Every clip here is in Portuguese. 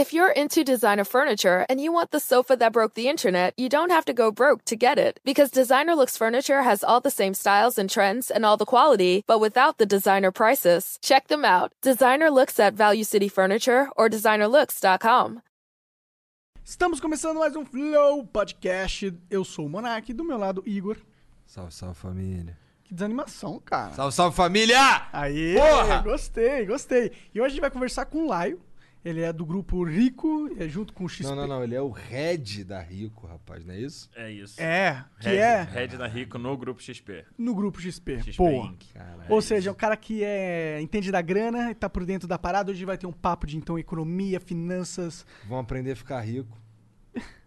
If you're into designer furniture and you want the sofa that broke the internet, you don't have to go broke to get it. Because Designer Looks Furniture has all the same styles and trends and all the quality, but without the designer prices. Check them out. Designer Looks at Value City Furniture or designerlooks.com. Estamos começando mais um Flow Podcast. Eu sou o Monark, do meu lado, Igor. Salve, salve família. Que desanimação, cara. Salve, salve família! Aí, Porra! gostei, gostei. E hoje a gente vai conversar com o Laio. Ele é do grupo Rico, é junto com o XP. Não, não, não, ele é o head da Rico, rapaz, não é isso? É isso. É, que Red, é Red da Rico no grupo XP. no grupo XP. XP Pô. Inc. Caralho. Ou seja, é um cara que é, entende da grana, tá por dentro da parada. Hoje vai ter um papo de então economia, finanças. Vão aprender a ficar rico.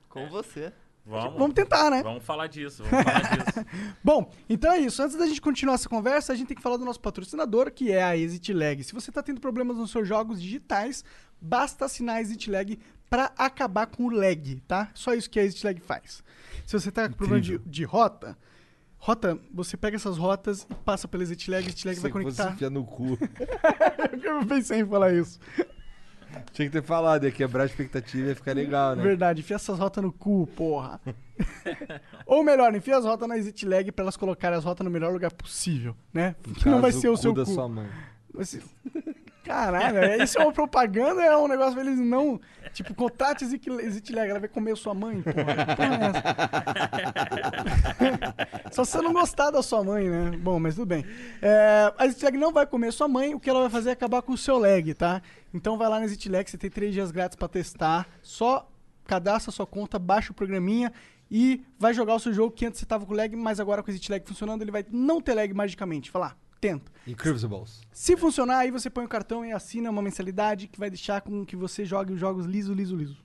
Com você. Vamos, Vamos tentar, né? Vamos falar disso, vamos falar disso. Bom, então é isso. Antes da gente continuar essa conversa, a gente tem que falar do nosso patrocinador, que é a ExitLag. Se você está tendo problemas nos seus jogos digitais, basta assinar a ExitLag para acabar com o lag, tá? Só isso que a ExitLag faz. Se você tá com problema de, de rota, rota, você pega essas rotas e passa pela ExitLag, a ExitLag vai Você fosse conectar. enfiar no cu. Eu pensei em falar isso. Tinha que ter falado, ia quebrar a expectativa e ia ficar legal, né? Verdade, enfia essas rotas no cu, porra. Ou melhor, enfia as rotas na ExitLag para elas colocarem as rotas no melhor lugar possível, né? No Que não vai ser o cu seu da cu. sua mãe. Vai ser- Caralho, isso é uma propaganda, é um negócio eles não. Tipo, contrate ExitLag, ela vai comer sua mãe, porra. É? Só se você não gostar da sua mãe, né? Bom, mas tudo bem. É, a ExitLag não vai comer sua mãe, o que ela vai fazer é acabar com o seu lag, tá? Então vai lá na ExitLag, você tem três dias grátis pra testar. Só cadastra sua conta, baixa o programinha e vai jogar o seu jogo que antes você tava com lag, mas agora com o ExitLag funcionando, ele vai não ter lag magicamente. Lá, tenta. Incredibles. Se funcionar, aí você põe o cartão e assina uma mensalidade que vai deixar com que você jogue os jogos liso, liso, liso.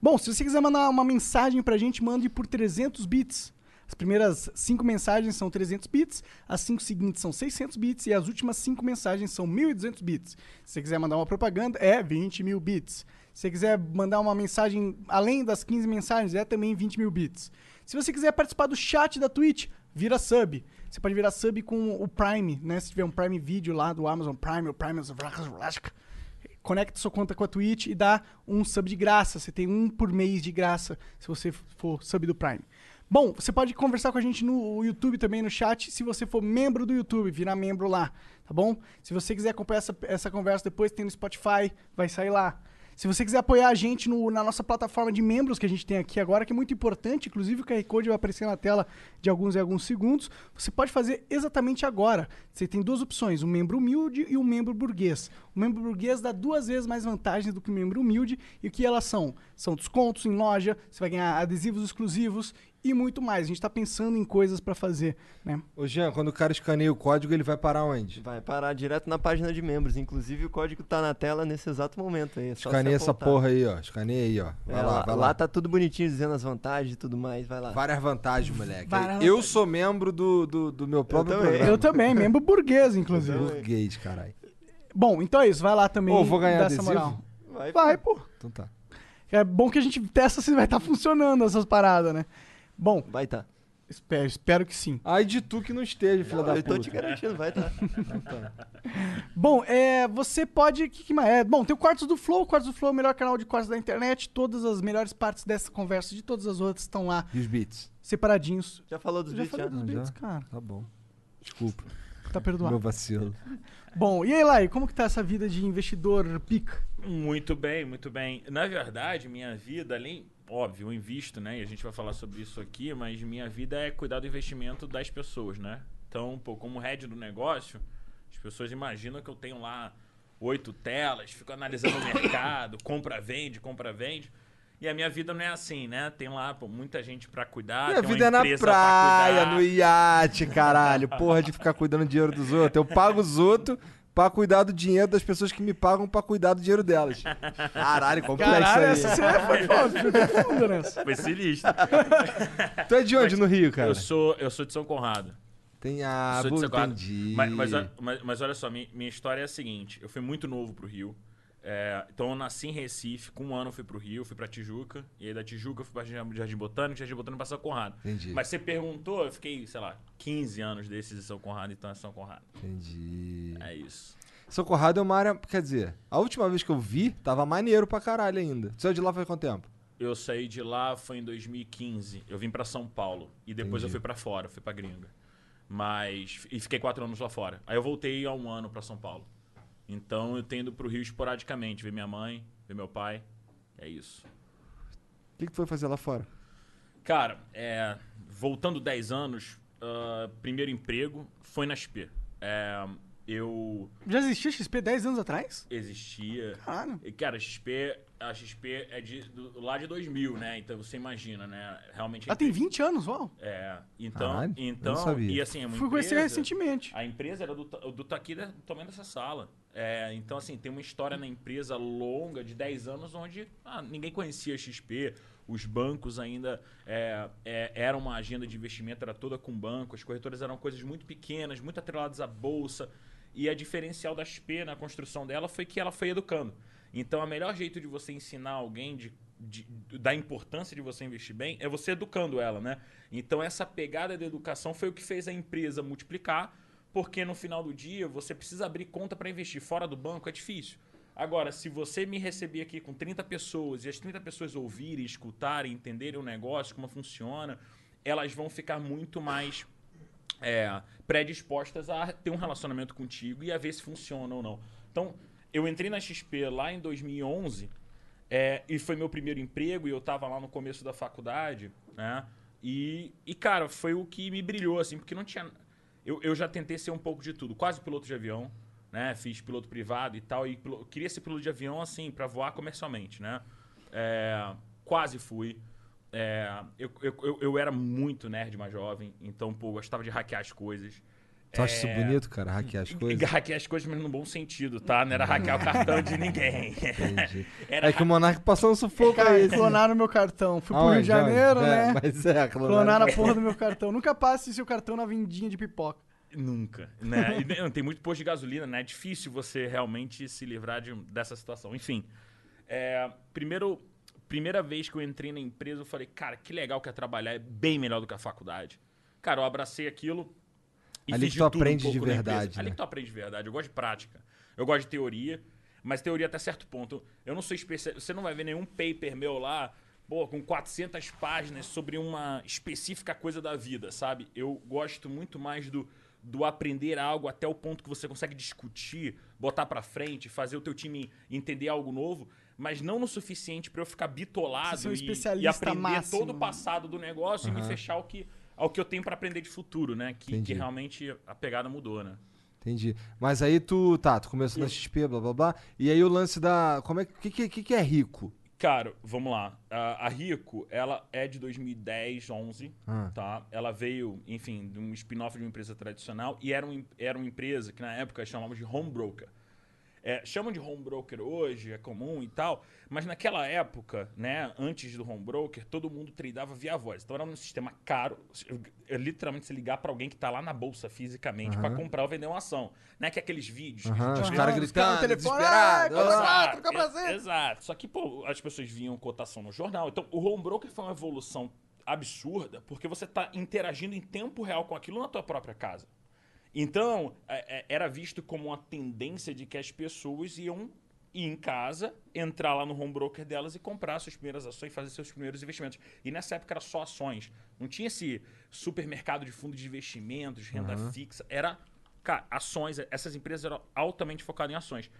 Bom, se você quiser mandar uma mensagem pra gente, mande por 300 bits. As primeiras cinco mensagens são 300 bits, as cinco seguintes são 600 bits e as últimas cinco mensagens são 1.200 bits. Se você quiser mandar uma propaganda, é 20 mil bits. Se você quiser mandar uma mensagem além das 15 mensagens, é também 20 mil bits. Se você quiser participar do chat da Twitch, vira sub. Você pode virar sub com o Prime, né? Se tiver um Prime Video lá do Amazon Prime, o Prime conecta sua conta com a Twitch e dá um sub de graça. Você tem um por mês de graça se você for sub do Prime. Bom, você pode conversar com a gente no YouTube também, no chat, se você for membro do YouTube, virar membro lá, tá bom? Se você quiser acompanhar essa, essa conversa depois, tem no Spotify, vai sair lá. Se você quiser apoiar a gente no- na nossa plataforma de membros que a gente tem aqui agora, que é muito importante, inclusive o QR Code vai aparecer na tela de alguns e alguns segundos, você pode fazer exatamente agora. Você tem duas opções, um membro humilde e um membro burguês. O membro burguês dá duas vezes mais vantagens do que o membro humilde, e o que elas são? São descontos em loja, você vai ganhar adesivos exclusivos e muito mais. A gente está pensando em coisas para fazer, né? Ô Jean, quando o cara escaneia o código, ele vai parar onde? Vai parar direto na página de membros. Inclusive o código tá na tela nesse exato momento aí. é só Escaneia essa porra aí, ó. Escaneia aí, ó. Vai É, lá, vai lá. lá tá tudo bonitinho dizendo as vantagens e tudo mais. Vai lá. Várias vantagens, moleque. Várias Eu vantagens. sou membro do, do, do meu próprio também. programa. Eu também, membro burguês, inclusive. Burguês, caralho. Bom, então é isso, vai lá também. Ô, vou ganhar essa moral. Vai, Vai, pô. Então tá. É bom que a gente testa se vai estar funcionando essas paradas, né? Bom, Vai tá. espero, espero que sim. Ai de tu que não esteja, filha da Eu tô puta. te garantindo, vai tá. Bom, é, você pode. Que, que mais? É, bom, tem o Quartos do Flow. O Quartos do Flow é o melhor canal de quartos da internet. Todas as melhores partes dessa conversa, de todas as outras, estão lá E os beats? separadinhos. Já falou dos Já vídeos? falei Já? dos Ah, já? beats, cara. Tá bom. Desculpa. Tá Meu perdoado. vacilo. Bom, e aí, Lai, como que tá essa vida de investidor pica? Muito bem, muito bem. Na verdade, minha vida, além, óbvio, eu invisto, né? E a gente vai falar sobre isso aqui, mas minha vida é cuidar do investimento das pessoas, né? Então, pô, como head do negócio, as pessoas imaginam que eu tenho lá oito telas, fico analisando o mercado, compra, vende, compra, vende. E a minha vida não é assim, né? Tem lá pô, muita gente pra cuidar. Minha tem uma vida é na pra praia, no iate, caralho. Porra de ficar cuidando do dinheiro dos outros. Eu pago os outros pra cuidar do dinheiro das pessoas que me pagam pra cuidar do dinheiro delas. Caralho, complexo Caralho, aí. essa você foi foda, foi fundo nessa. Foi sinistro. Tu é de onde no Rio, cara? Eu sou, eu sou de São Conrado. Tem a... Sou de São Conrado. entendi. Mas, mas, mas- mas olha só, minha, minha história é a seguinte: eu fui muito novo pro Rio. É, então eu nasci em Recife, com um ano eu fui pro Rio, fui pra Tijuca, e aí da Tijuca eu fui pra Jardim Botânico, Jardim Botânico pra São Conrado. Entendi. Mas você perguntou, eu fiquei, sei lá, 15 anos desses em São Conrado, então é São Conrado. Entendi. É isso. Socorrado é uma área. Quer dizer, a última vez que eu vi, tava maneiro pra caralho ainda. Você saiu de lá faz quanto tempo? Eu saí de lá foi em 2015. Eu vim pra São Paulo e depois eu Entendi. fui pra fora, fui pra gringa. Mas e fiquei quatro anos lá fora. Aí eu voltei há um ano pra São Paulo. Então eu tenho ido pro Rio esporadicamente, ver minha mãe, ver meu pai. É isso. O que, que tu foi fazer lá fora? Cara, é, voltando 10 anos, ah, primeiro emprego foi na XP. É, eu Já existia XP 10 anos atrás? existia. Caralho. E, Cara, XP, a XP é de, do- lá de 2000, né? Então você imagina, né? Realmente. Ela tem empresa- 20 anos, uau. É. Então, Caralho, eu não então sabia. e assim, é Fui conhecer recentemente. A empresa era do, do Taqui da- do tamanho dessa sala. É, então, assim, tem uma história na empresa longa de 10 anos onde ah, ninguém conhecia a XP. Os bancos ainda é, é, eram uma agenda de investimento, era toda com banco. As corretoras eram coisas muito pequenas, muito atreladas à bolsa. E a diferencial da XP na construção dela foi que ela foi educando. Então, o melhor jeito de você ensinar alguém de, de- da importância de você investir bem é você educando ela, né? Então, essa pegada da educação foi o que fez a empresa multiplicar, porque no final do dia você precisa abrir conta para investir fora do banco, é difícil. Agora, se você me receber aqui com 30 pessoas e as 30 pessoas ouvirem, escutarem, entenderem o negócio, como funciona, elas vão ficar muito mais é, predispostas a ter um relacionamento contigo e a ver se funciona ou não. Então, eu entrei na XP lá em 2011 é, e foi meu primeiro emprego e eu tava lá no começo da faculdade, né? E, e, cara, foi o que me brilhou, assim, porque não tinha... Eu, eu já tentei ser um pouco de tudo, quase piloto de avião, né? Fiz piloto privado e tal, e queria ser piloto de avião, assim, para voar comercialmente, né? É, quase fui. É, eu, eu, eu, eu era muito nerd mais jovem, então, pô, gostava de hackear as coisas. Tu acha isso É, bonito, cara? Hackear as coisas? Hackear as coisas, mas no bom sentido, tá? Não era hackear o cartão de ninguém. Entendi. Era É que o Monark passou um sufoco Cara, aí. clonaram meu cartão. Fui pro Rio de? Janeiro, Aonde? né? É, mas é, clonaram. Clonaram a porra do meu cartão. Nunca passe seu cartão na vendinha de pipoca. Nunca, né? E, não, tem muito posto de gasolina, né? É difícil você realmente se livrar de, dessa situação. Enfim, é, primeiro, primeira vez que eu entrei na empresa, eu falei, cara, que legal que é trabalhar, é bem melhor do que a faculdade. Cara, eu abracei aquilo e Ali que tu tudo um aprende de na verdade, empresa. Ali né? que tu aprende de verdade. Eu gosto de prática. Eu gosto de teoria, mas teoria até certo ponto. Eu não sou especialista. Você não vai ver nenhum paper meu lá, pô, com 400 páginas sobre uma específica coisa da vida, sabe? Eu gosto muito mais do, do aprender algo até o ponto que você consegue discutir, botar pra frente, fazer o teu time entender algo novo, mas não no suficiente pra eu ficar bitolado um e- e, aprender máximo. todo o passado do negócio e me fechar ao que, ao que eu tenho pra aprender de futuro, né? Que, que realmente a pegada mudou, né? Entendi. Mas aí tu, tá, tu começou na. XP, blá blá blá. E aí o lance da. Como é que. O que, que, que é rico? Cara, vamos lá. A, a Rico, ela é de 2010, 11, Ah. tá? Ela veio, enfim, de um spin-off de uma empresa tradicional e era, um, era uma empresa que na época chamávamos de home broker. É, chamam de home broker hoje, é comum e tal, mas naquela época, né, antes do home broker, todo mundo tradava via voz. Então era um sistema caro, é literalmente se ligar para alguém que tá lá na bolsa fisicamente para Aham. comprar ou vender uma ação. Não é que aqueles vídeos que Aham, a gente os vê- caras Os gritando, telefone, desesperado. "Ai, compra Ah. quatro, compra Exato, zero." é- Exato. Só que, pô, as pessoas viam cotação no jornal. Então, o home broker foi uma evolução absurda, porque você está interagindo em tempo real com aquilo na tua própria casa. Então, é- é- era visto como uma tendência de que as pessoas iam ir em casa, entrar lá no home broker delas e comprar suas primeiras ações, fazer seus primeiros investimentos. E nessa época era só ações. Não tinha esse supermercado de fundos de investimentos, renda fixa. Era, cara, ações. Essas empresas eram altamente focadas em ações.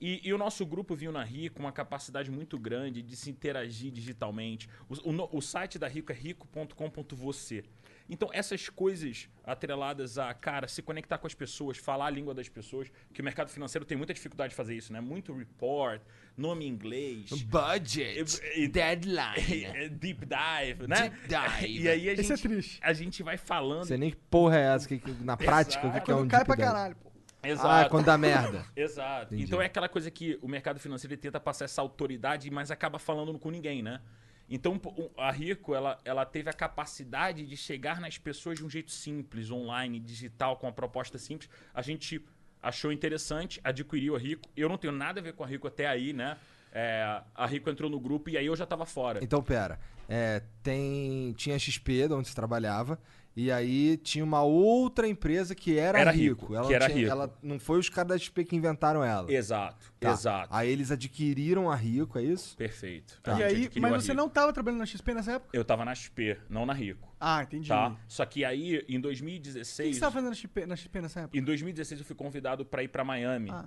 E, e o nosso grupo viu na Rico uma capacidade muito grande de se interagir digitalmente. O, o o site da Rico é rico.com.você. Então, essas coisas atreladas a, cara, se conectar com as pessoas, falar a língua das pessoas, que o mercado financeiro tem muita dificuldade de fazer isso, né? Muito report, nome em inglês. Budget. E- Deadline. Deep dive, né? Deep dive. E aí a Esse é gente, triste. a gente vai falando. Não sei nem que porra é essa. Que, que- na prática, o que, é um cai deep pra dive? caralho, pô. Exato. Ah, quando dá merda. Exato. Entendi. Então é aquela coisa que o mercado financeiro tenta passar essa autoridade, mas acaba falando com ninguém, né? Então a Rico, ela, ela teve a capacidade de chegar nas pessoas de um jeito simples, online, digital, com uma proposta simples. A gente achou interessante, adquiriu a Rico. Eu não tenho nada a ver com a Rico até aí, né? É, a Rico entrou no grupo e aí eu já tava fora. Então, pera. É, tem, tinha XP, de onde você trabalhava. E aí tinha uma outra empresa que era, Era rico. Rico, Ela que não era tinha- Rico. Ela, não foi os caras da XP que inventaram ela. Exato, Tá. exato. Aí eles adquiriram a Rico, é isso? Perfeito. Tá. E aí, mas você não tava trabalhando na XP nessa época? Eu tava na XP, não na Rico. Ah, entendi. Tá? Só que aí, em O que, 2016. você tava fazendo na XP, na XP nessa época? Em 2016 eu fui convidado pra ir pra Miami. Ah.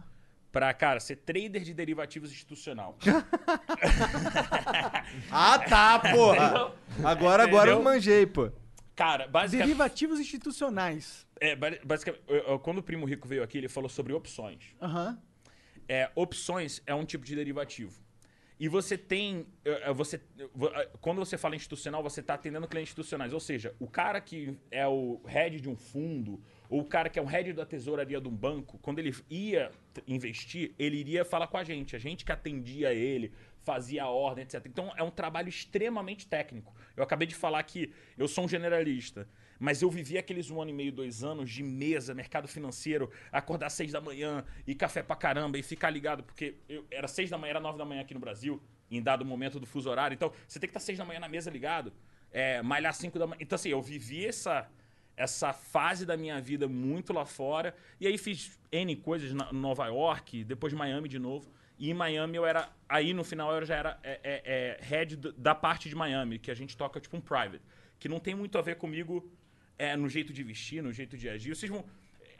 Pra, cara, ser trader de derivativos institucional. Ah, tá, porra! Agora, agora eu manjei, pô. Cara, basicamente. Derivativos institucionais. É, ba- basicamente quando o primo rico veio aqui, ele falou sobre opções. Aham. É, opções é um tipo de derivativo. E você tem. é, é, Você, vo- é, quando você fala institucional, você está atendendo clientes institucionais. Ou seja, o cara que é o head de um fundo, ou o cara que é o head da tesouraria de um banco, quando ele ia investir, ele iria falar com a gente. A gente que atendia ele, fazia a ordem, etc. Então é um trabalho extremamente técnico. Eu acabei de falar que eu sou um generalista. Mas eu vivi aqueles um ano e meio, dois anos de mesa, mercado financeiro, acordar seis da manhã e café pra caramba e ficar ligado, porque eu, era seis da manhã, era nove da manhã aqui no Brasil, em dado momento do fuso horário. Então, você tem que estar seis da manhã na mesa ligado, é, malhar cinco da manhã. Então, assim, eu vivi essa, essa fase da minha vida muito lá fora. E aí fiz N coisas na Nova York, depois Miami de novo. E em Miami eu era. Aí no final eu já era é, é, é, head da parte de Miami, que a gente toca tipo um private. Que não tem muito a ver comigo é, no jeito de vestir, no jeito de agir. Vocês vão.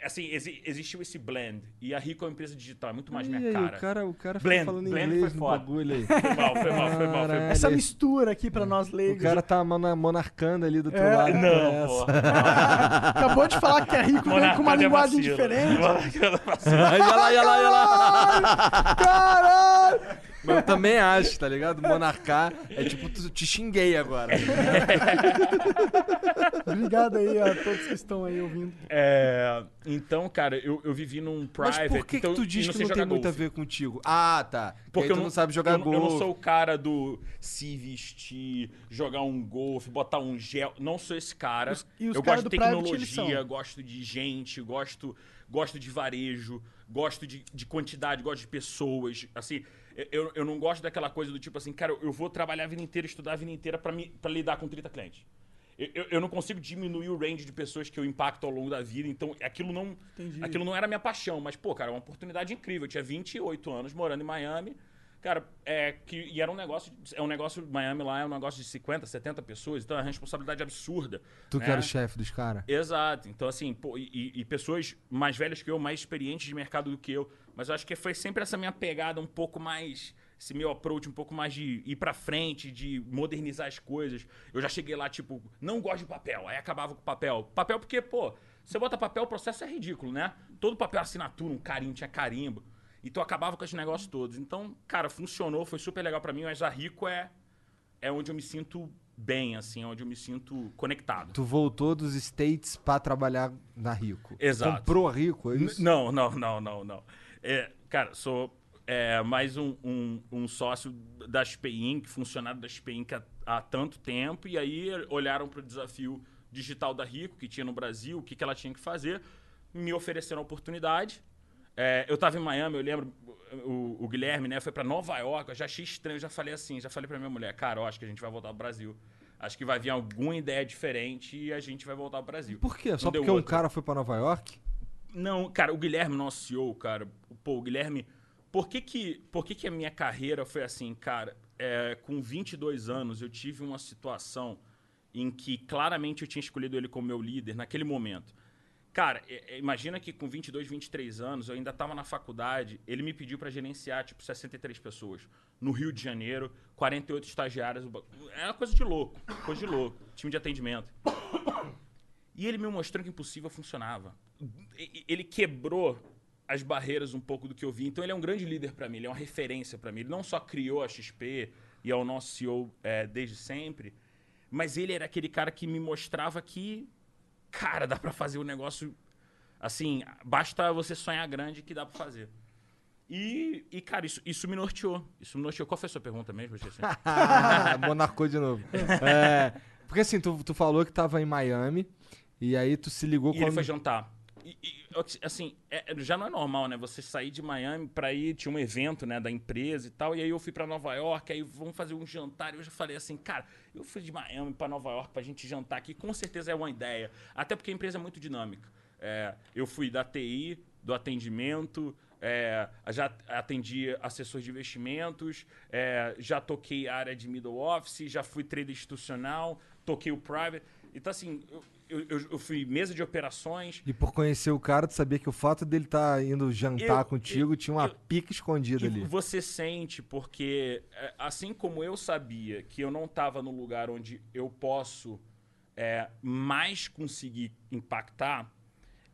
Assim, exi- existiu esse blend. E a Rico é uma empresa digital, é muito mais Ih, minha aí, cara. O cara, o cara fica Blend, falando blend inglês foi no foda. bagulho aí. Foi mal, foi mal, foi mal, foi mal. Essa mistura aqui pra nós O leigos. cara tá mona- monarcando ali do outro É, lado. Não, Essa. pô. Acabou de falar que é rico veio com uma é linguagem diferente. É vacilo. Olha lá, olha lá, olha lá. Caralho! Mas eu também acho, tá ligado? Monarcar é tipo, tu, te xinguei agora. Obrigado aí a todos que estão aí ouvindo. É, então, cara, eu, eu vivi num private. Mas por que, então, que tu diz que não tem muito a ver contigo? Ah, tá. Porque eu não, não sabe jogar eu, golfe. Eu não sou o cara do se vestir, jogar um golfe, botar um gel. Não sou esse cara. Os- e os eu gosto de tecnologia, gosto de gente, gosto, gosto de varejo, gosto de, de quantidade, gosto de pessoas. Assim, eu, eu não gosto daquela coisa do tipo assim, cara, eu vou trabalhar a vida inteira, estudar a vida inteira pra lidar com 30 clientes. Eu, eu- eu não consigo diminuir o range de pessoas que eu impacto ao longo da vida, então aquilo não, Entendi. aquilo não era minha paixão. Mas, pô, cara, é uma oportunidade incrível. Eu tinha 28 anos morando em Miami. Cara, é que e era um negócio, é um negócio, Miami lá é um negócio de 50, 70 pessoas, então é uma responsabilidade absurda. Tu né? que era o chefe dos caras. Exato. Então, assim, pô, e- e pessoas mais velhas que eu, mais experientes de mercado do que eu. Mas eu acho que foi sempre essa minha pegada um pouco mais. Esse meu approach um pouco mais de ir pra frente, de modernizar as coisas. Eu já cheguei lá, tipo, não gosto de papel. Aí acabava com papel. Papel porque, pô, você bota papel, o processo é ridículo, né? Todo papel é assinatura, um carimbo, tinha carimbo. Então acabava com esses negócios todos. Então, cara, funcionou, foi super legal pra mim, mas a Rico é, é onde eu me sinto bem, assim, é onde eu me sinto conectado. Tu voltou dos States pra trabalhar na Rico. Exato. Comprou a Rico, é N- isso? Não, não, não, não, não. É, cara, sou é, mais um, um, um sócio da SPI Inc., funcionário da SPI Inc. há, há tanto tempo, e aí olharam para o desafio digital da Rico, que tinha no Brasil, o que, que ela tinha que fazer, me ofereceram a oportunidade. É, eu estava em Miami, eu lembro, o, o Guilherme, né, foi para Nova York, eu já achei estranho, eu já falei assim, já falei para minha mulher, cara, eu acho que a gente vai voltar pro Brasil. Acho que vai vir alguma ideia diferente e a gente vai voltar pro Brasil. Por quê? Só Não porque um cara foi pra Nova York? Não, cara, o Guilherme, nosso CEO, cara, pô, o Guilherme, por que que, por que que a minha carreira foi assim, cara? É, com 22 anos, eu tive uma situação em que claramente eu tinha escolhido ele como meu líder naquele momento. Cara, é- é, imagina que com 22, 23 anos, eu ainda estava na faculdade, ele me pediu para gerenciar, tipo, 63 pessoas. No Rio de Janeiro, 48 estagiários. É uma coisa de louco, coisa de louco. Time de atendimento. E ele me mostrou que impossível funcionava. Ele quebrou as barreiras um pouco do que eu vi. Então ele é um grande líder para mim, ele é uma referência para mim. Ele não só criou a XP e é o nosso CEO é, desde sempre, mas ele era aquele cara que me mostrava que, cara, dá para fazer o negócio assim, basta você sonhar grande que dá para fazer. E, e, cara, isso, isso me norteou. Isso me norteou. Qual foi a sua pergunta mesmo? Monarcou de novo. É, porque assim, tu, tu falou que tava em Miami e aí tu se ligou E quando... ele foi jantar. E- assim, é- já não é normal, né? Você sair de Miami pra ir, tinha um evento, né, da empresa e tal, e aí eu fui pra Nova York, aí vamos fazer um jantar, e eu já falei assim, cara, eu fui de Miami pra Nova York pra gente jantar aqui, com certeza é uma ideia. Até porque a empresa é muito dinâmica. É, eu fui da TI, do atendimento, é, já atendi assessores de investimentos, é, já toquei a área de middle office, já fui trader institucional, toquei o private. Então, assim, eu- eu- eu fui mesa de operações, E por conhecer o cara, tu sabia que o fato dele estar indo jantar Eu- contigo tinha uma eu- pica escondida E ali. você sente, porque é, assim como eu sabia que eu não estava no lugar onde eu posso é, mais conseguir impactar,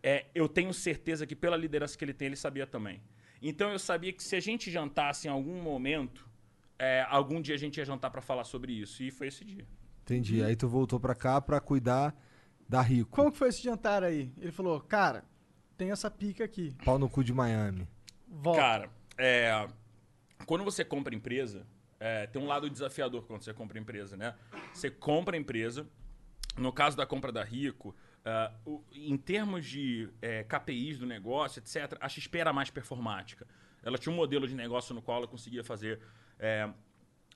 é, eu tenho certeza que pela liderança que ele tem, ele sabia também. Então eu sabia que se a gente jantasse em algum momento, é, algum dia a gente ia jantar para falar sobre isso. E foi esse dia. Entendi. Aí tu voltou pra cá pra cuidar da Rico. Como que foi esse jantar aí? Ele falou, cara, tem essa pica aqui. Pau no cu de Miami. Volta. Cara, é, quando você compra empresa, é, tem um lado desafiador quando você compra empresa, né? Você compra a empresa, no caso da compra da Rico, é, o- em termos de é, KPIs do negócio, etc., a XP era mais performática. Ela tinha um modelo de negócio no qual ela conseguia fazer. é,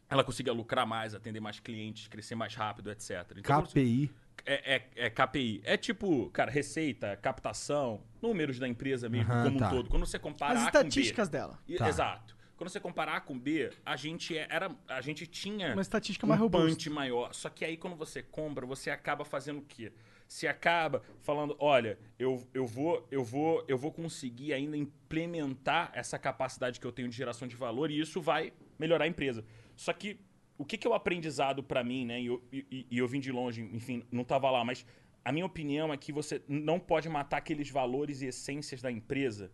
ela conseguia lucrar mais, atender mais clientes, crescer mais rápido, etc. Então, KPI. É, é, é KPI. É tipo, cara, receita, captação, números da empresa mesmo, Aham, como tá. um todo. Quando você compara As A com B, estatísticas dela. e- Tá. Exato. Quando você comparar A com B, a gente é- era, a gente tinha Uma estatística um mais robusta. punch maior. Só que aí quando você compra, você acaba fazendo o quê? Você acaba falando, olha, eu, eu vou eu vou eu vou conseguir ainda implementar essa capacidade que eu tenho de geração de valor e isso vai melhorar a empresa. Só que o que, que é o aprendizado para mim, né? E eu, e- e eu vim de longe, enfim, não estava lá, mas a minha opinião é que você não pode matar aqueles valores e essências da empresa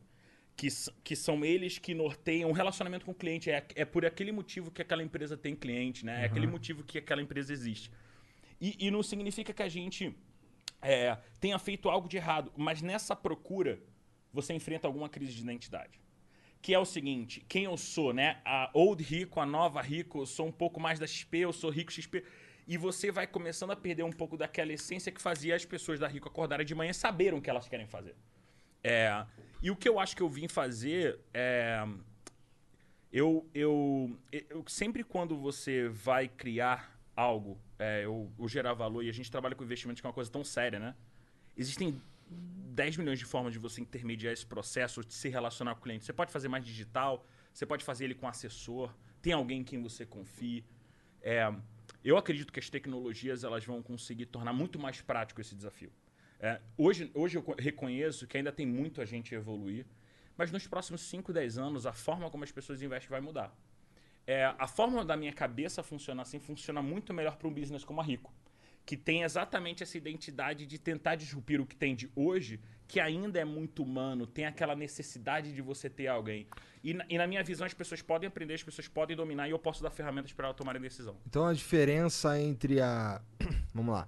que, que são eles que norteiam o relacionamento com o cliente. É, é por aquele motivo que aquela empresa tem cliente, né? É aquele motivo que aquela empresa existe. E, e não significa que a gente é, tenha feito algo de errado, mas nessa procura você enfrenta alguma crise de identidade. Que é o seguinte, quem eu sou, né? A old rico, a nova rico, eu sou um pouco mais da XP, eu sou rico XP. E você vai começando a perder um pouco daquela essência que fazia as pessoas da rico acordarem de manhã e saberam o que elas querem fazer. É, e o que eu acho que eu vim fazer é. Eu, eu, eu sempre quando você vai criar algo, é, ou, ou gerar valor, e a gente trabalha com investimentos que é uma coisa tão séria, né? Existem 10 milhões de formas de você intermediar esse processo, de se relacionar com o cliente. Você pode fazer mais digital, você pode fazer ele com assessor, tem alguém em quem você confie. É, eu acredito que as tecnologias elas vão conseguir tornar muito mais prático esse desafio. É, hoje, hoje eu co- reconheço que ainda tem muito a gente evoluir, mas nos próximos 5, 10 anos, a forma como as pessoas investem vai mudar. É, a forma da minha cabeça funcionar assim funciona muito melhor para um business como a Rico, que tem exatamente essa identidade de tentar disrupir o que tem de hoje, que ainda é muito humano, tem aquela necessidade de você ter alguém. E e na minha visão, as pessoas podem aprender, as pessoas podem dominar, e eu posso dar ferramentas para elas tomarem decisão. Então a diferença entre a. Vamos lá.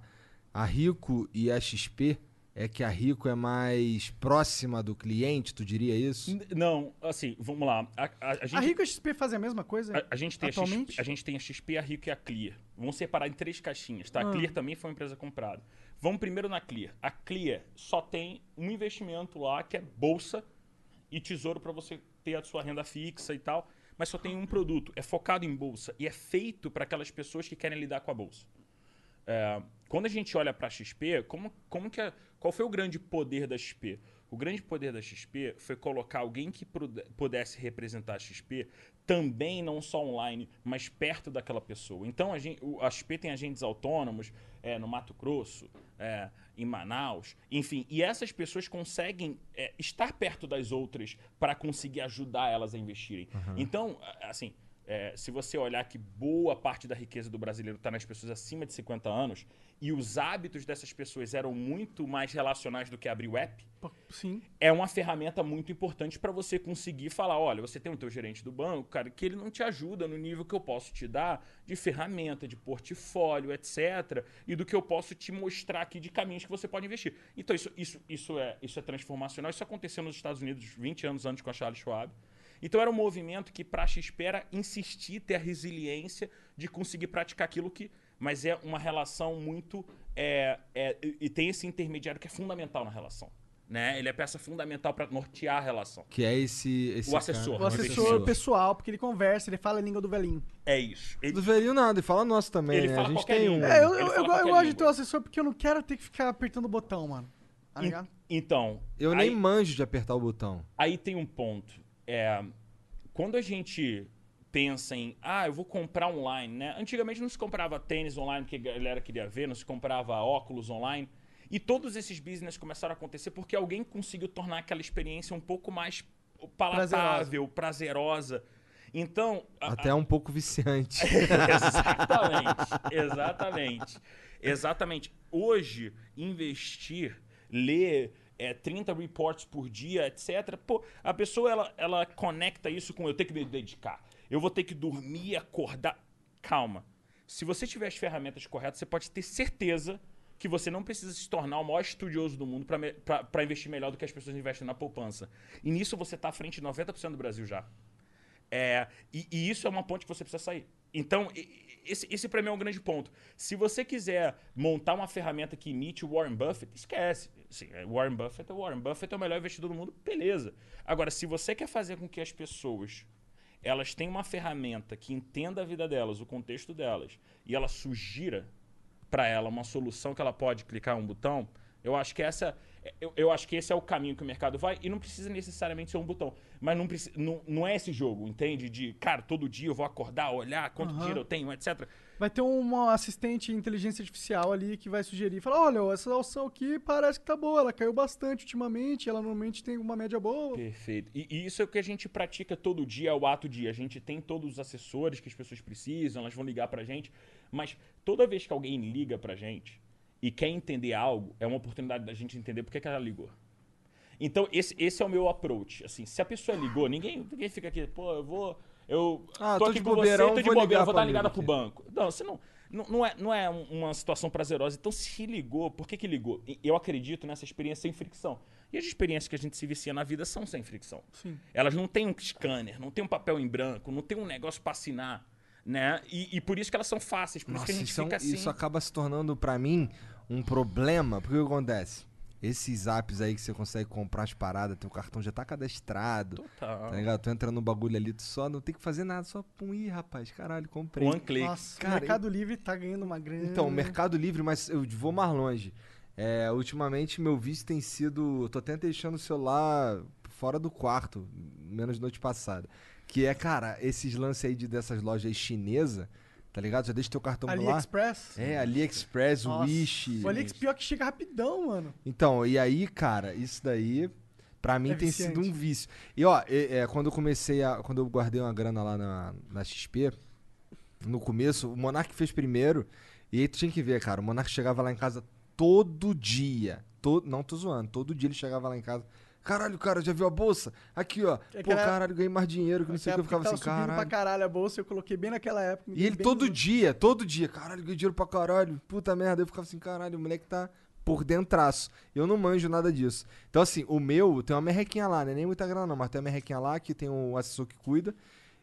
A Rico e a XP é que a Rico é mais próxima do cliente, tu diria isso? Não, assim, vamos lá. A, a- a gente, A Rico e a XP fazem a mesma coisa? a- a gente tem a, atualmente? XP, a gente tem a XP, a Rico e a Clear. Vamos separar em três caixinhas, tá? A Ah. Clear também foi uma empresa comprada. Vamos primeiro na Clear. A Clear só tem um investimento lá que é bolsa e tesouro para você ter a sua renda fixa e tal, mas só tem um produto, é focado em bolsa e é feito para aquelas pessoas que querem lidar com a bolsa. É, quando a gente olha para a XP, como, como que a- qual foi o grande poder da XP? O grande poder da XP foi colocar alguém que pudesse representar a XP também não só online, mas perto daquela pessoa. Então a, gente, a XP tem agentes autônomos é, no Mato Grosso, é, em Manaus, enfim, e essas pessoas conseguem é, estar perto das outras para conseguir ajudar elas a investirem. Então, a- assim, é, se você olhar que boa parte da riqueza do brasileiro está nas pessoas acima de 50 anos e os hábitos dessas pessoas eram muito mais relacionais do que abrir o app, Sim. é uma ferramenta muito importante para você conseguir falar, olha, você tem o teu gerente do banco, cara, que ele não te ajuda no nível que eu posso te dar de ferramenta, de portfólio, etc, e do que eu posso te mostrar aqui de caminhos que você pode investir. Então isso, isso, isso, é, isso é transformacional. Isso aconteceu nos Estados Unidos 20 anos antes com a Charles Schwab. Então era um movimento que para a XP era insistir, ter a resiliência de conseguir praticar aquilo que... Mas é uma relação muito... É, é, e tem esse intermediário que é fundamental na relação Né? Ele é peça fundamental para nortear a relação. Que é esse. esse O assessor. cara. O assessor Assessor. pessoal, porque ele conversa, ele fala a língua do velhinho. É isso. Ele- Do velhinho nada, e fala nosso também, Ele né? A fala gente qualquer tem um. É, eu, Ele eu, eu, eu gosto de ter um assessor porque eu não quero ter que ficar apertando o botão, mano. Tá ligado? Então, Eu aí, nem manjo de apertar o botão. aí tem um ponto. É, quando a gente pensa em, ah, eu vou comprar online, né? Antigamente não se comprava tênis online que a galera queria ver, não se comprava óculos online. E todos esses business começaram a acontecer porque alguém conseguiu tornar aquela experiência um pouco mais palatável, prazerosa. Então, a- Até um pouco viciante. exatamente, exatamente, exatamente. Hoje, investir, ler é, 30 reports por dia, etc. Pô, a pessoa ela, ela conecta isso com eu tenho que me dedicar. Eu vou ter que dormir, acordar. Calma. Se você tiver as ferramentas corretas, você pode ter certeza que você não precisa se tornar o maior estudioso do mundo para investir melhor do que as pessoas investem na poupança. E nisso você está à frente de 90% do Brasil já. É, e, e isso é uma ponte que você precisa sair. Então, esse, esse para mim é um grande ponto. Se você quiser montar uma ferramenta que imite o Warren Buffett, esquece. Assim, é Warren Buffett é o Warren Buffett é o melhor investidor do mundo, beleza. Agora, se você quer fazer com que as pessoas elas tenham uma ferramenta que entenda a vida delas, o contexto delas, e ela sugira para ela uma solução que ela pode clicar um botão, eu acho que essa eu, eu acho que esse é o caminho que o mercado vai e não precisa necessariamente ser um botão, mas não, preci- não, não é esse jogo, entende? De, cara, todo dia eu vou acordar, olhar quanto Aham. dinheiro eu tenho, etc. Vai ter uma assistente de inteligência artificial ali que vai sugerir. Falar, olha, essa opção aqui parece que tá boa. Ela caiu bastante ultimamente. Ela normalmente tem uma média boa. Perfeito. E, e isso é o que a gente pratica todo dia, é o ato dia. A gente tem todos os assessores que as pessoas precisam, elas vão ligar pra gente. Mas toda vez que alguém liga pra gente e quer entender algo, é uma oportunidade da gente entender por que, que ela ligou. Então, esse, esse é o meu approach. Assim, se a pessoa ligou, ninguém, ninguém fica aqui, pô, eu vou. Eu Ah, tô, tô aqui com você, tô de bobeira, vou dar ligada amigo pro banco. Não, você não. Não, é, não é um- uma situação prazerosa. Então, se ligou, por que, que ligou? Eu acredito nessa experiência sem fricção. E as experiências que a gente se vicia na vida são sem fricção. Sim. Elas não têm um scanner, não tem um papel em branco, não tem um negócio pra assinar. Né? E, e por isso que elas são fáceis, por isso Nossa, que a gente isso, é fica assim. isso acaba se tornando, pra mim, um problema. Porque o que acontece? Esses apps aí que você consegue comprar as paradas, teu cartão já tá cadastrado. Total. Tá ligado? Tu entra no bagulho ali, tu só não tem que fazer nada, só pum, ih, rapaz, caralho, comprei. One click. Nossa, Cara, o Mercado Livre tá ganhando uma grana. Então, o Mercado Livre, mas eu vou mais longe. É, ultimamente, meu vício tem sido. Eu tô até deixando o celular fora do quarto, menos noite passada. Que é, cara, esses lances aí de, dessas lojas chinesas, tá ligado? Já deixa teu cartão lá. AliExpress? É, AliExpress, Nossa, Wish. O AliExpress pior que chega rapidão, mano. Então, e aí, cara, isso daí, pra mim, É tem viciante. sido um vício. E ó, é, é, quando eu comecei a. Quando eu guardei uma grana lá na, na XP, no começo, o Monark fez primeiro. E aí tu tinha que ver, cara. O Monark chegava lá em casa todo dia. To, não tô zoando, todo dia ele chegava lá em casa. Caralho, cara, já viu a bolsa? Aqui, ó. É Pô, aquela- caralho, ganhei mais dinheiro, que não sei o que. Eu ficava assim, subindo pra caralho. caralho a bolsa, eu coloquei bem naquela época. E ele todo no- dia, todo dia, caralho, ganhei dinheiro pra caralho, puta merda. Eu ficava assim, caralho, o moleque tá por dentraço. Eu não manjo nada disso. Então, assim, o meu tem uma merrequinha lá, né? Nem muita grana não, mas tem uma merrequinha lá que tem um assessor que cuida.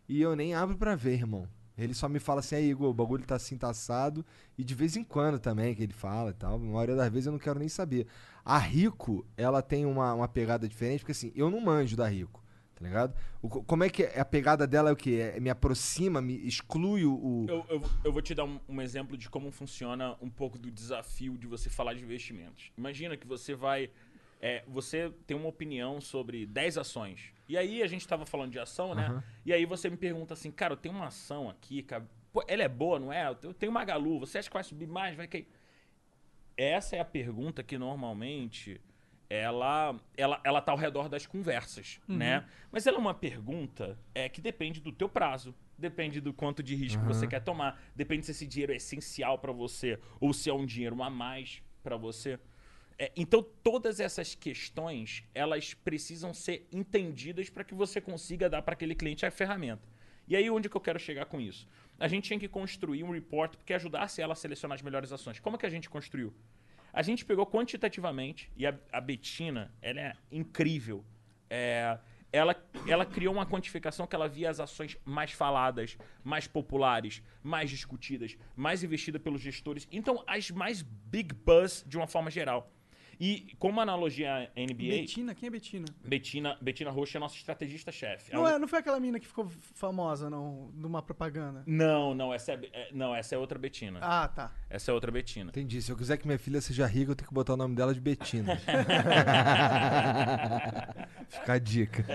E eu nem abro pra ver, irmão. Ele só me fala assim, aí, Igor, o bagulho tá assim, tá assado. E de vez em quando também que ele fala e tal. Na maioria das vezes eu não quero nem saber. A Rico, ela tem uma, uma pegada diferente, porque assim, eu não manjo da Rico, tá ligado? O co- como é que é? A pegada dela é o quê? É- me aproxima, me exclui o... Eu, eu, eu vou te dar um, um exemplo de como funciona um pouco do desafio de você falar de investimentos. Imagina que você vai. é, você tem uma opinião sobre 10 ações. E aí a gente estava falando de ação, né? Aham. E aí você me pergunta assim, cara, eu tenho uma ação aqui, cara. Ela é boa, não é? Eu tenho uma Magalu, você acha que vai subir mais? Vai cair? Essa é a pergunta que normalmente ela, ela, ela tá ao redor das conversas, né? Mas ela é uma pergunta é, que depende do teu prazo, depende do quanto de risco você quer tomar, depende se esse dinheiro é essencial para você ou se é um dinheiro a mais para você. É, então todas essas questões elas precisam ser entendidas para que você consiga dar para aquele cliente a ferramenta. E aí onde que eu quero chegar com isso? A gente tinha que construir um report que ajudasse ela a selecionar as melhores ações. Como que a gente construiu? A gente pegou quantitativamente, e a, a Betina, ela é incrível. É, ela, ela criou uma quantificação que ela via as ações mais faladas, mais populares, mais discutidas, mais investidas pelos gestores. Então, as mais big buzz de uma forma geral. E como analogia à NBA, Betina? Quem é Betina? Betina, Betina Rocha é nossa estrategista-chefe. Não, Ela- é, não foi aquela mina que ficou famosa, não, numa propaganda. Não, não, essa é, é- não, essa é outra Betina. Ah, tá. Essa é outra Betina. Entendi. Se eu quiser que minha filha seja rica, eu tenho que botar o nome dela de Betina. Fica a dica.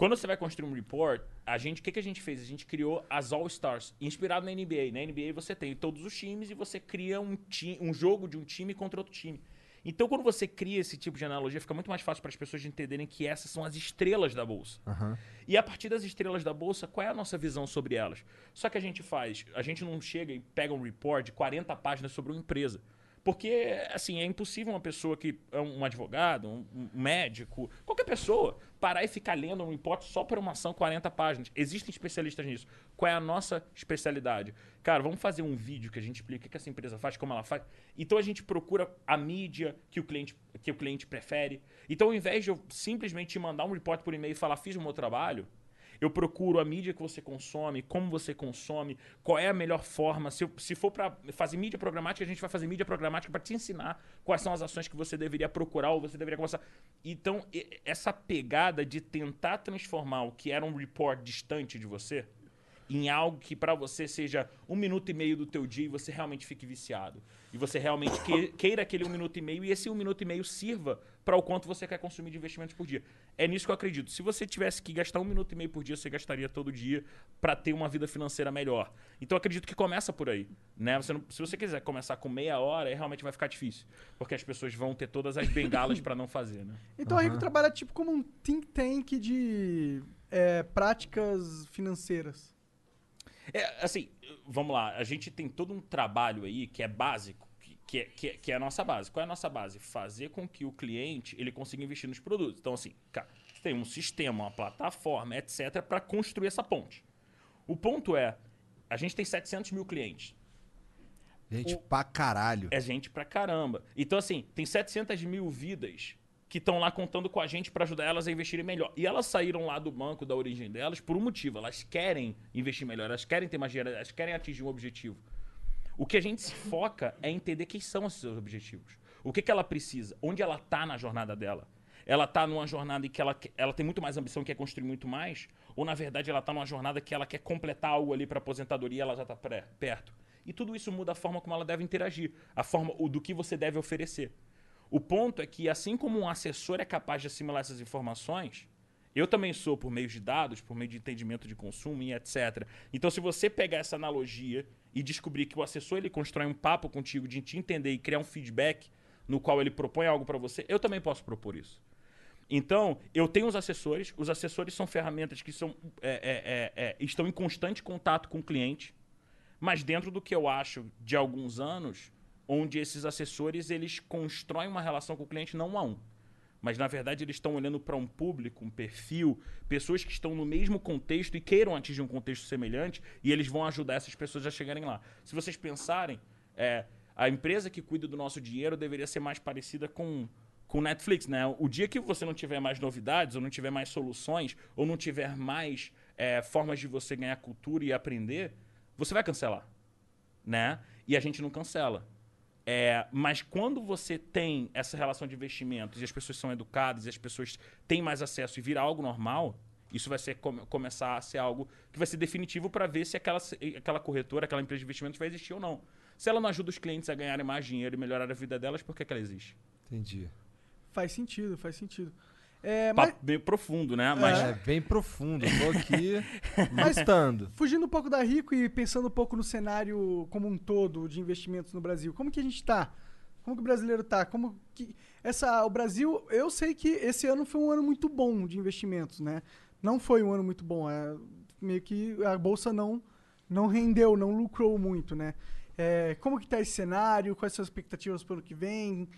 Quando você vai construir um report, a gente, o que, que a gente fez? A gente criou as All Stars, inspirado na NBA. Na NBA você tem todos os times e você cria um, ti, um jogo de um time contra outro time. Então, quando você cria esse tipo de analogia, fica muito mais fácil para as pessoas entenderem que essas são as estrelas da bolsa. Aham. E a partir das estrelas da bolsa, qual é a nossa visão sobre elas? Só que a gente faz, a gente não chega e pega um report de 40 páginas sobre uma empresa. Porque, assim, é impossível uma pessoa que é um advogado, um, médico, qualquer pessoa, parar e ficar lendo um report só para uma ação 40 páginas. Existem especialistas nisso. Qual é a nossa especialidade? Cara, vamos fazer um vídeo que a gente explica o que essa empresa faz, como ela faz. Então a gente procura a mídia que o cliente, que o cliente prefere. Então, ao invés de eu simplesmente te mandar um report por e-mail e falar, fiz o meu trabalho, eu procuro a mídia que você consome, como você consome, qual é a melhor forma. Se, eu- se for para fazer mídia programática, a gente vai fazer mídia programática para te ensinar quais são as ações que você deveria procurar ou você deveria começar. Então, essa pegada de tentar transformar o que era um report distante de você em algo que para você seja um minuto e meio do teu dia e você realmente fique viciado. E você realmente que- queira aquele um minuto e meio e esse um minuto e meio sirva para o quanto você quer consumir de investimentos por dia. É nisso que eu acredito. Se você tivesse que gastar um minuto e meio por dia, você gastaria todo dia para ter uma vida financeira melhor. Então eu acredito que começa por aí. Né? Você não- se você quiser começar com meia hora, aí realmente vai ficar difícil. Porque as pessoas vão ter todas as bengalas para não fazer. Né? Então a Rico trabalha tipo como um think tank de é, práticas financeiras. É, assim, vamos lá. A gente tem todo um trabalho aí que é básico, que, que, é, que, é, que é a nossa base. Qual é a nossa base? Fazer com que o cliente ele consiga investir nos produtos. Então, assim, cara, você tem um sistema, uma plataforma, etc., para construir essa ponte. O ponto é, a gente tem 700 mil clientes. Gente pra caralho. É gente pra caramba. Então, assim, tem 700 mil vidas que estão lá contando com a gente para ajudar elas a investirem melhor. E elas saíram lá do banco, da origem delas, por um motivo. Elas querem investir melhor, elas querem ter mais dinheiro, elas querem atingir um objetivo. O que a gente se foca é entender quem são esses seus objetivos. O que, que ela precisa, onde ela tá na jornada dela. Ela tá numa jornada em que ela, ela tem muito mais ambição, quer construir muito mais, ou na verdade ela tá numa jornada que ela quer completar algo ali para aposentadoria ela já tá pré- perto. E tudo isso muda a forma como ela deve interagir, a forma do que você deve oferecer. O ponto é que assim como um assessor é capaz de assimilar essas informações, eu também sou por meio de dados, por meio de entendimento de consumo e etc. Então, se você pegar essa analogia e descobrir que o assessor ele constrói um papo contigo de te entender e criar um feedback no qual ele propõe algo para você, eu também posso propor isso. Então, eu tenho os assessores. Os assessores são ferramentas que são, é, é, é, é, estão em constante contato com o cliente, mas dentro do que eu acho de alguns anos, onde esses assessores eles constroem uma relação com o cliente não um a um. Mas, na verdade, eles estão olhando para um público, um perfil, pessoas que estão no mesmo contexto e queiram atingir um contexto semelhante, e eles vão ajudar essas pessoas a chegarem lá. Se vocês pensarem, é, a empresa que cuida do nosso dinheiro deveria ser mais parecida com com Netflix, né? O dia que você não tiver mais novidades, ou não tiver mais soluções, ou não tiver mais é, formas de você ganhar cultura e aprender, você vai cancelar, né? E a gente não cancela. É, mas quando você tem essa relação de investimentos e as pessoas são educadas e as pessoas têm mais acesso e vira algo normal, isso vai ser, come- começar a ser algo que vai ser definitivo para ver se aquela, aquela corretora, aquela empresa de investimentos vai existir ou não. Se ela não ajuda os clientes a ganharem mais dinheiro e melhorar a vida delas, por que, que ela existe? Entendi. Faz sentido, faz sentido. É, mas, meio profundo, né? Mas É bem profundo. Tô aqui lutando. fugindo um pouco da Rico e pensando um pouco no cenário como um todo de investimentos no Brasil, como que a gente tá? Como que o brasileiro tá? Como que essa o Brasil, eu sei que esse ano foi um ano muito bom de investimentos, né? Não foi um ano muito bom, é, meio que a bolsa não não rendeu, não lucrou muito, né? É, como que tá esse cenário? Quais são as expectativas para o ano que vem?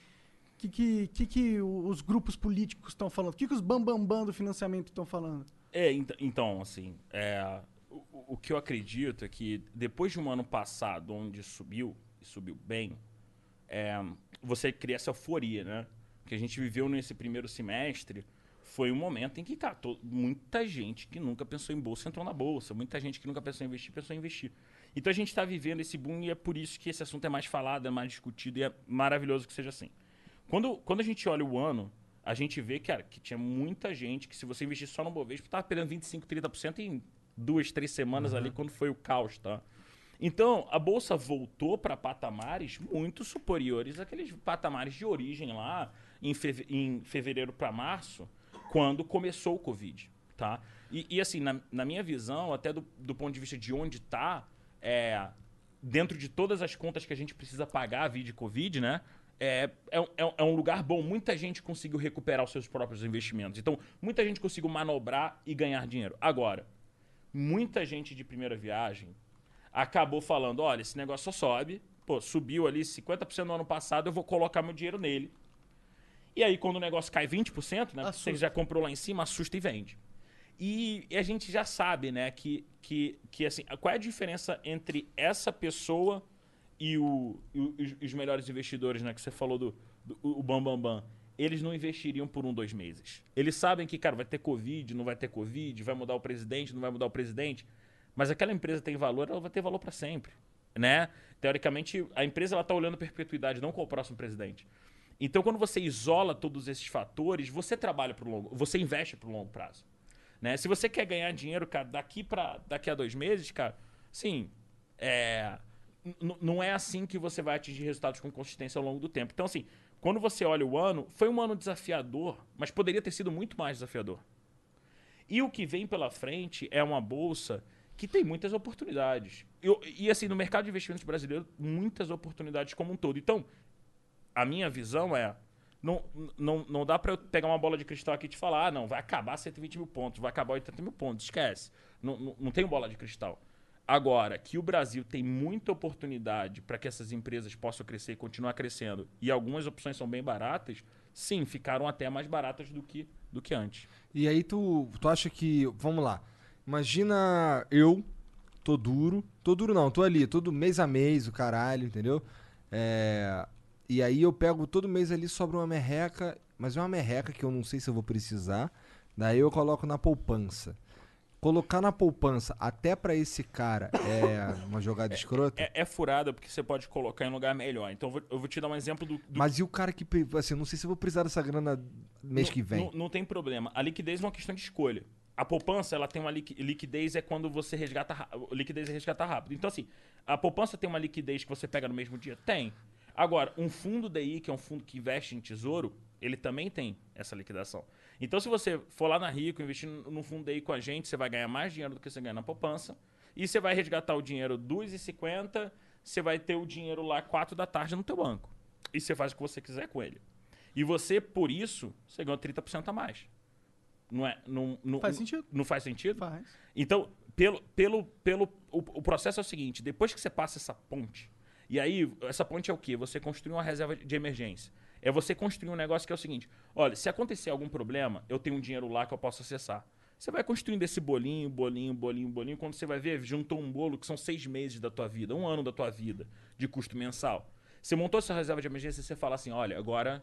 Que, que, que, que os grupos políticos estão falando? O que, que os bambambam bam, bam do financiamento estão falando? É, ent- então, assim, é, o, o que eu acredito é que depois de um ano passado onde subiu, e subiu bem, é, você cria essa euforia, né? Que a gente viveu nesse primeiro semestre foi um momento em que, to- muita gente que nunca pensou em bolsa entrou na bolsa. Muita gente que nunca pensou em investir, pensou em investir. Então a gente está vivendo esse boom e é por isso que esse assunto é mais falado, é mais discutido e é maravilhoso que seja assim. Quando, quando a gente olha o ano, a gente vê, cara, que tinha muita gente que se você investir só no Bovespa, estava perdendo 25, 30% em duas, três semanas ali, quando foi o caos, tá? Então, a bolsa voltou para patamares muito superiores àqueles patamares de origem lá em, feve- em fevereiro para março, quando começou o Covid, tá? E, e, assim, na, na minha visão, até do, do ponto de vista de onde está, é, dentro de todas as contas que a gente precisa pagar via Covid, né? É, é, um- é um- é um lugar bom. Muita gente conseguiu recuperar os seus próprios investimentos. Então, muita gente conseguiu manobrar e ganhar dinheiro. Agora, muita gente de primeira viagem acabou falando: olha, esse negócio só sobe. Pô, subiu ali 50% no ano passado, eu vou colocar meu dinheiro nele. E aí, quando o negócio cai 20%, né? Você já comprou lá em cima, assusta e vende. E a gente já sabe, né, que, que, que assim, qual é a diferença entre essa pessoa e, o, e os, os melhores investidores, né, que você falou do, do o Bam Bam Bam. Eles não investiriam por um, dois meses. Eles sabem que, cara, vai ter Covid, não vai ter Covid, vai mudar o presidente, não vai mudar o presidente. Mas aquela empresa tem valor, ela vai ter valor para sempre, né? Teoricamente, a empresa ela tá olhando perpetuidade, não qual o próximo presidente. Então, quando você isola todos esses fatores, você trabalha para longo, você investe para o longo prazo. Né? Se você quer ganhar dinheiro, cara, daqui para daqui a dois meses, cara, sim, é, não é assim que você vai atingir resultados com consistência ao longo do tempo. Então, assim, quando você olha o ano, foi um ano desafiador, mas poderia ter sido muito mais desafiador. E o que vem pela frente é uma bolsa que tem muitas oportunidades. Eu- e assim, no mercado de investimentos brasileiro, muitas oportunidades como um todo. Então, a minha visão é. Não, não, não dá para eu pegar uma bola de cristal aqui e te falar, ah, não, vai acabar 120 mil pontos, vai acabar 80 mil pontos. Esquece. Não, não, não tem bola de cristal. Agora, que o Brasil tem muita oportunidade para que essas empresas possam crescer e continuar crescendo, e algumas opções são bem baratas, sim, ficaram até mais baratas do que, do que antes. E aí tu, tu acha que. Vamos lá. Imagina eu, tô duro. Tô duro não, tô ali, todo mês a mês, o caralho, entendeu? É, e aí eu pego todo mês ali, sobra uma merreca, mas é uma merreca que eu não sei se eu vou precisar. Daí eu coloco na poupança. Colocar na poupança até pra esse cara é uma jogada escrota? É, é furada porque você pode colocar em um lugar melhor. Então eu vou, eu vou te dar um exemplo do. do Mas e o cara que, assim, eu não sei se eu vou precisar dessa grana mês não, que vem. Não, não tem problema. A liquidez é uma questão de escolha. A poupança, ela tem uma liqui- liquidez é quando você resgata liquidez é resgatar rápido. Então assim, a poupança tem uma liquidez que você pega no mesmo dia? Tem. Agora, um fundo DI, que é um fundo que investe em tesouro, ele também tem essa liquidação. Então, se você for lá na Rico, investir no fundo DI com a gente, você vai ganhar mais dinheiro do que você ganha na poupança. E você vai resgatar o dinheiro 2,50, você vai ter o dinheiro lá 4 da tarde no teu banco. E você faz o que você quiser com ele. E você, por isso, você ganha 30% a mais. Não, é, não, não, Faz sentido. Não faz sentido? Faz. Então, pelo, pelo, pelo, o, o processo é o seguinte: depois que você passa essa ponte, e aí, essa ponte é o quê? Você construir uma reserva de emergência. É você construir um negócio que é o seguinte: olha, se acontecer algum problema, eu tenho um dinheiro lá que eu posso acessar. Você vai construindo esse bolinho, bolinho, bolinho, bolinho. Quando você vai ver, juntou um bolo que são seis meses da tua vida, um ano da tua vida de custo mensal. Você montou essa reserva de emergência e você fala assim: olha, agora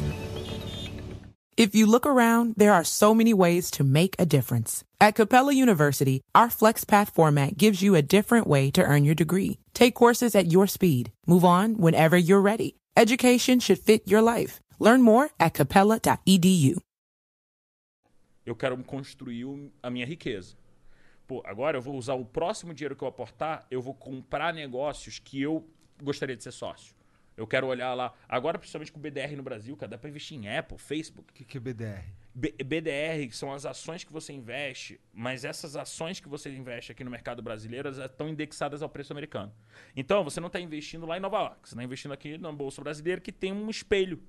If you look around, there are so many ways to make a difference. At Capella University, our FlexPath format gives you a different way to earn your degree. Take courses at your speed. Move on whenever you're ready. Education should fit your life. Learn more at capella.edu. eu quero construir a minha riqueza. Pô, agora eu vou usar o próximo dinheiro que eu aportar, eu vou comprar negócios que eu gostaria de ser sócio. Eu quero olhar lá, agora principalmente com o BDR no Brasil, cara, dá pra investir em Apple, Facebook. O que, que é BDR? B- BDR são as ações que você investe, mas essas ações que você investe aqui no mercado brasileiro estão indexadas ao preço americano. Então, você não está investindo lá em Nova York, você está investindo aqui na Bolsa Brasileira que tem um espelho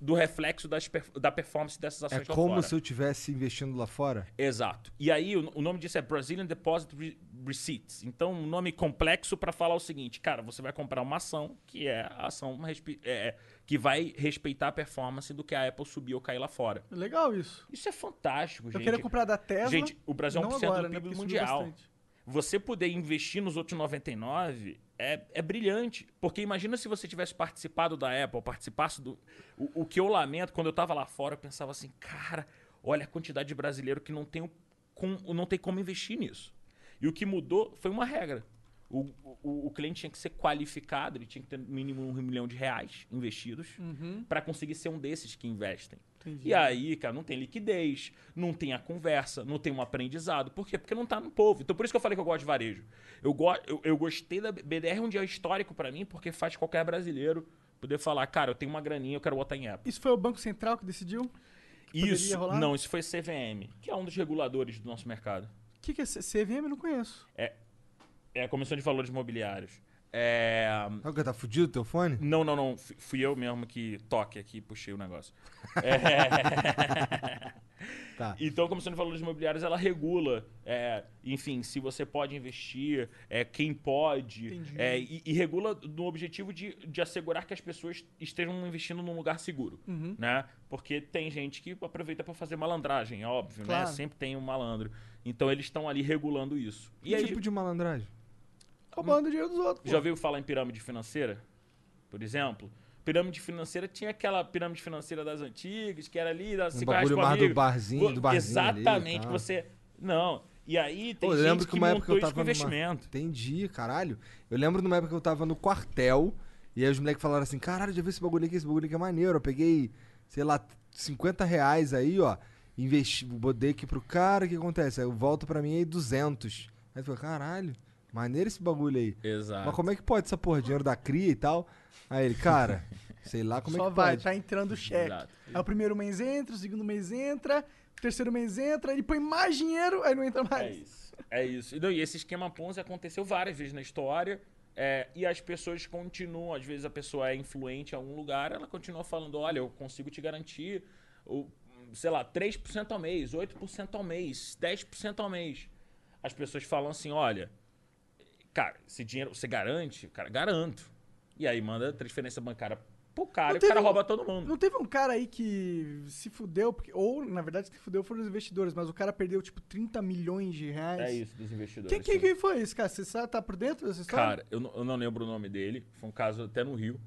do reflexo das da performance dessas É ações lá como fora. se eu estivesse investindo lá fora? Exato. E aí, o, o nome disso é Brazilian Deposit Re- Receipts. Então, um nome complexo para falar o seguinte: cara, você vai comprar uma ação que é a ação respe- é, que vai respeitar a performance do que a Apple subir ou cair lá fora. Legal isso. Isso é fantástico, Eu gente. queria comprar da Tesla. Gente, o Brasil é não 1% agora, do né, PIB subiu mundial. Você poder investir nos outros 99 é, é brilhante. Porque imagina se você tivesse participado da Apple, participasse do. O, o que eu lamento, quando eu tava lá fora, eu pensava assim, cara, olha a quantidade de brasileiro que não tem, o- com, não tem como investir nisso. E o que mudou foi uma regra. O, o, o cliente tinha que ser qualificado, ele tinha que ter no mínimo um milhão de reais investidos para conseguir ser um desses que investem. Entendi. E aí, cara, não tem liquidez, não tem a conversa, não tem um aprendizado. Por quê? Porque não tá no povo. Então por isso que eu falei que eu gosto de varejo. Eu, go eu, eu gostei da BDR é um dia histórico para mim, porque faz qualquer brasileiro poder falar, cara, eu tenho uma graninha, eu quero botar em Apple. Isso foi o Banco Central que decidiu? poderia Isso, rolar? não, isso foi CVM, que é um dos reguladores do nosso mercado. O que, que é CVM? Eu não conheço. É a Comissão de Valores Imobiliários. É... Sabe que tá fudido o teu fone? Não, não, não. Fui- eu mesmo que toque aqui e puxei o negócio. É... Tá. Então, a Comissão de Valores Imobiliários, ela regula, é, enfim, se você pode investir, é, quem pode, Entendi. é, e, e regula no objetivo de, de assegurar que as pessoas estejam investindo num lugar seguro, Uhum. né? Porque tem gente que aproveita para fazer malandragem, é óbvio, Claro. né? Sempre tem um malandro. Então, eles estão ali regulando isso. E Que aí, tipo de malandragem? Roubando o dinheiro dos outros. pô. já ouviu falar em pirâmide financeira? Por exemplo? Pirâmide financeira tinha aquela pirâmide financeira das antigas, que era ali, das Um 5 reais bagulho mais do barzinho, do barzinho ali Exatamente, tal. você... Não, e aí tem Pô, gente lembro que, que uma época montou eu tava com numa... investimento. Entendi, caralho. Eu lembro numa época que eu tava no quartel e aí os moleques falaram assim, caralho, já vi esse bagulho aqui, esse bagulho aqui é maneiro. Eu peguei, sei lá, 50 reais aí, ó, investi, botei aqui pro cara, o que acontece? Aí eu volto pra mim aí 200. Aí eu falei, caralho, maneiro esse bagulho aí. Exato. Mas como é que pode essa porra, dinheiro da cria e tal? Aí ele, cara, sei lá como Só é que vai, pode. tá entrando o cheque. Exato. Aí o primeiro mês entra, o segundo mês entra, o terceiro mês entra, ele põe mais dinheiro, aí não entra mais. É isso. É isso. E, não, e esse esquema Ponzi aconteceu várias vezes na história. é, e as pessoas continuam, às vezes a pessoa é influente em algum lugar, ela continua falando, olha, eu consigo te garantir, o, sei lá, 3% ao mês, 8% ao mês, 10% ao mês. As pessoas falam assim, olha, cara, esse dinheiro você garante? Cara, garanto. E aí manda transferência bancária pro cara Não e o cara um- rouba todo mundo. Não teve um cara aí que se fudeu, porque, ou na verdade se fudeu foram os investidores, mas o cara perdeu tipo 30 milhões de reais. É isso dos investidores. Quem, quem, quem foi esse cara? Você sabe, tá por dentro dessa história? Cara, eu não, eu não lembro o nome dele. Foi um caso até no Rio.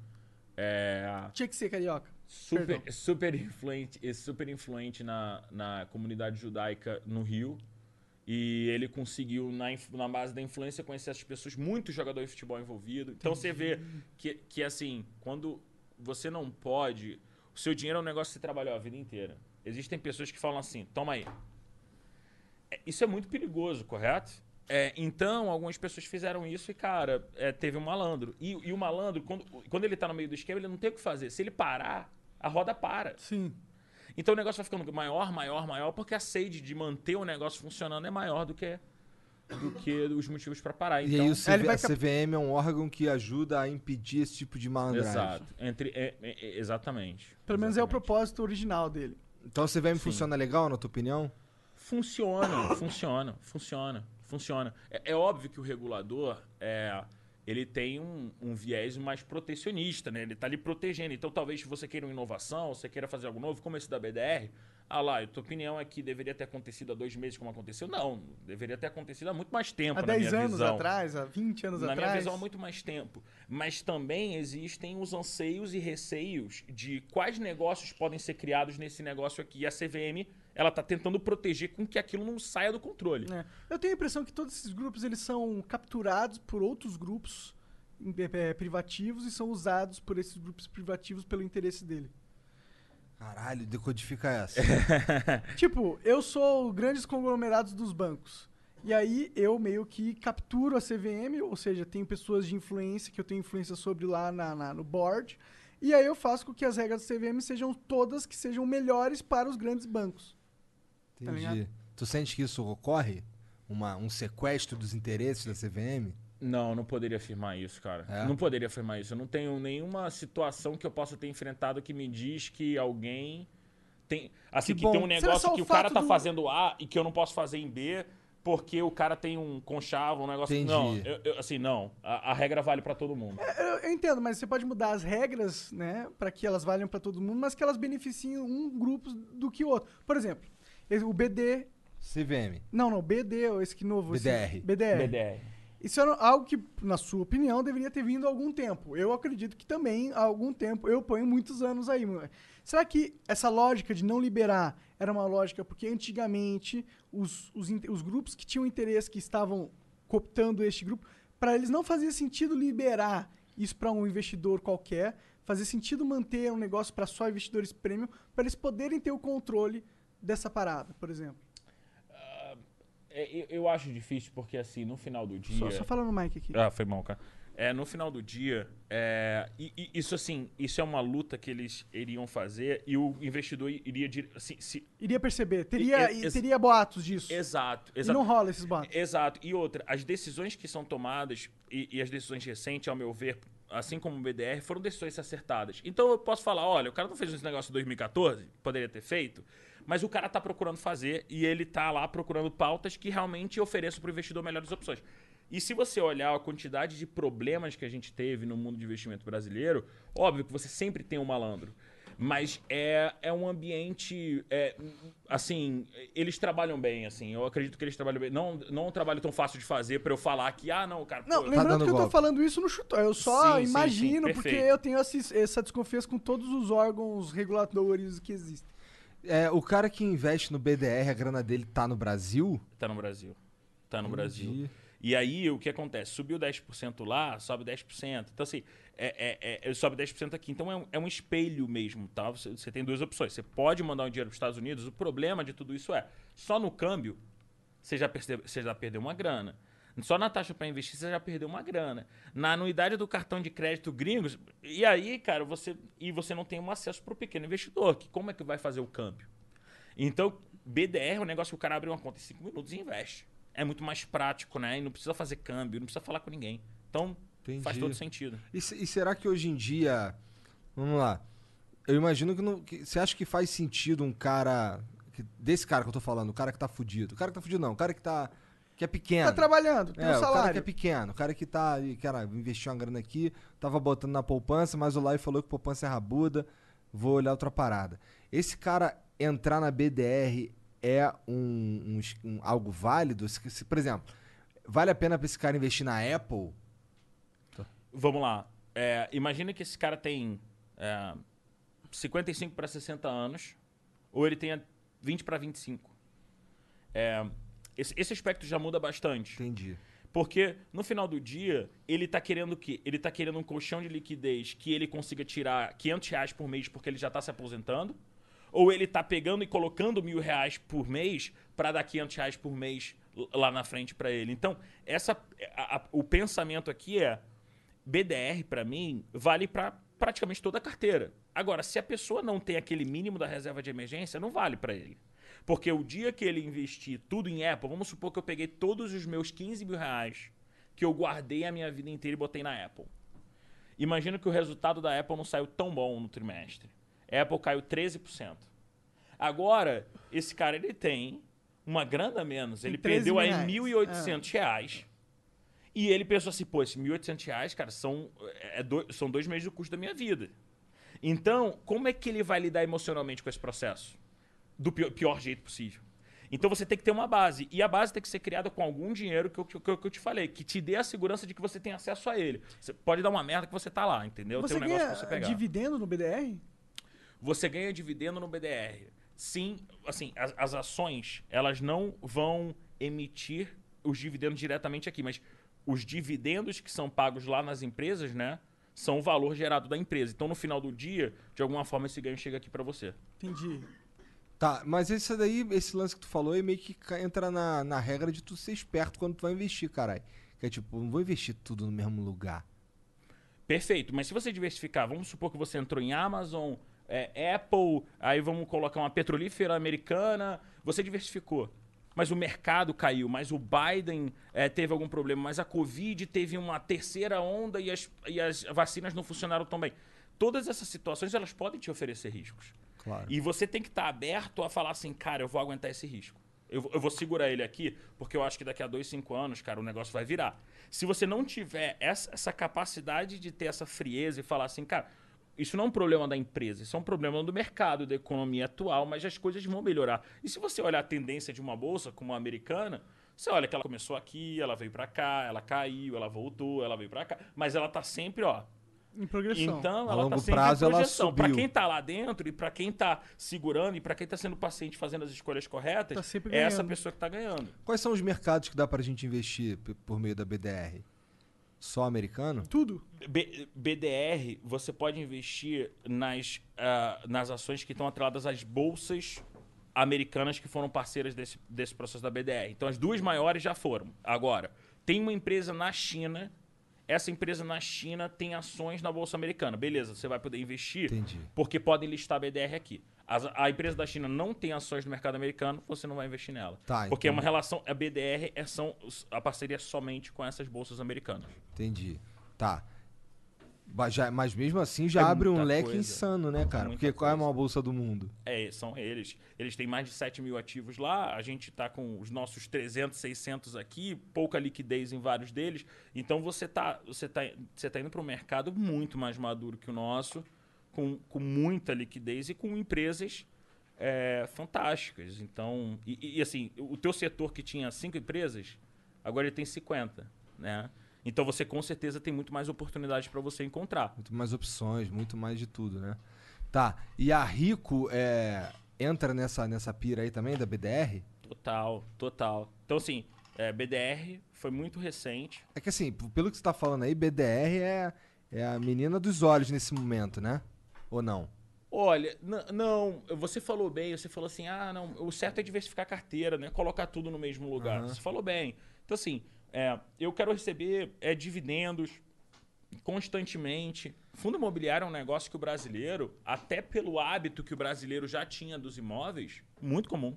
É, Tinha que ser carioca. super, Perdão. super influente, super influente na, na comunidade judaica no Rio. E ele conseguiu, na, na base da influência, conhecer essas pessoas, muitos jogadores de futebol envolvidos. Então você vê que, que, assim, quando você não pode. O seu dinheiro é um negócio que você trabalhou a vida inteira. Existem pessoas que falam assim: toma aí. É, Isso é muito perigoso, correto? É, então, algumas pessoas fizeram isso e, cara, é, teve um malandro. E, e o malandro, quando, quando ele tá no meio do esquema, ele não tem o que fazer. Se ele parar, a roda para. Sim. Então o negócio vai ficando maior, maior, maior, porque a sede de manter o negócio funcionando é maior do que, do que os motivos para parar. E Então, aí o CV, ele vai a CVM é um órgão que ajuda a impedir esse tipo de malandragem. Exato. Entre, é- é- é- exatamente. Pelo menos é o Exatamente. propósito original dele. Então a CVM funciona legal, na tua opinião? Funciona, funciona, funciona, funciona. É, é óbvio que o regulador é, ele tem um, um viés mais protecionista, né? Ele está ali protegendo. Então, talvez se você queira uma inovação, você queira fazer algo novo, como esse da BDR, ah lá, a tua opinião é que deveria ter acontecido há dois meses como aconteceu? Não, deveria ter acontecido há muito mais tempo, Há na 10 minha anos visão. atrás, há 20 anos Na atrás. minha visão, há muito mais tempo. Mas também existem os anseios e receios de quais negócios podem ser criados nesse negócio aqui. E a CVM, ela tá tentando proteger com que aquilo não saia do controle. É. Eu tenho a impressão que todos esses grupos eles são capturados por outros grupos eh, eh, privativos e são usados por esses grupos privativos pelo interesse dele. Caralho, decodifica essa. tipo, eu sou grandes conglomerados dos bancos. E aí eu meio que capturo a CVM, ou seja, tenho pessoas de influência que eu tenho influência sobre lá na, na- no board. E aí eu faço com que as regras da CVM sejam todas que sejam melhores para os grandes bancos. Entendi. ligado? tu sente que isso ocorre? Uma, um sequestro dos interesses da CVM? Não, não poderia afirmar isso, cara. É? Não poderia afirmar isso. Eu não tenho nenhuma situação que eu possa ter enfrentado que me diz que alguém tem. Assim, Que que, tem um negócio o que o cara tá do- fazendo A e que eu não posso fazer em B porque o cara tem um conchavo, um negócio. Entendi. Não, eu- eu- assim, não. A, a regra vale pra todo mundo. Eu, eu entendo, mas você pode mudar as regras, né, para que elas valham para todo mundo, mas que elas beneficiem um grupo do que o outro. Por exemplo, esse- o BD, CVM. não, não, BD, esse que novo, esse- BDR. BDR. BDR. Isso é algo que, na sua opinião, deveria ter vindo há algum tempo. Eu acredito que também há algum tempo. Eu ponho muitos anos aí. Será que essa lógica de não liberar era uma lógica porque antigamente os, os, os grupos que tinham interesse, que estavam cooptando este grupo, para eles não fazia sentido liberar isso para um investidor qualquer, fazia sentido manter um negócio para só investidores premium, para eles poderem ter o controle dessa parada, por exemplo. É, eu, eu acho difícil porque, assim, no final do dia. Só, só falando no mic aqui. Ah, foi mal, cara. É, no final do dia, é, e- e isso assim, isso é uma luta que eles iriam fazer e o investidor iria assim, se, Iria perceber. Teria, E- e- teria boatos disso. exato, E exato. não rola esses boatos. Exato. E outra, as decisões que são tomadas e, e as decisões recentes, ao meu ver, assim como o BDR, foram decisões acertadas. Então eu posso falar, olha, o cara não fez esse negócio em 2014, poderia ter feito, mas o cara tá procurando fazer e ele tá lá procurando pautas que realmente ofereçam para o investidor melhores opções. E se você olhar a quantidade de problemas que a gente teve no mundo de investimento brasileiro, óbvio que você sempre tem um malandro. Mas é, é um ambiente. é, assim, eles trabalham bem, assim. Eu acredito que eles trabalham bem. Não, não é um trabalho tão fácil de fazer pra eu falar que, ah, não, cara. Não, pô, lembrando dando que eu tô golpe. falando isso no chutão. Eu só Sim, sim, imagino, sim, porque perfeito. eu tenho esse- essa desconfiança com todos os órgãos reguladores que existem. É, o cara que investe no BDR, a grana dele tá no Brasil? Tá no Brasil. Tá no Brasil. Entendi. E aí, o que acontece? Subiu 10% lá, sobe 10%. Então, assim, é, é, é, sobe 10% aqui. Então, é um, é um espelho mesmo, tá? Você, você tem duas opções. Você pode mandar um dinheiro para os Estados Unidos. O problema de tudo isso é, só no câmbio, você já, percebe, você já perdeu uma grana. Só na taxa para investir, você já perdeu uma grana. Na anuidade do cartão de crédito gringos, e aí, cara, você e você não tem um acesso para o pequeno investidor. Que como é que vai fazer o câmbio? Então, BDR é um negócio que o cara abre uma conta em 5 minutos e investe. É muito mais prático, né? E não precisa fazer câmbio, não precisa falar com ninguém. Então, Entendi. faz todo sentido. E, e será que hoje em dia. Vamos lá. Eu imagino que, não, que- Você acha que faz sentido um cara. que- desse cara que eu tô falando, o cara que tá fudido. O cara que tá fudido, não. O cara que tá. Que é pequeno. Tá trabalhando, tem É, um o cara que é salário. pequeno, o cara que tá ali, cara, investiu uma grana aqui, tava botando na poupança, mas o Lai falou que poupança é rabuda, vou olhar outra parada. Esse cara entrar na BDR é um, um um- algo válido? Se, se, por exemplo, vale a pena pra esse cara investir na Apple? Vamos lá. É, imagina que esse cara tem é, 55 para 60 anos, ou ele tenha 20 para 25. É, esse, esse aspecto já muda bastante. Entendi. Porque no final do dia, ele tá querendo o quê? Ele tá querendo um colchão de liquidez que ele consiga tirar 500 reais por mês porque ele já tá se aposentando? Ou ele tá pegando e colocando mil reais por mês para dar 500 reais por mês lá na frente para ele? Então, essa, a- a- o pensamento aqui é: BDR, para mim, vale para praticamente toda a carteira. Agora, se a pessoa não tem aquele mínimo da reserva de emergência, não vale para ele. Porque o dia que ele investir tudo em Apple, vamos supor que eu peguei todos os meus 15 mil reais que eu guardei a minha vida inteira e botei na Apple. Imagina que o resultado da Apple não saiu tão bom no trimestre. A Apple caiu 13%. Agora, esse cara ele tem uma grana a menos. Ele 13 perdeu aí reais. 1.800 reais. E ele pensou assim, pô, esses 1.800 reais, cara, são, é do- são dois meses do custo da minha vida. Então, como é que ele vai lidar emocionalmente com esse processo? Do pior, pior jeito possível. Então você tem que ter uma base. E a base tem que ser criada com algum dinheiro que eu, que, eu- que eu te falei, que te dê a segurança de que você tem acesso a ele. Você pode dar uma merda que você tá lá, entendeu? Você tem um negócio ganha você dividendo no BDR? Você ganha dividendo no BDR. Sim, assim, as, as ações, elas não vão emitir os dividendos diretamente aqui, mas os dividendos que são pagos lá nas empresas, né, são o valor gerado da empresa. Então, no final do dia, de alguma forma, esse ganho chega aqui para você. Entendi. Tá, mas esse daí, esse lance que tu falou, aí meio que entra na, na regra de tu ser esperto quando tu vai investir, caralho. Que é tipo, não vou investir tudo no mesmo lugar. Perfeito, mas se você diversificar, vamos supor que você entrou em Amazon, é, Apple, aí vamos colocar uma petrolífera americana, você diversificou. mas o mercado caiu, mas o Biden eh, teve algum problema, mas a Covid teve uma terceira onda e as, e as vacinas não funcionaram tão bem. Todas essas situações elas podem te oferecer riscos. Claro. E você tem que estar aberto a falar assim, cara, eu vou aguentar esse risco. Eu, eu vou segurar ele aqui, porque eu acho que daqui a dois, cinco anos, cara, o negócio vai virar. Se você não tiver essa, essa capacidade de ter essa frieza e falar assim, cara, isso não é um problema da empresa, isso é um problema do mercado, da economia atual, mas as coisas vão melhorar. E se você olhar a tendência de uma bolsa como a americana, você olha que ela começou aqui, ela veio pra cá, ela caiu, ela voltou, ela veio pra cá, mas ela tá sempre, ó, Em progressão. então, A ela longo tá sempre prazo, em ela projeção. Pra subiu. quem tá lá dentro e pra quem tá segurando e pra quem tá sendo paciente fazendo as escolhas corretas, Tá é essa ganhando. pessoa que tá ganhando. Quais são os mercados que dá pra gente investir por meio da BDR? Só americano? Tudo. B- BDR, você pode investir nas, ah, nas ações que estão atreladas às bolsas americanas que foram parceiras desse, desse processo da BDR. Então, as duas maiores já foram. Agora, tem uma empresa na China. Essa empresa na China tem ações na bolsa americana. Beleza, você vai poder investir Entendi. porque podem listar BDR aqui. As- a empresa da China não tem ações no mercado americano, você não vai investir nela. Tá, porque é então- uma relação. A BDR é são, a parceria é somente com essas bolsas americanas. Entendi. Tá. Já- Mas mesmo assim já É abre um leque coisa. insano, né, cara? Muita Porque qual é a maior bolsa do mundo? É, são eles. Eles têm mais de 7 mil ativos lá. A gente está com os nossos 300, 600 aqui, pouca liquidez em vários deles. Então você tá, você tá, você tá indo para um mercado muito mais maduro que o nosso, com, com muita liquidez e com empresas é, fantásticas. Então, e, e, assim, o teu setor que tinha cinco empresas, agora ele tem 50, né? Então você com certeza tem muito mais oportunidades para você encontrar. Muito mais opções, muito mais de tudo, né? Tá. E a Rico é, entra nessa, nessa pira aí também da BDR? Total, total. Então, assim, é, BDR foi muito recente. É que assim, pelo que você tá falando aí, BDR é, é a menina dos olhos nesse momento, né? Ou não? Olha, não, você falou bem, você falou assim, ah, não, o certo é diversificar a carteira, né? Colocar tudo no mesmo lugar. Você falou bem. Então, assim, é, eu quero receber é, dividendos constantemente. Fundo imobiliário é um negócio que o brasileiro, até pelo hábito que o brasileiro já tinha dos imóveis, muito comum.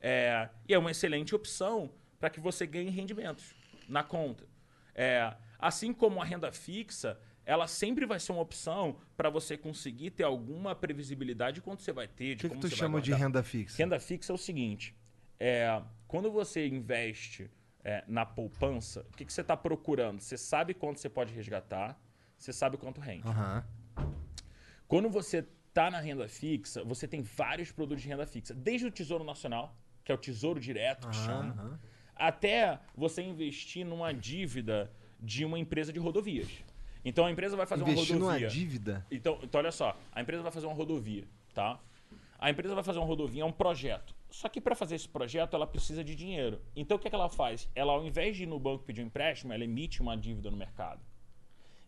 É, e é uma excelente opção para que você ganhe rendimentos na conta. É, assim como a renda fixa, ela sempre vai ser uma opção para você conseguir ter alguma previsibilidade de quanto você vai ter, O de que, que como tu você chama de renda fixa? Renda fixa é o seguinte: é, quando você investe é, na poupança, o que, que você está procurando? Você sabe quanto você pode resgatar, você sabe quanto rende. Aham. Quando você está na renda fixa, você tem vários produtos de renda fixa, desde o Tesouro Nacional, que é o Tesouro Direto, que chama, aham. até você investir numa dívida de uma empresa de rodovias. Então a empresa vai fazer Investir uma numa rodovia. dívida? Então, então, olha só, a empresa vai fazer uma rodovia, tá? A empresa vai fazer uma rodovia, é um projeto. Só que para fazer esse projeto, ela precisa de dinheiro. Então, o que, é que ela faz? Ela, ao invés de ir no banco pedir um empréstimo, ela emite uma dívida no mercado.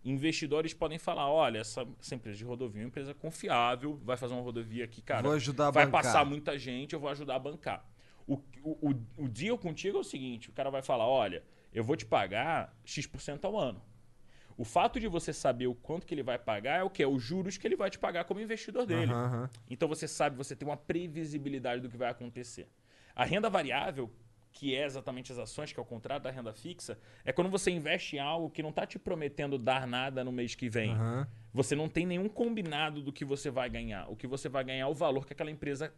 Investidores podem falar: olha, essa, essa empresa de rodovia é uma empresa confiável, vai fazer uma rodovia aqui, cara. Vou ajudar a vai passar muita gente, eu vou ajudar a bancar. O, o, o, o deal contigo é o seguinte: o cara vai falar: olha, eu vou te pagar X% ao ano. O fato de você saber o quanto que ele vai pagar é o que? É os juros que ele vai te pagar como investidor dele. Aham. Então você sabe, você tem uma previsibilidade do que vai acontecer. A renda variável, que é exatamente as ações, que é o contrário da renda fixa, é quando você investe em algo que não está te prometendo dar nada no mês que vem. Aham. Você não tem nenhum combinado do que você vai ganhar. O que você vai ganhar é o valor que aquela empresa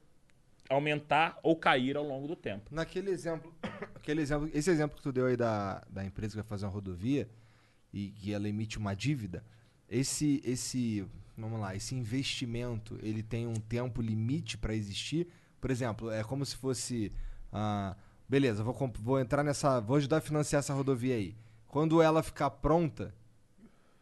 aumentar ou cair ao longo do tempo. Naquele exemplo, aquele exemplo, esse exemplo que tu deu aí da, da empresa que vai fazer uma rodovia e que ela emite uma dívida, esse esse, vamos lá, esse investimento, ele tem um tempo limite para existir? Por exemplo, é como se fosse ah, beleza, vou vou entrar nessa, vou ajudar a financiar essa rodovia aí. Quando ela ficar pronta,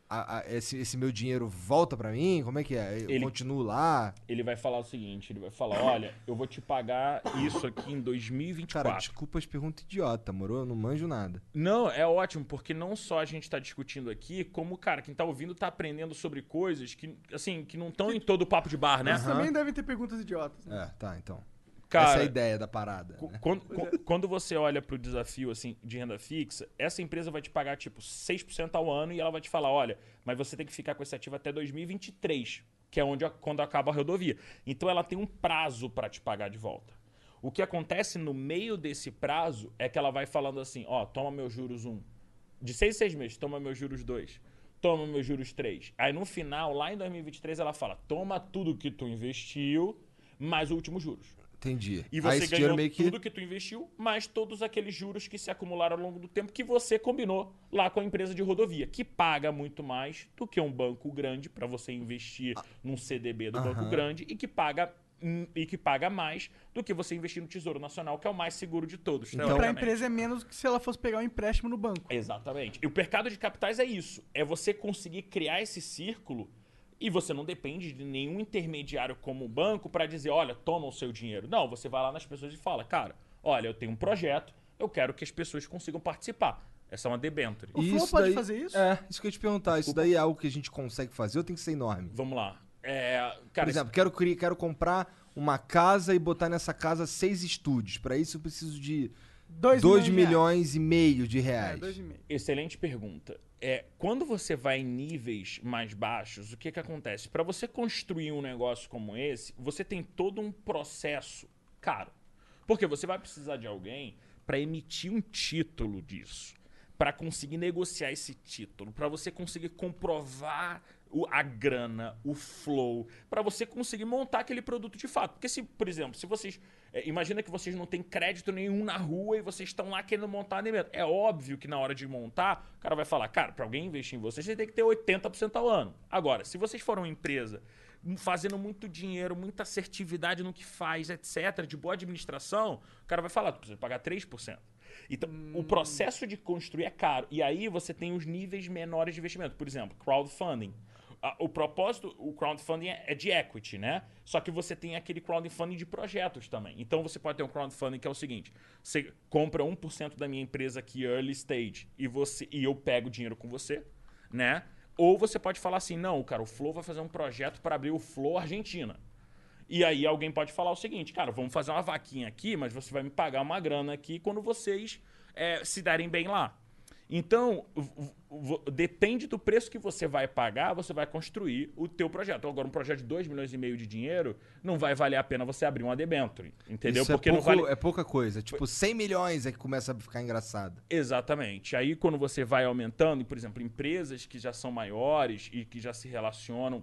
a- a- esse, esse meu dinheiro volta para mim? Como é que é? Eu Ele- continuo lá? Ele vai falar o seguinte, ele vai falar, olha, eu vou te pagar isso aqui em 2024. Cara, desculpa as perguntas idiota, moro? Eu não manjo nada. Não, é ótimo, porque não só a gente está discutindo aqui, como, cara, quem tá ouvindo tá aprendendo sobre coisas que, assim, que não estão em todo o papo de bar, né? Mas também devem ter perguntas idiotas. Né? É, tá, então. Cara, Essa é a ideia da parada. Né? Quando, qu- quando você olha para o desafio assim, de renda fixa, essa empresa vai te pagar tipo 6% ao ano e ela vai te falar: olha, mas você tem que ficar com esse ativo até 2023, que é onde quando acaba a rodovia. Então ela tem um prazo para te pagar de volta. O que acontece no meio desse prazo é que ela vai falando assim, ó, toma meus juros 1. De seis em seis meses, toma meus juros 2. Toma meus juros 3. Aí no final, lá em 2023, ela fala, toma tudo que tu investiu, mais o último juros. Entendi. E Aí você dinheiro ganhou meio que. tudo que tu investiu, mais todos aqueles juros que se acumularam ao longo do tempo que você combinou lá com a empresa de rodovia, que paga muito mais do que um banco grande para você investir num CDB do banco grande e que paga hum, e que paga mais do que você investir no Tesouro Nacional, que é o mais seguro de todos. Então- Pra teoricamente. empresa é menos que se ela fosse pegar um empréstimo no banco. Exatamente. E o mercado de capitais é isso. É você conseguir criar esse círculo e você não depende de nenhum intermediário como o banco para dizer, olha, toma o seu dinheiro. Não, você vai lá nas pessoas e fala, cara, olha, eu tenho um projeto, eu quero que as pessoas consigam participar. Essa é uma debenture. O Flow pode fazer isso? É, isso que eu ia te perguntar. Isso daí é algo que a gente consegue fazer ou tem que ser enorme? Vamos lá. É, Por cara, exemplo, quero, cri- quero comprar uma casa e botar nessa casa seis estúdios. Pra isso eu preciso de 2 2 milhões. milhões e meio de reais. É, dois e meio. Excelente pergunta. É, quando você vai em níveis mais baixos, o que, que acontece? Para você construir um negócio como esse, você tem todo um processo caro. Porque você vai precisar de alguém para emitir um título disso, para conseguir negociar esse título, para você conseguir comprovar o- a grana, o flow, para você conseguir montar aquele produto de fato. Porque se, por exemplo, se vocês é, imagina que vocês não têm crédito nenhum na rua e vocês estão lá querendo montar um evento. É óbvio que na hora de montar, o cara vai falar, cara, para alguém investir em vocês, você tem que ter 80% ao ano. Agora, se vocês forem uma empresa fazendo muito dinheiro, muita assertividade no que faz, etc., de boa administração, o cara vai falar, tu precisa pagar 3%. Então, o processo de construir é caro. E aí você tem os níveis menores de investimento. Por exemplo, crowdfunding. O propósito, o crowdfunding é é de equity, né? Só que você tem aquele crowdfunding de projetos também. Então você pode ter um crowdfunding que é o seguinte: você compra 1% da minha empresa aqui early stage e você e eu pego o dinheiro com você, né? Ou você pode falar assim: "Não, cara, o Flow vai fazer um projeto para abrir o Flow Argentina". E aí alguém pode falar o seguinte, cara, vamos fazer uma vaquinha aqui, mas você vai me pagar uma grana aqui quando vocês é, se derem bem lá. Então, depende do preço que você vai pagar, você vai construir o teu projeto. Agora, um projeto de 2 milhões e meio de dinheiro, não vai valer a pena você abrir uma debenture, entendeu? Isso Porque é, pouco, não vale... é pouca coisa. Tipo, 100 milhões é que começa a ficar engraçado. Exatamente. Aí quando você vai aumentando, por exemplo, empresas que já são maiores e que já se relacionam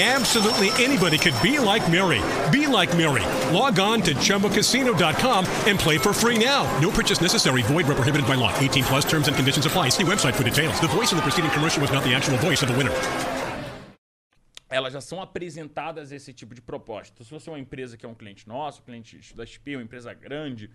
Absolutely anybody could be like Mary. Be like Mary. Log on to ChumbaCasino.com and play for free now. No purchase necessary. Void where prohibited by law. 18 plus terms and conditions apply. See website for details. The voice in the preceding commercial was not the actual voice of the winner. elas já são apresentadas esse tipo de proposta. Se você é uma empresa que é um cliente nosso, cliente da XP, uma empresa grande,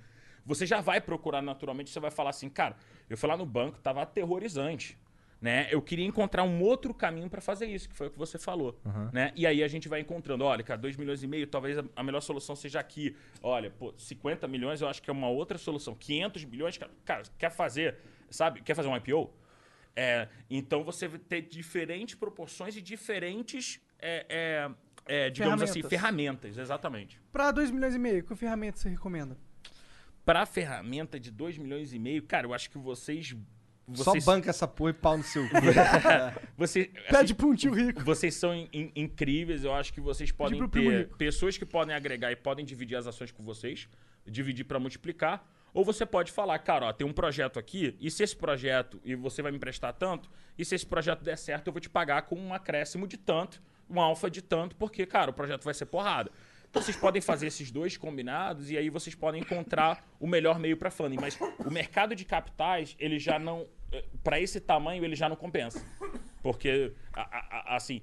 você já vai procurar naturalmente, você vai falar assim, cara, eu fui lá no banco, tava aterrorizante. Né? Eu queria encontrar um outro caminho para fazer isso, que foi o que você falou. Né? E aí a gente vai encontrando, olha, cara, 2 milhões e meio, talvez a- melhor solução seja aqui. Olha, pô, 50 milhões eu acho que é uma outra solução. 500 milhões, cara, cara, quer fazer, sabe? Quer fazer um IPO? É, então você vai ter diferentes proporções e diferentes, é, é, é, digamos assim, Ferramentas. ferramentas, exatamente. Pra 2 milhões e meio, que ferramenta você recomenda? Para ferramenta de 2 milhões e meio, cara, eu acho que vocês. Só vocês banca essa porra e pau no seu cu. você, Pede assim, pra um tio rico. vocês são in- in- incríveis, eu acho que vocês podem ter pessoas que podem agregar e podem dividir as ações com vocês, dividir para multiplicar, ou você pode falar, cara, ó, tem um projeto aqui, e se esse projeto, e você vai me emprestar tanto, e se esse projeto der certo, eu vou te pagar com um acréscimo de tanto, um alfa de tanto, porque, cara, o projeto vai ser porrada. Vocês podem fazer esses dois combinados e aí vocês podem encontrar o melhor meio para funding. Mas o mercado de capitais, ele já não. Para esse tamanho, ele já não compensa. Porque, assim,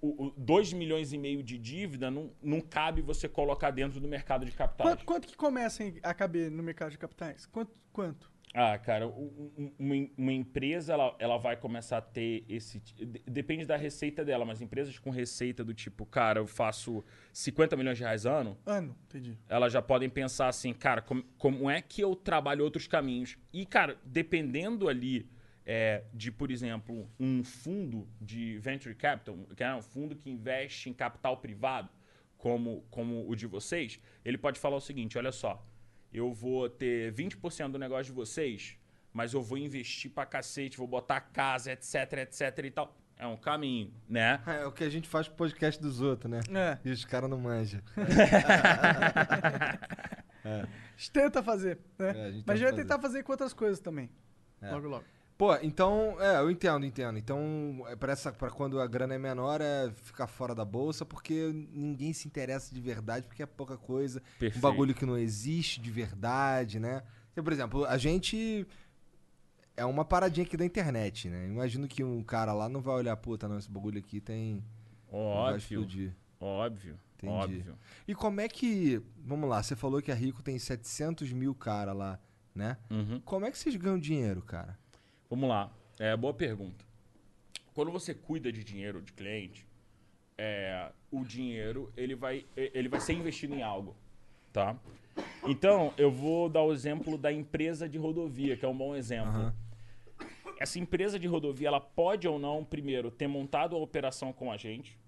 o, 2 milhões e meio de dívida não, não cabe você colocar dentro do mercado de capitais. Quanto, quanto que começa a caber no mercado de capitais? Quanto? quanto? Ah, cara, um- um- uma, uma empresa ela, ela vai começar a ter esse. Depende da receita dela, mas empresas com receita do tipo, cara, eu faço 50 milhões de reais ano, Ano, entendi. elas já podem pensar assim, cara, como, como é que eu trabalho outros caminhos? E, cara, dependendo ali é, de, por exemplo, um fundo de venture capital, que é um fundo que investe em capital privado, como, como o de vocês, ele pode falar o seguinte: olha só, eu vou ter 20% do negócio de vocês, mas eu vou investir pra cacete, vou botar casa, etc, etc e tal. É um caminho, né? É o que a gente faz pro podcast dos outros, né? É. E os caras não manjam. A gente tenta fazer, né? É, a gente Mas a gente vai fazer. tentar fazer com outras coisas também. É. Logo, logo. Pô, então, é, eu entendo, entendo. Então, é pra, essa, pra quando a grana é menor, é ficar fora da bolsa, porque ninguém se interessa de verdade, porque é pouca coisa. Um Perfeito. bagulho que não existe de verdade, né? Então, por exemplo, a gente é uma paradinha aqui da internet, né? Imagino que um cara lá não vai olhar, puta, não, esse bagulho aqui tem. Óbvio. Óbvio. Entendi. Óbvio. E como é que. Vamos lá, você falou que a Rico tem 700 mil cara lá, né? Uhum. Como é que vocês ganham dinheiro, cara? Vamos lá. É, boa pergunta. Quando você cuida de dinheiro de cliente, é, o dinheiro ele vai, ele vai ser investido em algo, tá? Então, eu vou dar o exemplo da empresa de rodovia, que é um bom exemplo. Essa empresa de rodovia, ela pode ou não, primeiro, ter montado a operação com a gente,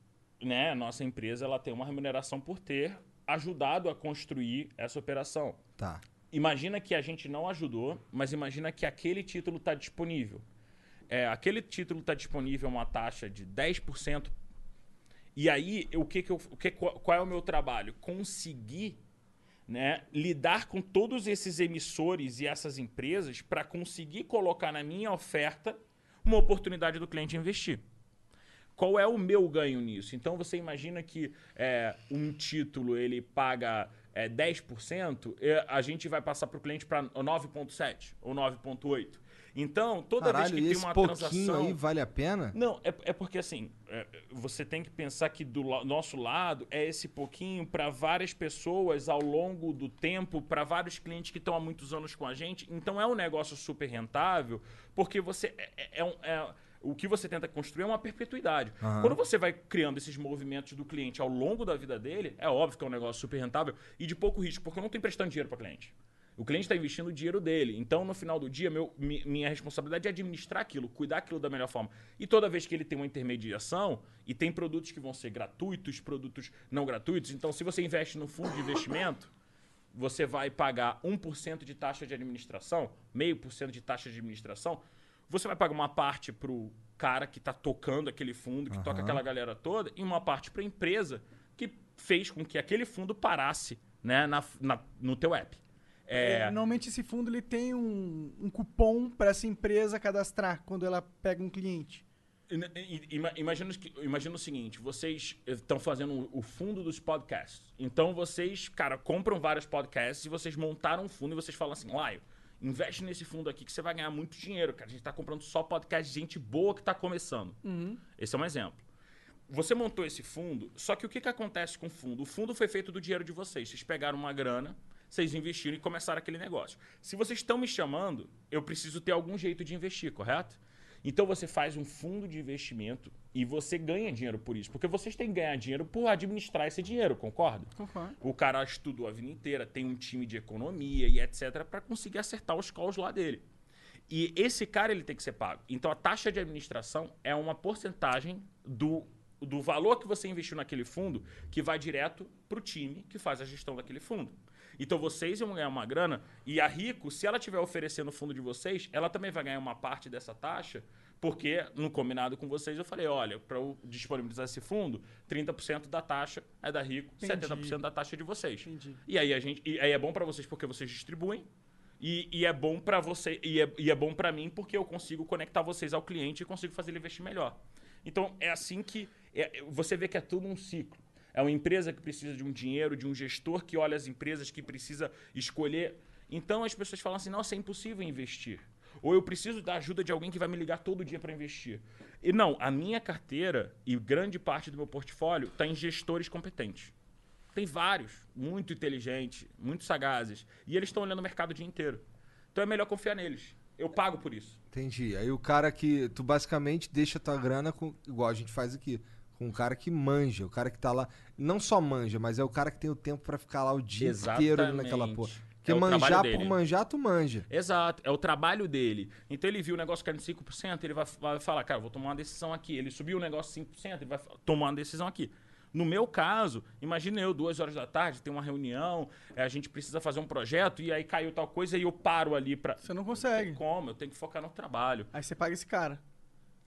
né? Nossa empresa, ela tem uma remuneração por ter ajudado a construir essa operação. Tá. Imagina que a gente não ajudou, mas imagina que aquele título está disponível. É, aquele título está disponível a uma taxa de 10%. E aí, o que que eu, o que, qual é o meu trabalho? Conseguir né, lidar com todos esses emissores e essas empresas para conseguir colocar na minha oferta uma oportunidade do cliente investir. Qual é o meu ganho nisso? Então você imagina que é, um título ele paga é, 10%, e a gente vai passar para o cliente para 9,7% ou 9,8%. Então, toda Caralho, vez que tem uma transação. aí vale a pena? Não, é, é porque assim, é, você tem que pensar que do la- nosso lado é esse pouquinho para várias pessoas ao longo do tempo, para vários clientes que estão há muitos anos com a gente. Então é um negócio super rentável, porque você é, é- é um- é- o que você tenta construir é uma perpetuidade. Quando você vai criando esses movimentos do cliente ao longo da vida dele, é óbvio que é um negócio super rentável e de pouco risco, porque eu não estou emprestando dinheiro para cliente. O cliente está investindo o dinheiro dele. Então, no final do dia, meu- mi- minha responsabilidade é administrar aquilo, cuidar aquilo da melhor forma. E toda vez que ele tem uma intermediação, e tem produtos que vão ser gratuitos, produtos não gratuitos. Então, se você investe no fundo de investimento, você vai pagar 1% de taxa de administração, meio por cento de taxa de administração, você vai pagar uma parte para o cara que está tocando aquele fundo, que toca aquela galera toda, e uma parte para a empresa que fez com que aquele fundo parasse né, na- na- no teu app. É, É, Normalmente esse fundo ele tem um, um cupom para essa empresa cadastrar quando ela pega um cliente. Imagina, imagina o seguinte: vocês estão fazendo o- o fundo dos podcasts. Então vocês, cara, compram vários podcasts e vocês montaram um fundo e vocês falam assim, Laio, investe nesse fundo aqui que você vai ganhar muito dinheiro, cara. A gente tá comprando só podcast de gente boa que tá começando. Esse é um exemplo. Você montou esse fundo, só que o que, que acontece com o fundo? O fundo foi feito do dinheiro de vocês. Vocês pegaram uma grana, vocês investiram e começaram aquele negócio. Se vocês estão me chamando, eu preciso ter algum jeito de investir, correto? Então você faz um fundo de investimento e você ganha dinheiro por isso. Porque vocês têm que ganhar dinheiro por administrar esse dinheiro, concorda? Concordo. O cara estudou a vida inteira, tem um time de economia e etc. para conseguir acertar os calls lá dele. E esse cara ele tem que ser pago. Então a taxa de administração é uma porcentagem do, do valor que você investiu naquele fundo que vai direto para o time que faz a gestão daquele fundo. Então vocês vão ganhar uma grana e a Rico, se ela estiver oferecendo o fundo de vocês, ela também vai ganhar uma parte dessa taxa, porque no combinado com vocês eu falei, olha, para eu disponibilizar esse fundo, 30% da taxa é da Rico, Entendi. 70% da taxa é de vocês. Entendi. E aí a gente, e aí é bom para vocês porque vocês distribuem. E, e é bom para você e é, e é bom para mim porque eu consigo conectar vocês ao cliente e consigo fazer ele investir melhor. Então é assim que é- você vê que é tudo um ciclo. É uma empresa que precisa de um dinheiro, de um gestor que olha as empresas que precisa escolher. Então as pessoas falam assim: nossa, é impossível investir. Ou eu preciso da ajuda de alguém que vai me ligar todo dia para investir. E não, a minha carteira e grande parte do meu portfólio está em gestores competentes. Tem vários, muito inteligentes, muito sagazes. E eles estão olhando o mercado o dia inteiro. Então é melhor confiar neles. Eu pago por isso. Entendi. Aí o cara que. Tu basicamente deixa tua grana com. Igual a gente faz aqui. Com um cara que manja. O cara que tá lá. Não só manja, mas é o cara que tem o tempo pra ficar lá o dia inteiro ali naquela Exatamente. porra. Porque É manjar por manjar, tu manja. Exato, é o trabalho dele. Então ele viu o negócio caindo 5%, ele vai, vai falar, cara, vou tomar uma decisão aqui. Ele subiu o negócio 5%, ele vai tomar uma decisão aqui. No meu caso, imagine eu, duas horas da tarde, tem uma reunião, eh, a gente precisa fazer um projeto, e aí caiu tal coisa e eu paro ali pra. Você não consegue. Como? Eu tenho que focar no trabalho. Aí você paga esse cara.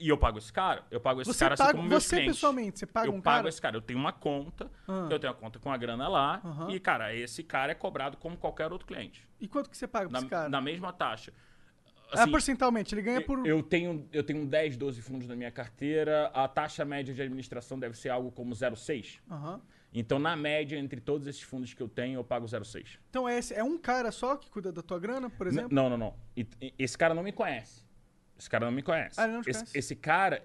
E eu pago esse cara. Eu pago esse Você cara paga- assim como meus você clientes. pessoalmente, você paga eu um pago cara? esse cara. Eu tenho uma conta, Ah. eu tenho a conta com a grana lá, Aham. e, cara, esse cara é cobrado como qualquer outro cliente. E quanto que você paga pra Na, esse cara? na mesma taxa. é Assim, porcentualmente, ele ganha por. eu tenho, eu tenho 10, 12 fundos na minha carteira. A taxa média de administração deve ser algo como 0,6. Aham. Então, na média, entre todos esses fundos que eu tenho, eu pago 0,6. Então é, esse, é um cara só que cuida da tua grana, por N- exemplo? Não, não, não. E- e- Esse cara não me conhece. Esse cara não me conhece. Ah, não esse, conhece? esse cara,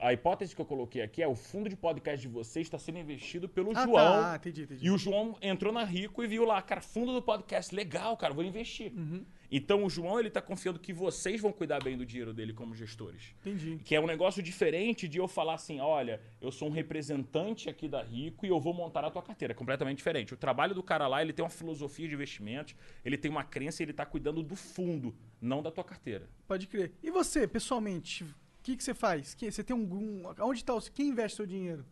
a hipótese que eu coloquei aqui é o fundo de podcast de vocês está sendo investido pelo Ah, João. tá. Entendi, entendi. E o João entrou na Rico e viu lá, cara, fundo do podcast, legal, cara, vou investir. Uhum. Então o João, ele tá confiando que vocês vão cuidar bem do dinheiro dele como gestores. Entendi. Que é um negócio diferente de eu falar assim, olha, eu sou um representante aqui da Rico e eu vou montar a tua carteira. É completamente diferente. O trabalho do cara lá, ele tem uma filosofia de investimentos, ele tem uma crença e ele tá cuidando do fundo, não da tua carteira. Pode crer. E você, pessoalmente, o que, que você faz? Que- Você tem um, um. Onde tá o. Quem investe seu dinheiro?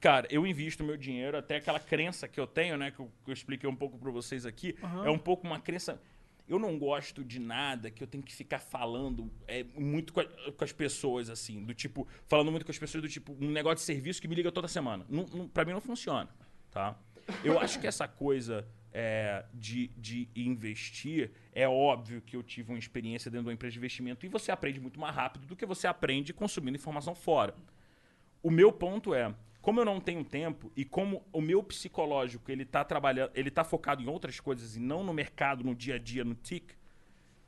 Cara, eu invisto meu dinheiro, até aquela crença que eu tenho, né, que eu, que eu expliquei um pouco pra vocês aqui, Aham. é um pouco uma crença. Eu não gosto de nada que eu tenho que ficar falando é, muito com, a- com as pessoas, assim, do tipo, falando muito com as pessoas, do tipo, um negócio de serviço que me liga toda semana. Não, não, pra mim não funciona, tá? Eu acho que essa coisa é, de, de investir, é óbvio que eu tive uma experiência dentro de uma empresa de investimento e você aprende muito mais rápido do que você aprende consumindo informação fora. O meu ponto é, como eu não tenho tempo e como o meu psicológico ele tá trabalhando, ele tá focado em outras coisas e não no mercado, no dia a dia, no TIC,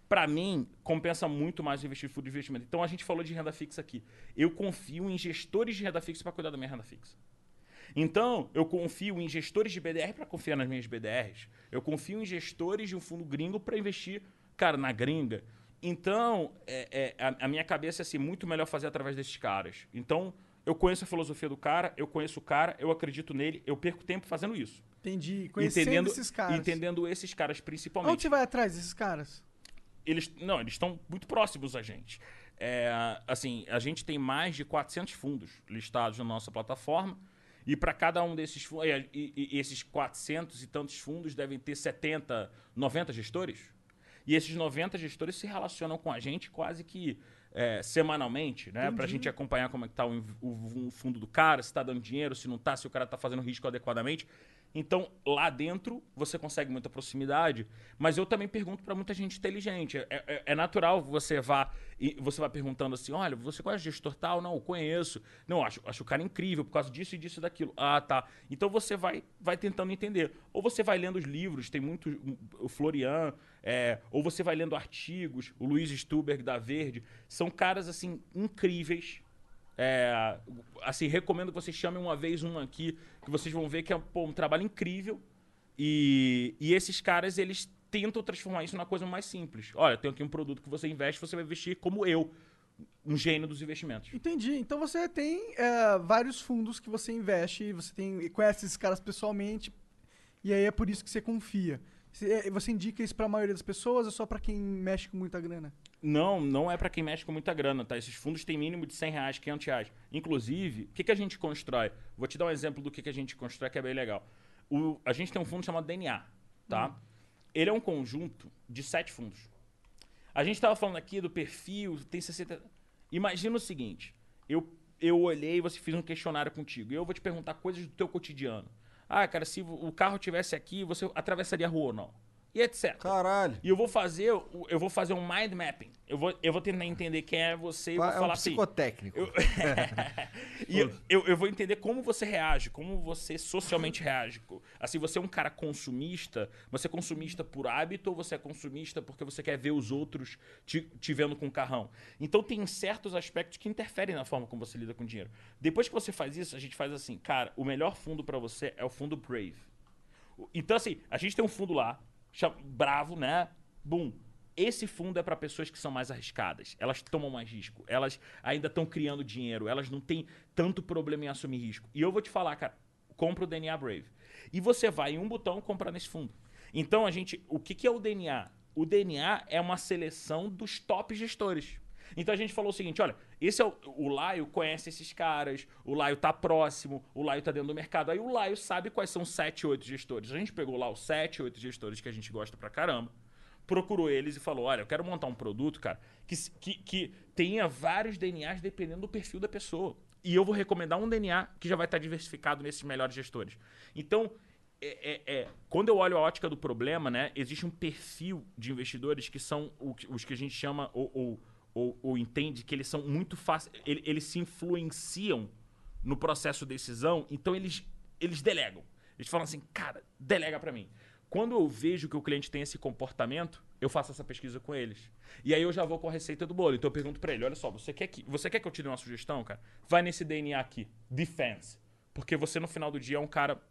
Pra mim, compensa muito mais investir em fundo de investimento. Então a gente falou de renda fixa aqui. Eu confio em gestores de renda fixa para cuidar da minha renda fixa. Então, eu confio em gestores de BDR para confiar nas minhas BDRs. Eu confio em gestores de um fundo gringo para investir, cara, na gringa. Então, é, é, a, a minha cabeça é assim, muito melhor fazer através desses caras. Então, eu conheço a filosofia do cara, eu conheço o cara, eu acredito nele, eu perco tempo fazendo isso. Entendi. Conhecendo entendendo, esses caras. Entendendo esses caras principalmente Onde você vai atrás desses caras? eles não eles estão muito próximos a gente É, assim a gente tem mais de 400 fundos listados na nossa plataforma e para cada um desses fundos esses 400 e tantos fundos devem ter 70 90 gestores e esses 90 gestores se relacionam com a gente quase que é, semanalmente, né? Pra gente acompanhar como é que tá o, o- o fundo do cara, se tá dando dinheiro, se não tá, se o cara tá fazendo risco adequadamente. Então, lá dentro, você consegue muita proximidade, mas eu também pergunto pra muita gente inteligente. É, é- é natural você vá e você vai perguntando assim: olha, você conhece gestor tal? Não, conheço. Não, acho, acho o cara incrível por causa disso e disso e daquilo. Ah, tá. Então você vai, vai tentando entender. Ou você vai lendo os livros, tem muito. O Florian, é, ou você vai lendo artigos, o Luiz Stuberg da Verde. São caras, assim, incríveis. É, assim, recomendo que vocês chamem uma vez um aqui, que vocês vão ver que é pô, um trabalho incrível. E, e esses caras, eles tentam transformar isso numa coisa mais simples. Olha, tem aqui um produto que você investe, você vai investir como eu, um gênio dos investimentos. Entendi. Então você tem é, vários fundos que você investe, você tem, conhece esses caras pessoalmente, e aí é por isso que você confia. Você, é, indica isso pra maioria das pessoas ou só pra quem mexe com muita grana? Não, não é para quem mexe com muita grana, tá? Esses fundos têm mínimo de 100 reais, 500 reais. Inclusive, o que, que a gente constrói? Vou te dar um exemplo do que, que a gente constrói que é bem legal. O- a gente tem um fundo chamado DNA, tá? Ele é um conjunto de sete fundos. A gente estava falando aqui do perfil, tem 60... Imagina o seguinte, eu, eu olhei e você fiz um questionário contigo, e eu vou te perguntar coisas do teu cotidiano. Ah, cara, se o carro tivesse aqui, você atravessaria a rua ou não? E etc. Caralho. E eu vou fazer, o- eu vou fazer um mind mapping. Eu vou, eu vou tentar entender quem é você e vou É um falar assim. psicotécnico. Eu, e eu, eu, eu vou entender como você reage, como você socialmente reage. Assim, você é um cara consumista, você é consumista por hábito ou você é consumista porque você quer ver os outros te, te vendo com o carrão? Então tem certos aspectos que interferem na forma como você lida com dinheiro. Depois que você faz isso, a gente faz assim, cara, o melhor fundo pra você é o fundo Brave. Então, assim, a gente tem um fundo lá, bravo, né? Boom. esse fundo é para pessoas que são mais arriscadas. Elas tomam mais risco. Elas ainda estão criando dinheiro. Elas não têm tanto problema em assumir risco. E eu vou te falar, cara, compra o DNA Brave. E você vai em um botão comprar nesse fundo. Então a gente, o que, que é o DNA? O DNA é uma seleção dos top gestores. Então a gente falou o seguinte, olha, esse é o, o Laio conhece esses caras, o Laio tá próximo, o Laio tá dentro do mercado. Aí o Laio sabe quais são 7, 8 gestores. A gente pegou lá os 7, 8 gestores que a gente gosta pra caramba, procurou eles e falou, olha, eu quero montar um produto, cara, que, que, que tenha vários DNAs dependendo do perfil da pessoa. E eu vou recomendar um DNA que já vai estar diversificado nesses melhores gestores. Então, é, é- é, quando eu olho a ótica do problema, né, existe um perfil de investidores que são os que a gente chama ou, ou, ou, ou entende que eles são muito fáceis, ele- eles se influenciam no processo de decisão, então eles, eles delegam. Eles falam assim, cara, delega pra mim. Quando eu vejo que o cliente tem esse comportamento, eu faço essa pesquisa com eles. E aí eu já vou com a receita do bolo. Então eu pergunto pra ele, olha só, você quer que, você quer que eu te dê uma sugestão, cara? Vai nesse DNA aqui, defense. Porque você no final do dia é um cara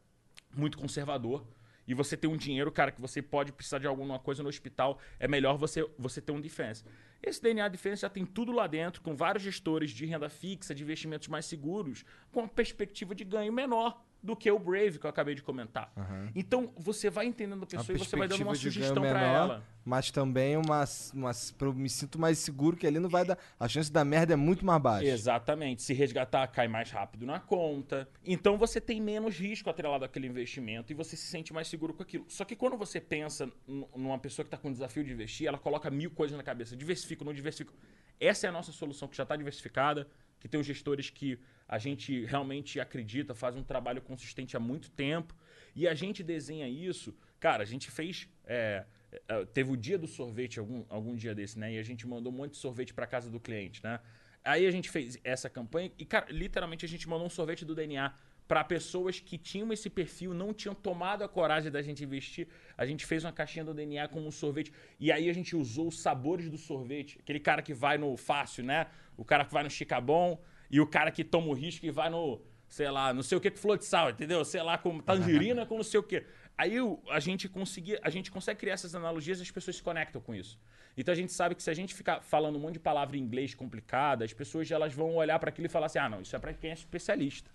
muito conservador e você tem um dinheiro, cara, que você pode precisar de alguma coisa no hospital, é melhor você, você ter um defense. Esse DNA Defense já tem tudo lá dentro, com vários gestores de renda fixa, de investimentos mais seguros, com uma perspectiva de ganho menor do que o Brave que eu acabei de comentar. Então você vai entendendo a pessoa e você vai dando uma sugestão para ela. Mas também uma, uma. Eu me sinto mais seguro que ali não vai dar. A chance da merda é muito mais baixa. Exatamente. Se resgatar, cai mais rápido na conta. Então você tem menos risco atrelado àquele investimento e você se sente mais seguro com aquilo. Só que quando você pensa numa pessoa que está com o desafio de investir, ela coloca mil coisas na cabeça. Diversifico, não diversifico. Essa é a nossa solução, que já está diversificada, que tem os gestores que a gente realmente acredita, faz um trabalho consistente há muito tempo. E a gente desenha isso. Cara, a gente fez. é, é, teve o dia do sorvete algum, algum dia desse, né? E a gente mandou um monte de sorvete para casa do cliente, né? Aí a gente fez essa campanha e, cara, literalmente a gente mandou um sorvete do DNA para pessoas que tinham esse perfil, não tinham tomado a coragem da gente investir. A gente fez uma caixinha do DNA com um sorvete. E aí a gente usou os sabores do sorvete. Aquele cara que vai no fácil, né? O cara que vai no Chicabon e o cara que toma o risco e vai no, sei lá, não sei o que com flor de sal, entendeu? Sei lá, com tangerina com não sei o que. Aí a gente conseguia, a gente consegue criar essas analogias e as pessoas se conectam com isso. Então a gente sabe que se a gente ficar falando um monte de palavra em inglês complicada, as pessoas elas vão olhar para aquilo e falar assim: "Ah, não, isso é para quem é especialista".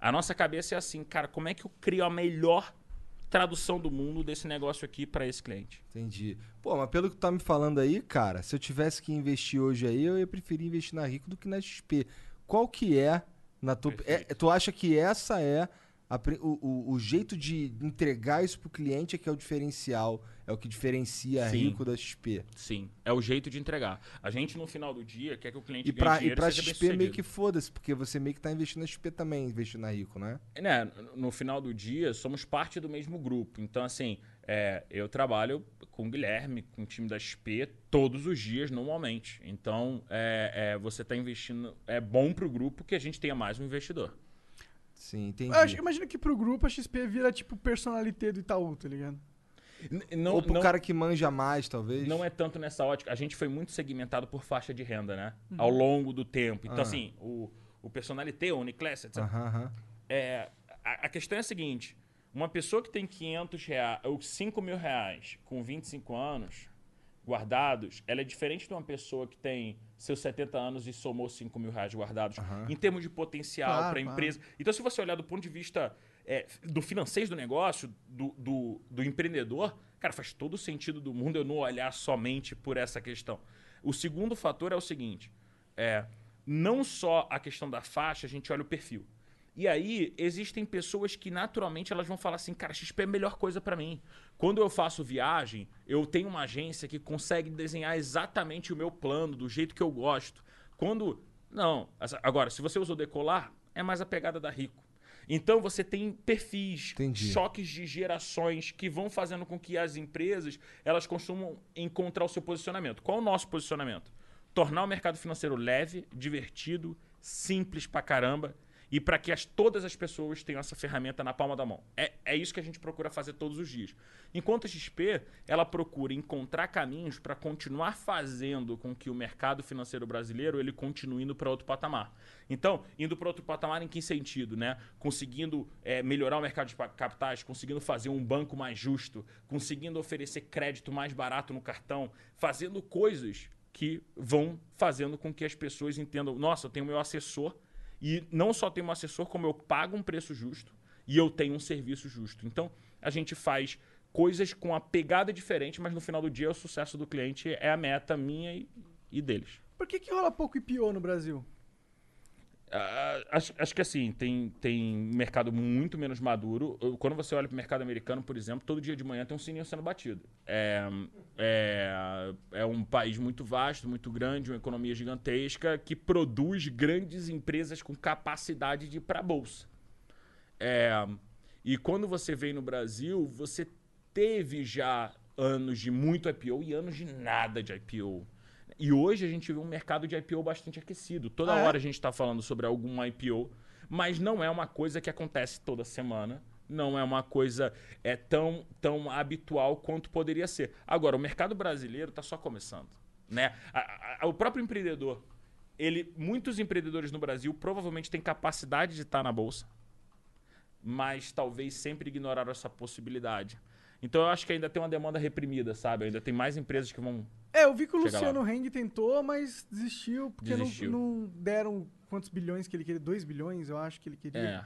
A nossa cabeça é assim, cara, como é que eu crio a melhor tradução do mundo desse negócio aqui para esse cliente? Entendi. Pô, mas pelo que tu tá me falando aí, cara, se eu tivesse que investir hoje aí, eu ia preferir investir na Rico do que na XP. Qual que é, na tua... É, tu acha que essa é a o, o, jeito de entregar isso pro cliente é que é o diferencial, é o que diferencia a Sim. Rico da XP. Sim, é o jeito de entregar. A gente no final do dia quer que o cliente E ganhe pra, e pra XP meio que foda-se, porque você meio que tá investindo na XP também, investindo na Rico, né? né, no- no final do dia, somos parte do mesmo grupo. Então, assim, é, eu trabalho com o Guilherme, com o time da XP, todos os dias, normalmente. Então, é, é, você está investindo. É bom para o grupo que a gente tenha mais um investidor. Sim, entendi. Eu acho, imagina que pro grupo a XP vira tipo personalité do Itaú, tá ligado? N- Não, Ou pro não- cara que manja mais, talvez. Não é tanto nessa ótica. A gente foi muito segmentado por faixa de renda, né? Ao longo do tempo. Então, Ah. assim, o, o Personalité, o Uniclass, etc. Aham. É, a, a questão é a seguinte: uma pessoa que tem 500 reais, ou 5 mil reais com 25 anos guardados, ela é diferente de uma pessoa que tem seus 70 anos e somou 5 mil reais guardados, em termos de potencial Claro, para a claro. empresa. Então, se você olhar do ponto de vista é, do financeiro do negócio, do, do, do empreendedor, cara, faz todo o sentido do mundo eu não olhar somente por essa questão. O segundo fator é o seguinte: é, não só a questão da faixa, a gente olha o perfil. E aí, existem pessoas que naturalmente elas vão falar assim, cara, XP é a melhor coisa pra mim. Quando eu faço viagem, eu tenho uma agência que consegue desenhar exatamente o meu plano, do jeito que eu gosto. Quando. Não. Agora, se você usa o decolar, é mais a pegada da Rico. Então você tem perfis, Entendi. choques de gerações que vão fazendo com que as empresas elas costumam encontrar o seu posicionamento. Qual o nosso posicionamento? Tornar o mercado financeiro leve, divertido, simples pra caramba e para que as, todas as pessoas tenham essa ferramenta na palma da mão. É, é isso que a gente procura fazer todos os dias. Enquanto a XP, ela procura encontrar caminhos para continuar fazendo com que o mercado financeiro brasileiro ele continue indo para outro patamar. Então, indo para outro patamar em que sentido? Né? Conseguindo é, melhorar o mercado de capitais, conseguindo fazer um banco mais justo, conseguindo oferecer crédito mais barato no cartão, fazendo coisas que vão fazendo com que as pessoas entendam: nossa, eu tenho meu assessor e não só tenho um assessor, como eu pago um preço justo e eu tenho um serviço justo. Então, a gente faz coisas com a pegada diferente, mas no final do dia o sucesso do cliente é a meta minha e, e deles. Por que, que rola pouco IPO no Brasil? Acho, acho que assim, tem, tem mercado muito menos maduro. Quando você olha para o mercado americano, por exemplo, todo dia de manhã tem um sininho sendo batido. É, é, é um país muito vasto, muito grande, uma economia gigantesca que produz grandes empresas com capacidade de ir para a bolsa. É, e quando você vem no Brasil, você teve já anos de muito IPO e anos de nada de IPO. E hoje a gente vê um mercado de IPO bastante aquecido. Toda Ah, é? hora a gente está falando sobre algum IPO, mas não é uma coisa que acontece toda semana. Não é uma coisa é, tão, tão habitual quanto poderia ser. Agora, o mercado brasileiro está só começando. Né? A- a- a- o próprio empreendedor, ele, muitos empreendedores no Brasil provavelmente têm capacidade de estar na bolsa, mas talvez sempre ignoraram essa possibilidade. Então eu acho que ainda tem uma demanda reprimida, sabe? Ainda tem mais empresas que vão. É, eu vi que o Luciano Heng tentou, mas desistiu, porque não- Desistiu. Não, deram quantos bilhões que ele queria? 2 bilhões, eu acho que ele queria. É.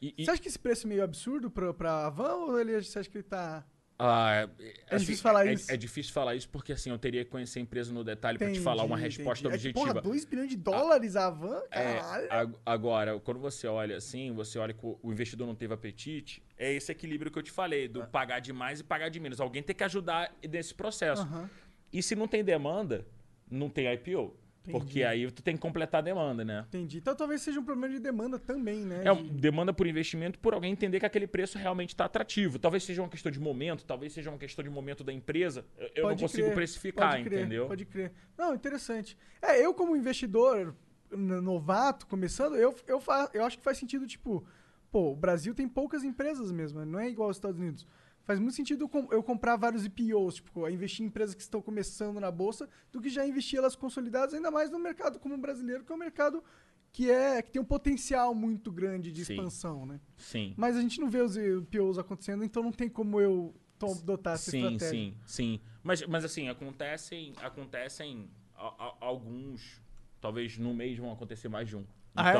E- e- Você acha que esse preço é meio absurdo pra, pra Avan ou ele, você acha que ele tá. Ah, é, difícil falar é- isso. É, difícil falar isso porque assim, eu teria que conhecer a empresa no detalhe para te falar uma resposta entendi. É objetiva. porra, 2 bilhões de dólares a Avan? É, Caralho. ag- agora, quando você olha assim, você olha que o o investidor não teve apetite, é esse equilíbrio que eu te falei, do pagar demais e pagar de menos. Alguém tem que ajudar nesse processo. Aham. E se não tem demanda, não tem IPO. Porque aí tu tem que completar a demanda, né? Entendi. Então talvez seja um problema de demanda também, né? É De- demanda por investimento por alguém entender que aquele preço realmente está atrativo. Talvez seja uma questão de momento, talvez seja uma questão de momento da empresa. Eu- Eu não Pode consigo crer, precificar, pode crer, entendeu? Pode crer. Não, interessante. É, eu como investidor novato, começando, eu, eu, fa- eu acho que faz sentido, tipo, pô, o Brasil tem poucas empresas mesmo, não é igual aos Estados Unidos. Faz muito sentido eu, com- eu comprar vários IPOs, tipo, investir em empresas que estão começando na bolsa, do que já investir elas consolidadas, ainda mais no mercado como o brasileiro, que é um mercado que, é, que tem um potencial muito grande de Sim. expansão, né? Sim. Mas a gente não vê os IPOs acontecendo, então não tem como eu adotar essa Sim, estratégia. sim, sim. Mas, mas assim, acontecem, acontecem a- a- alguns, talvez no mês vão acontecer mais de um. Ah, é?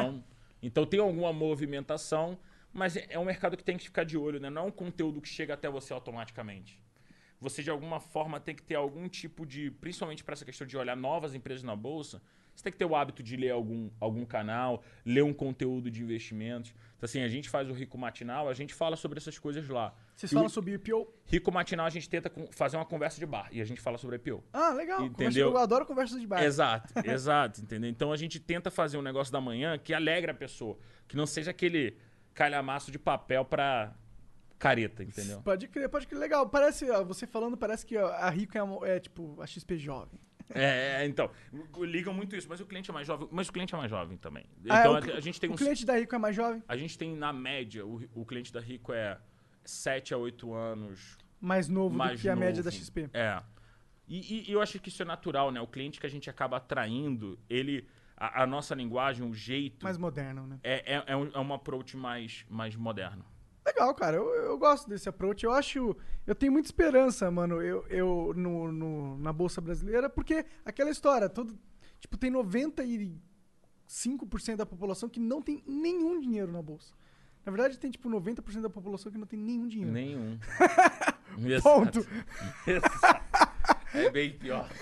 Então, tem alguma movimentação, mas é um mercado que tem que ficar de olho, né? Não é um conteúdo que chega até você automaticamente. Você de alguma forma tem que ter algum tipo de, principalmente para essa questão de olhar novas empresas na bolsa, você tem que ter o hábito de ler algum, algum canal, ler um conteúdo de investimentos. Então, assim, a gente faz o Rico Matinal, a gente fala sobre essas coisas lá. Vocês E falam o- sobre IPO? Rico Matinal a gente tenta fazer uma conversa de bar e a gente fala sobre IPO. Ah, legal. Entendeu? Conversa- Eu adoro conversas de bar. Exato, exato, entendeu? Então a gente tenta fazer um negócio da manhã que alegre a pessoa, que não seja aquele calhamaço de papel pra careta, entendeu? Pode crer, pode crer. Legal. Parece, ó, você falando, parece que ó, a Rico é, é, tipo a XP jovem. É, é, então, ligam muito isso, mas o cliente é mais jovem, mas o cliente é mais jovem também. Ah, é, Então o a, gente tem o uns cliente da Rico é mais jovem, a gente tem na média o, o cliente da Rico é 7 a 8 anos mais novo mais do que a média da novo. XP. É. E, e- e eu acho que isso é natural, né? O cliente que a gente acaba atraindo, ele. A, a nossa linguagem, o jeito. Mais moderno, né? É, é, é, um, é um approach mais, mais moderno. Legal, cara. Eu, eu gosto desse approach. Eu acho. Eu tenho muita esperança, mano, eu, eu no, no- na Bolsa Brasileira, porque aquela história, todo. Tipo, tem 95% da população que não tem nenhum dinheiro na Bolsa. Na verdade, tem, tipo, 90% da população que não tem nenhum dinheiro. Nenhum. Ponto. Exato. É bem pior.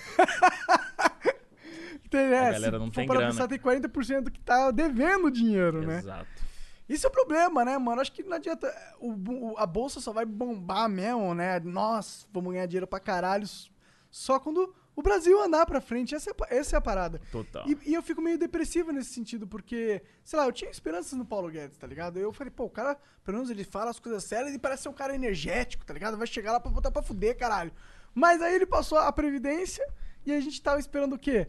Tem, é, A galera não tem para grana. pensar, tem 40% que tá devendo dinheiro, né? Exato. Isso é o problema, né, mano? Acho que não adianta. O, o- a bolsa só vai bombar mesmo, né? Nós vamos ganhar dinheiro pra caralho só quando o Brasil andar pra frente. Essa é, essa é a parada. Total. E, e eu fico meio depressivo nesse sentido, porque, sei lá, eu tinha esperanças no Paulo Guedes, tá ligado? Eu falei, pô, o cara, pelo menos ele fala as coisas sérias e parece ser um cara energético, tá ligado? Vai chegar lá pra botar pra fuder, caralho. Mas aí ele passou a Previdência e a gente tava esperando o quê?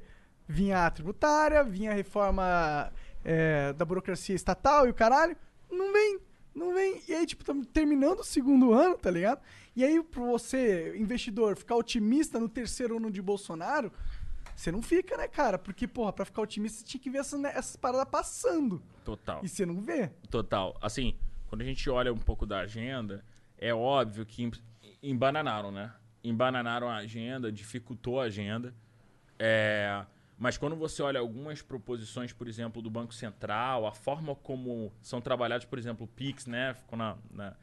Vinha a tributária, vinha a reforma é, da burocracia estatal e o caralho. Não vem, não vem. E aí, tipo, estamos terminando o segundo ano, tá ligado? E aí, pra você, investidor, ficar otimista no terceiro ano de Bolsonaro, você não fica, né, cara? Porque, porra, pra ficar otimista, você tinha que ver essas, né, essas paradas passando. Total. E você não vê. Total. Assim, quando a gente olha um pouco da agenda, é óbvio que em- embananaram, né? Embananaram a agenda, dificultou a agenda. É, mas quando você olha algumas proposições, por exemplo, do Banco Central, a forma como são trabalhados, por exemplo, o Pix, né? Ficou na, na,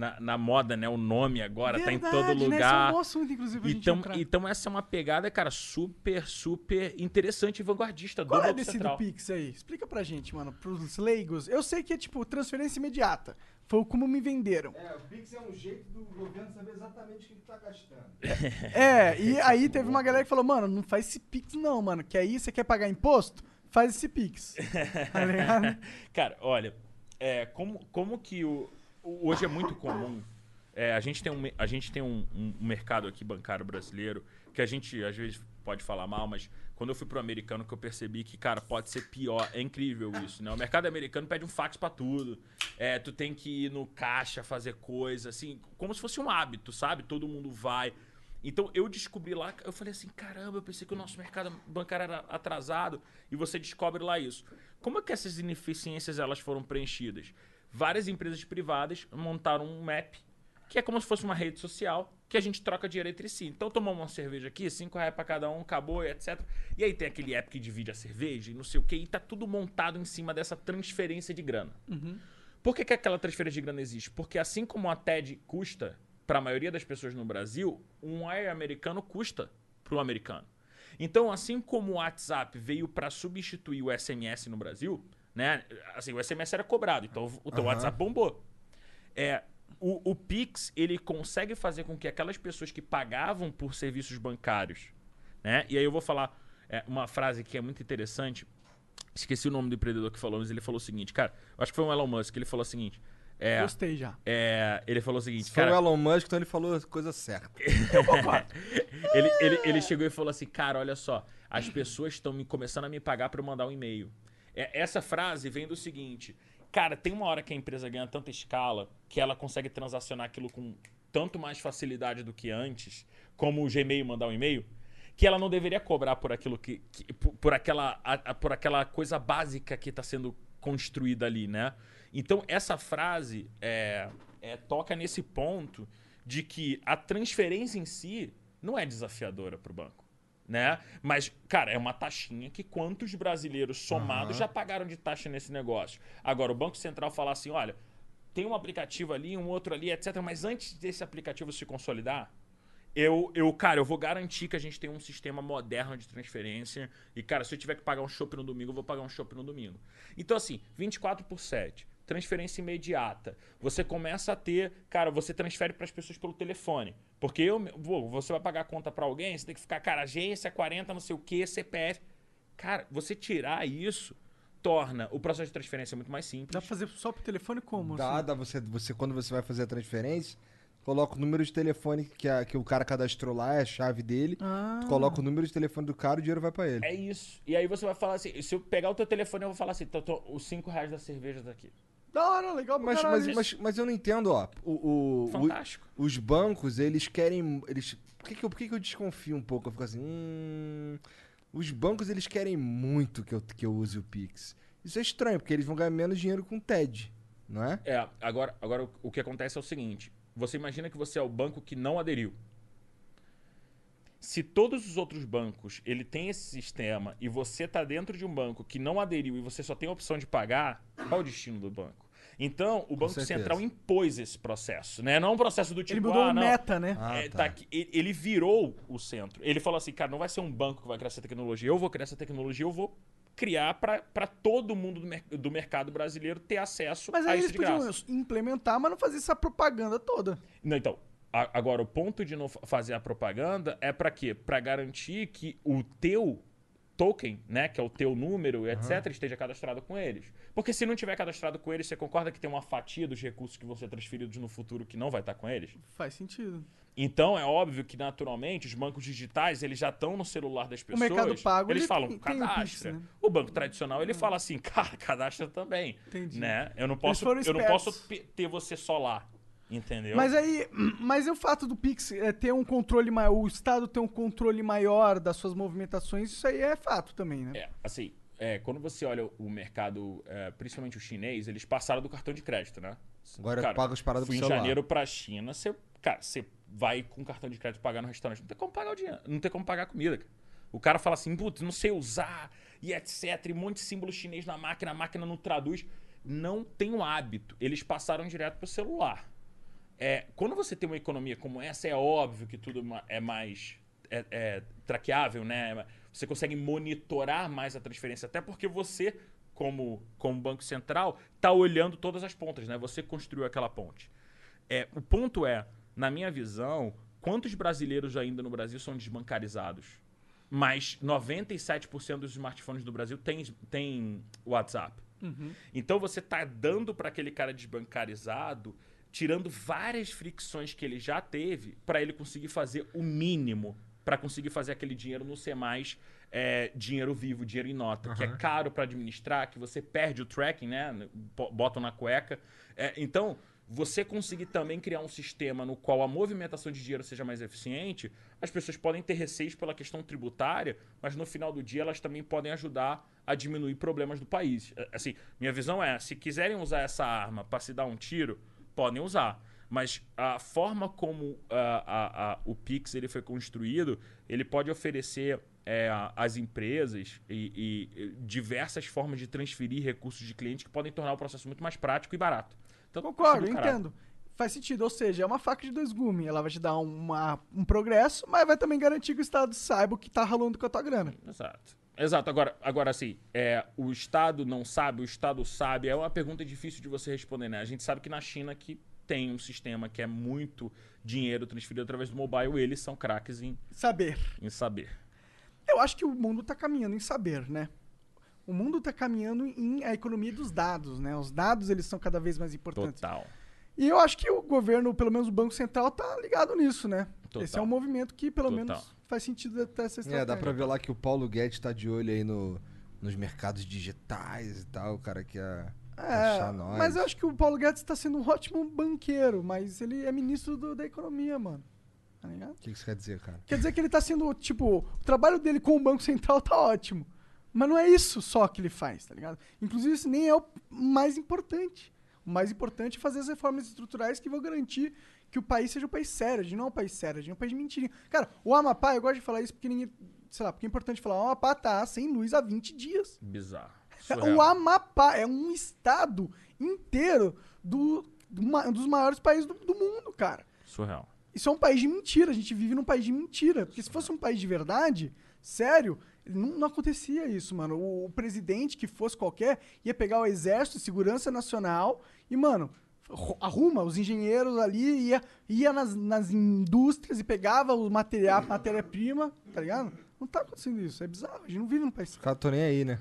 na, na moda, né? O nome agora tá em todo Verdade, Né? Esse é lugar. um bom assunto, inclusive, Então, então essa é uma pegada, cara, super, super interessante e vanguardista Qual do é Banco desse Central. do Pix aí? Explica pra gente, mano, pros leigos. Eu sei que é, tipo, transferência imediata. Foi como me venderam. É, o Pix é um jeito do governo saber exatamente o que ele tá gastando. É, e aí teve uma galera que falou, mano, não faz esse Pix não, mano. Que aí você quer pagar imposto? Faz esse Pix. Tá ligado? Cara, olha, é, como, como que o- hoje é muito comum. é, a gente tem, um, a gente tem um, um- mercado aqui bancário brasileiro que a gente às vezes pode falar mal, mas quando eu fui pro americano que eu percebi que, cara, pode ser pior. É incrível isso, né? O mercado americano pede um fax pra tudo. É, tu tem que ir no caixa fazer coisa, assim, como se fosse um hábito, sabe? Todo mundo vai. Então eu descobri lá, eu falei assim, caramba, eu pensei que o nosso mercado bancário era atrasado e você descobre lá isso. Como é que essas ineficiências elas foram preenchidas? Várias empresas privadas montaram um map que é como se fosse uma rede social que a gente troca dinheiro entre si. Então tomamos uma cerveja aqui, cinco reais pra cada um, acabou, etc. E aí tem aquele app que divide a cerveja e não sei o que, e tá tudo montado em cima dessa transferência de grana. Por que, que aquela transferência de grana existe? Porque assim como a TED custa para a maioria das pessoas no Brasil, um wire americano custa para o americano. Então, assim como o WhatsApp veio para substituir o SMS no Brasil, né? Assim, o SMS era cobrado, então o teu Aham. WhatsApp bombou. É, o, o Pix, ele consegue fazer com que aquelas pessoas que pagavam por serviços bancários, né? E aí eu vou falar é, uma frase que é muito interessante. Esqueci o nome do empreendedor que falou, mas ele falou o seguinte, cara, eu acho que foi um Elon Musk, ele falou o seguinte. É, Gostei já. é, ele falou o seguinte, Se cara, o Elon Musk, então ele falou a coisa certa. ele, ele, ele chegou e falou assim, cara, olha só, as pessoas estão me começando a me pagar para eu mandar um e-mail. É, essa frase vem do seguinte, cara, tem uma hora que a empresa ganha tanta escala que ela consegue transacionar aquilo com tanto mais facilidade do que antes, como o Gmail mandar um e-mail, que ela não deveria cobrar por aquilo que, que- por, por aquela a- por aquela coisa básica que está sendo construída ali, né? Então essa frase é, é, toca nesse ponto de que a transferência em si não é desafiadora para o banco, né? Mas cara é uma taxinha que quantos brasileiros somados Aham. já pagaram de taxa nesse negócio? Agora o banco central falar assim, olha, tem um aplicativo ali, um outro ali, etc. Mas antes desse aplicativo se consolidar, eu, eu, cara, eu vou garantir que a gente tem um sistema moderno de transferência. E, cara, se eu tiver que pagar um shopping no domingo, eu vou pagar um shopping no domingo. Então, assim, 24 por 7. Transferência imediata. Você começa a ter, cara, você transfere para as pessoas pelo telefone. Porque eu, vou, você vai pagar a conta para alguém, você tem que ficar, cara, agência 40, não sei o que, CPF. Cara, você tirar isso torna o processo de transferência muito mais simples. Dá pra fazer só pro telefone como? Dá, assim? dá você, você, quando você vai fazer a transferência, coloca o número de telefone que, a- que o cara cadastrou lá, é a chave dele. Ah. Tu coloca o número de telefone do cara, o dinheiro vai pra ele. É isso. E aí você vai falar assim, se eu pegar o teu telefone, eu vou falar assim, tô, tô, os 5 reais da cerveja tá aqui. Da hora, legal pra Mas, mas, mas, mas eu não entendo, ó. O, o- o- Fantástico. os bancos, eles querem. Eles, por que, que, eu, por que, que eu desconfio um pouco? Eu fico assim. Hum, os bancos, eles querem muito que eu, que eu use o Pix. Isso é estranho, porque eles vão ganhar menos dinheiro com o TED, não é? É, agora, agora o- o que acontece é o seguinte: você imagina que você é o banco que não aderiu. Se todos os outros bancos ele tem esse sistema e você tá dentro de um banco que não aderiu e você só tem a opção de pagar, qual é o destino do banco? Então, o Banco certeza. Central impôs esse processo, né? Não um processo do tipo, Ele mudou ah, não, meta, né? Ah, É, tá. tá. Ele virou o centro. Ele falou assim, cara, não vai ser um banco que vai criar essa tecnologia. Eu vou criar essa tecnologia, eu vou criar para todo mundo do, mer- do mercado brasileiro ter acesso Mas a aí isso eles de podiam graça. implementar, mas não fazer essa propaganda toda. Não, então, a- agora o ponto de não fa- fazer a propaganda é para quê? Para garantir que o teu token, né, que é o teu número, etc, esteja cadastrado com eles. Porque se não tiver cadastrado com eles, você concorda que tem uma fatia dos recursos que vão ser transferidos no futuro que não vai estar com eles? Faz sentido. Então é óbvio que naturalmente os bancos digitais eles já estão no celular das pessoas. Mercado Pago, eles ele falam tem- tem o cadastra. Pix, né? O banco tradicional ele fala assim, cara, cadastra também, Entendi. né? Eu não posso, eu não posso ter você só lá, entendeu? Mas aí, mas é o fato do Pix é, ter um controle maior, o Estado ter um controle maior das suas movimentações, isso aí é fato também, né? É, assim, é, quando você olha o mercado, é, principalmente o chinês, eles passaram do cartão de crédito, né? Agora paga as paradas fui pro em celular. janeiro pra China, você, cara, você vai com cartão de crédito pagar no restaurante, não tem como pagar o dinheiro, não tem como pagar a comida, cara. O cara fala assim, putz, não sei usar, e etc, e um monte de símbolo chinês na máquina, a máquina não traduz. Não tem o hábito. Eles passaram direto pro celular. É, quando você tem uma economia como essa, é óbvio que tudo é mais é, é, traqueável, né? Você consegue monitorar mais a transferência, até porque você, como, como Banco Central, está olhando todas as pontas, né? Você construiu aquela ponte. É, o ponto é, na minha visão, quantos brasileiros ainda no Brasil são desbancarizados? Mas 97% dos smartphones do Brasil tem, tem WhatsApp. Então você tá dando para aquele cara desbancarizado, tirando várias fricções que ele já teve para ele conseguir fazer o mínimo para conseguir fazer aquele dinheiro não ser mais é, dinheiro vivo, dinheiro em nota, que é caro para administrar, que você perde o tracking, né? Bo- Botam na cueca. É, então, você conseguir também criar um sistema no qual a movimentação de dinheiro seja mais eficiente, as pessoas podem ter receios pela questão tributária, mas no final do dia elas também podem ajudar a diminuir problemas do país. É, Assim, minha visão é, se quiserem usar essa arma para se dar um tiro, podem usar. Mas a forma como ah, a- a- o Pix ele foi construído, ele pode oferecer é, a- às empresas e, e diversas formas de transferir recursos de cliente que podem tornar o processo muito mais prático e barato. Então, Concordo, achei eu do caralho. entendo. Faz sentido, ou seja, é uma faca de dois gumes. Ela vai te dar uma- um progresso, mas vai também garantir que o Estado saiba o que tá rolando com a tua grana. Exato. Exato. Agora, agora assim, é, o Estado não sabe, o Estado sabe. É uma pergunta difícil de você responder, né? A gente sabe que na China que tem um sistema que é muito dinheiro transferido através do mobile, eles são craques em, Saber. em saber. Eu acho que o mundo tá caminhando em saber, né? O mundo tá caminhando em a economia dos dados, né? Os dados, eles são cada vez mais importantes. Total. E eu acho que o governo, pelo menos o Banco Central, tá ligado nisso, né? Total. Esse é um movimento que, pelo Total. menos, faz sentido até essa estratégia. É, dá pra ver lá que o Paulo Guedes tá de olho aí no, nos mercados digitais e tal, o cara que é nós. mas eu acho que o Paulo Guedes tá sendo um ótimo banqueiro, mas ele é ministro do- da economia, mano. Tá ligado? O que que isso quer dizer, cara? Quer dizer que ele tá sendo, tipo, o trabalho dele com o Banco Central tá ótimo. Mas não é isso só que ele faz, tá ligado? Inclusive, isso nem é o mais importante. O mais importante é fazer as reformas estruturais que vão garantir que o país seja um país sério. Gente não é um país sério, gente é um país de mentirinha. Cara, o Amapá, eu gosto de falar isso porque ninguém. Sei lá, porque é importante falar, o Amapá tá sem luz há 20 dias. Bizarro. O Surreal. Amapá é um estado inteiro do, do ma- dos maiores países do, do mundo, cara. Surreal. Isso é um país de mentira. A gente vive num país de mentira. Porque se fosse um país de verdade, sério, não, não acontecia isso, mano. O, o presidente que fosse qualquer ia pegar o exército, segurança nacional e, mano, arruma os engenheiros ali, ia, ia nas, nas indústrias e pegava o material, matéria-prima, tá ligado? Não tá acontecendo isso. É bizarro. A gente não vive num país. Os caras tão nem aí, né?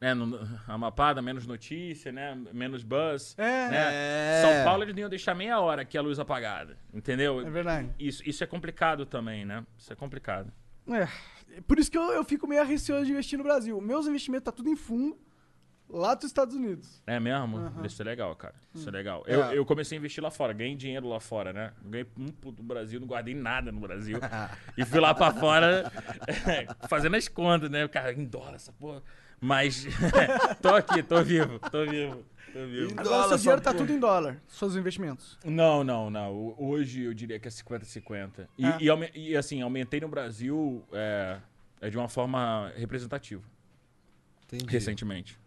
É, no, Amapada, menos notícia, né? Menos buzz. É. né? É. São Paulo eles iam deixar meia hora aqui a luz apagada. Entendeu? É verdade. Isso, isso é complicado também, né? Isso é complicado. É. Por isso que eu, eu fico meio receoso de investir no Brasil. Meus investimentos tá tudo em fundo lá dos Estados Unidos. É mesmo? Aham. Isso é legal, cara. Isso é legal. É. Eu, eu comecei a investir lá fora, ganhei dinheiro lá fora, né? Ganhei um puto do Brasil, não guardei nada no Brasil. e fui lá pra fora fazendo as contas, né? O cara, em dólar essa porra. Mas tô aqui, tô vivo, tô vivo, tô vivo. Agora Dólar, seu dinheiro tá tudo em dólar, seus investimentos. Não, não, não. Hoje eu diria que é 50-50. E, Ah. e, e, assim, aumentei no Brasil é, é de uma forma representativa. Entendi. recentemente.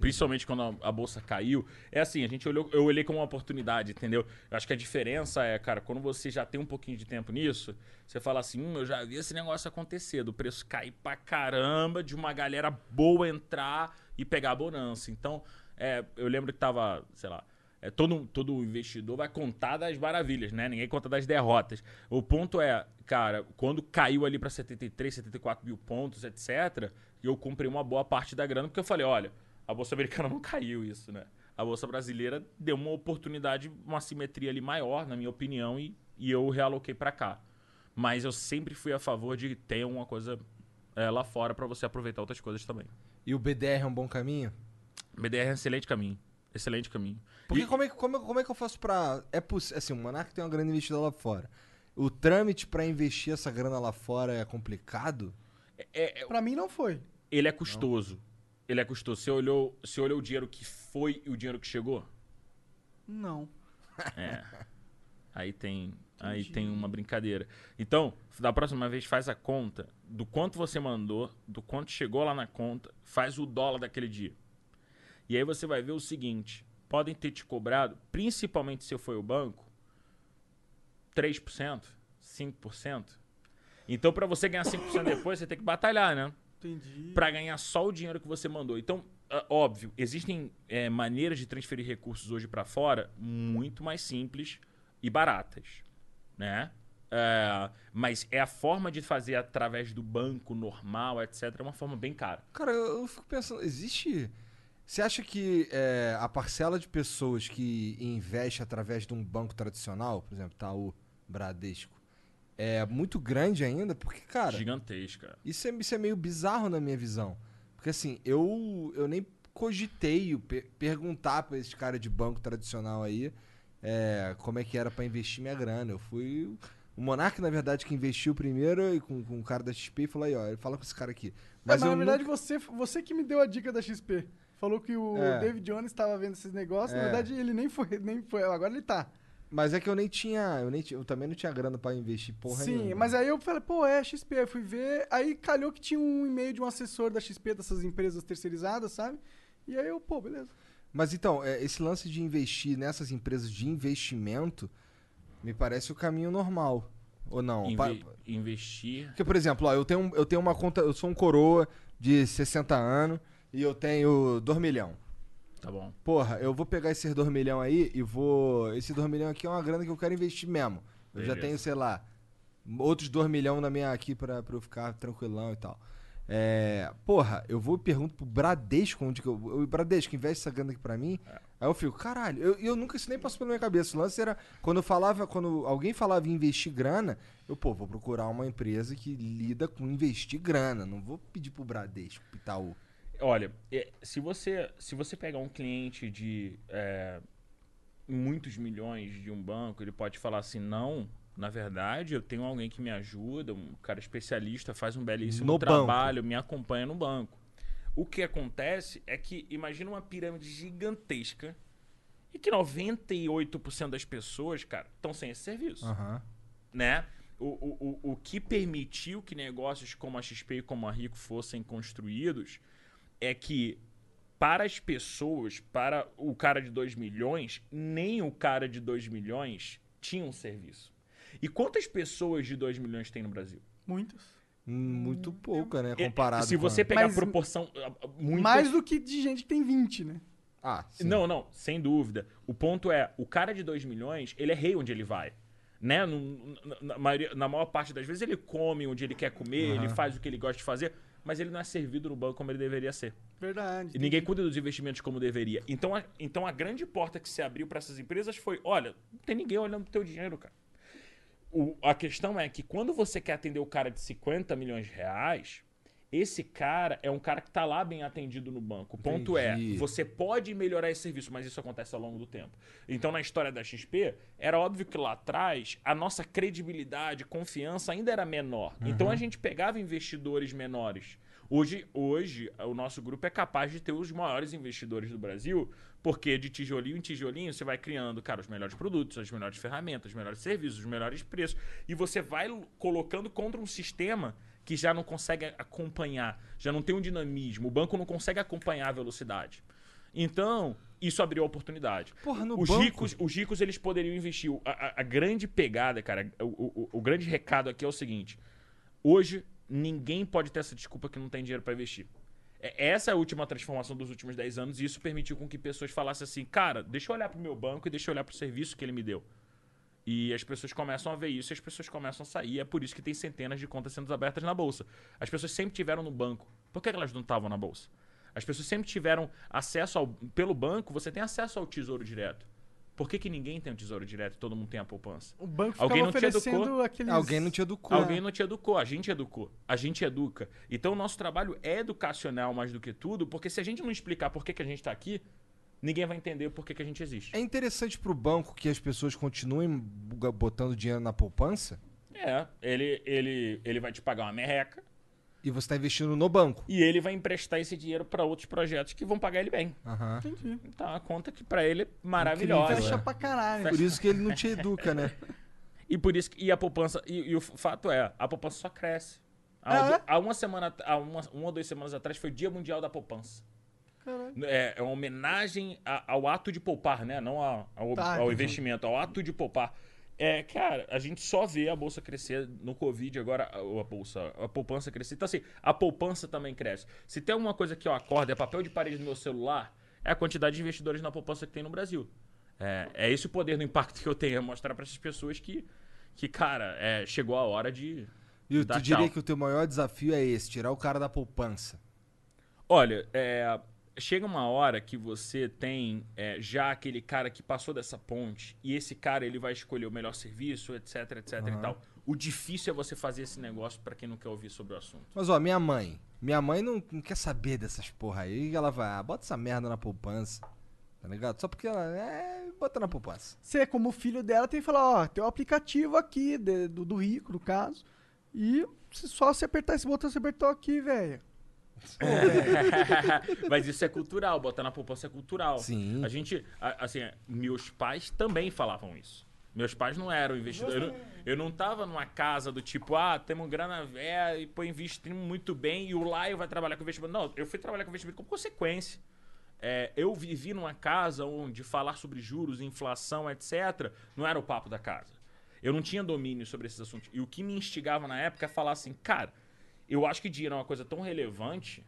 Principalmente quando a, bolsa caiu. É assim, a gente olhou, eu olhei como uma oportunidade, entendeu? Eu acho que a diferença é, cara, quando você já tem um pouquinho de tempo nisso, você fala assim, hum, eu já vi esse negócio acontecer, do preço cair pra caramba, de uma galera boa entrar e pegar a bonança. Então, é, eu lembro que tava, sei lá, é, todo, todo investidor vai contar das maravilhas, né? Ninguém conta das derrotas. O ponto é, cara, quando caiu ali para 73, 74 mil pontos, etc., eu comprei uma boa parte da grana, porque eu falei, olha, a Bolsa Americana não caiu isso, né? A Bolsa Brasileira deu uma oportunidade, uma simetria ali maior, na minha opinião, e, e eu realoquei para cá. Mas eu sempre fui a favor de ter uma coisa é, lá fora para você aproveitar outras coisas também. E o BDR é um bom caminho? BDR é um excelente caminho. Excelente caminho. Porque E- como, é, que- como, é- como é que eu faço pra. É poss... Assim, o Monark tem uma grana investida lá fora. O trâmite pra investir essa grana lá fora é complicado? é- é- Pra mim não foi. ele é custoso. Ele é custoso. Você olhou, você olhou o dinheiro que foi e o dinheiro que chegou? Não. É. Aí tem, aí tem uma brincadeira. Então, da próxima vez faz a conta do quanto você mandou, do quanto chegou lá na conta, faz o dólar daquele dia. E aí você vai ver o seguinte, podem ter te cobrado, principalmente se foi o banco, 3%, 5%. Então, para você ganhar 5% depois, você tem que batalhar, né? Entendi. para ganhar só o dinheiro que você mandou. Então, óbvio, existem é, maneiras de transferir recursos hoje para fora muito mais simples e baratas, né? É, mas é a forma de fazer através do banco normal, etc. É uma forma bem cara. Cara, eu, eu fico pensando, existe. Você acha que é, a parcela de pessoas que investe através de um banco tradicional, por exemplo, Itaú, Bradesco, é muito grande ainda? Porque, cara. Gigantesca. Isso é, isso é meio bizarro na minha visão. Porque assim, eu, eu nem cogitei pe- perguntar pra esse cara de banco tradicional aí é, como é que era pra investir minha grana. Eu fui. O Monark, na verdade, que investiu primeiro e com, com o cara da XP e falou aí, ó, ele fala com esse cara aqui. Mas, Mas, eu na verdade, nunca- você, você que me deu a dica da XP. Falou que o É. David Jones estava vendo esses negócios. Na É. verdade, ele nem foi, nem foi. Agora ele tá. Mas é que eu nem tinha. Eu, nem, ti- eu também não tinha grana pra investir porra Sim, nenhuma. mas aí eu falei, pô, é XP. Aí fui ver. Aí calhou que tinha um e-mail de um assessor da XP, dessas empresas terceirizadas, sabe? E aí eu, pô, beleza. Mas então, é, esse lance de investir nessas empresas de investimento me parece o caminho normal. Ou não? Inve- investir. Porque, por exemplo, ó, eu, tenho, eu tenho uma conta. Eu sou um coroa de 60 anos e eu tenho 2 milhões. Tá bom. Porra, eu vou pegar esses 2 milhões aí e vou. Esse 2 milhões aqui é uma grana que eu quero investir mesmo. Eu já Beleza. tenho, sei lá, outros 2 milhões na minha aqui pra, pra eu ficar tranquilão e tal. É, porra, eu vou e pergunto pro Bradesco onde que eu. O Bradesco investe essa grana aqui pra mim. Aí eu fico, caralho, eu, eu nunca isso nem passou pela minha cabeça. O lance era. Quando eu falava, quando alguém falava em investir grana, eu, pô, vou procurar uma empresa que lida com investir grana. Não vou pedir pro Bradesco, Itaú. Olha, é, se você, se você pegar um cliente de é, muitos milhões de um banco, ele pode falar assim, não, na verdade, eu tenho alguém que me ajuda, um cara especialista, faz um belíssimo No trabalho, me acompanha no banco. O que acontece é que, imagina uma pirâmide gigantesca e que 98% das pessoas, cara, estão sem esse serviço Aham. né? O, o, o, o que permitiu que negócios como a XP e como a Rico fossem construídos é que para as pessoas, para o cara de 2 milhões, nem o cara de 2 milhões tinha um serviço. E quantas pessoas de 2 milhões tem no Brasil? Muitos. Muito pouca, né? É, Comparado Se você pegar Mas- a proporção. ah, Muito Mais do que de gente que tem 20, né? Ah, sim. Não, não, sem dúvida. O ponto é, o cara de 2 milhões, ele é rei onde ele vai. Né? Na, maioria- na maior parte das vezes ele come onde ele quer comer, ele faz o que ele gosta de fazer, mas ele não é servido no banco como ele deveria ser. Verdade. E ninguém cuida dos investimentos como deveria. Então a, então a grande porta que se abriu para essas empresas foi: olha, não tem ninguém olhando pro teu dinheiro, cara. O- a questão é que quando você quer atender o cara de 50 milhões de reais, esse cara é um cara que tá lá bem atendido no banco. O ponto Entendi. é, você pode melhorar esse serviço, mas isso acontece ao longo do tempo. Então, na história da XP, era óbvio que lá atrás a nossa credibilidade, confiança ainda era menor. Então a gente pegava investidores menores. Hoje, hoje, o nosso grupo é capaz de ter os maiores investidores do Brasil, porque de tijolinho em tijolinho você vai criando, cara, os melhores produtos, as melhores ferramentas, os melhores serviços, os melhores preços. E você vai colocando contra um sistema que já não consegue acompanhar, já não tem um dinamismo. O banco não consegue acompanhar a velocidade. Então, isso abriu a oportunidade. Porra, os banco- ricos, os ricos eles poderiam investir. A, a- a grande pegada, cara, o, o- o grande recado aqui é o seguinte: hoje ninguém pode ter essa desculpa que não tem dinheiro para investir. É- Essa é a última transformação dos últimos 10 anos e isso permitiu com que pessoas falassem assim, cara, deixa eu olhar pro meu banco e deixa eu olhar pro serviço que ele me deu. E as pessoas começam a ver isso e as pessoas começam a sair. É por isso que tem centenas de contas sendo abertas na bolsa. As pessoas sempre tiveram no banco. Por que elas não estavam na bolsa? As pessoas sempre tiveram acesso ao. Pelo banco, você tem acesso ao tesouro direto. Por que, que ninguém tem o tesouro direto e todo mundo tem a poupança? O banco Alguém não te educou? aqueles... Alguém não te educou. Alguém não te educou, a gente educou. A gente educa. Então o nosso trabalho é educacional mais do que tudo, porque se a gente não explicar por que, que a gente tá aqui, ninguém vai entender por que, que a gente existe. É interessante pro banco que as pessoas continuem botando dinheiro na poupança É, ele, ele, ele vai te pagar uma merreca e você tá investindo no banco. e ele vai emprestar esse dinheiro para outros projetos que vão pagar ele bem. Aham. Entendi. Então a conta que para ele é maravilhosa. Fecha pra caralho. Por isso que ele não te educa, né? E por isso que, e a poupança e, e o fato é, a poupança só cresce. Há, Ah, é? há uma semana, há uma, uma ou duas semanas atrás foi o Dia Mundial da Poupança. É, é uma homenagem a- ao ato de poupar, né? Não a- ao, Tá, ao investimento, ao ato de poupar. É, cara, a gente só vê a bolsa crescer no Covid agora, a, a bolsa, a poupança crescer. Então, assim, a poupança também cresce. Se tem alguma coisa que eu acordo, é papel de parede no meu celular, é a quantidade de investidores na poupança que tem no Brasil. É, é esse o poder do impacto que eu tenho, é mostrar para essas pessoas que, que cara, é, chegou a hora de. E tu diria tchau. que o teu maior desafio é esse, tirar o cara da poupança. Olha, é, chega uma hora que você tem é, já aquele cara que passou dessa ponte e esse cara ele vai escolher o melhor serviço, etc, etc e tal. O difícil é você fazer esse negócio pra quem não quer ouvir sobre o assunto. Mas ó, minha mãe. Minha mãe não, não quer saber dessas porra aí. Ela vai, ah, bota essa merda na poupança. Tá ligado? Só porque ela. É, bota na poupança. Você, como filho dela, tem que falar, ó, tem um aplicativo aqui, de- do, do rico, no caso. E se só você apertar esse botão, você apertou aqui, velho. Mas isso é cultural, botar na poupança é cultural. Sim. A gente, assim, meus pais também falavam isso. Meus pais não eram investidores. Eu não, eu não tava numa casa do tipo, ah, temos grana velha e pô, investimos muito bem e o Laio vai trabalhar com investimento. Não, eu fui trabalhar com investimento como consequência. É, eu vivi numa casa onde falar sobre juros, inflação, etc., não era o papo da casa. Eu não tinha domínio sobre esses assuntos. E o que me instigava na época é falar assim, cara, eu acho que dinheiro é uma coisa tão relevante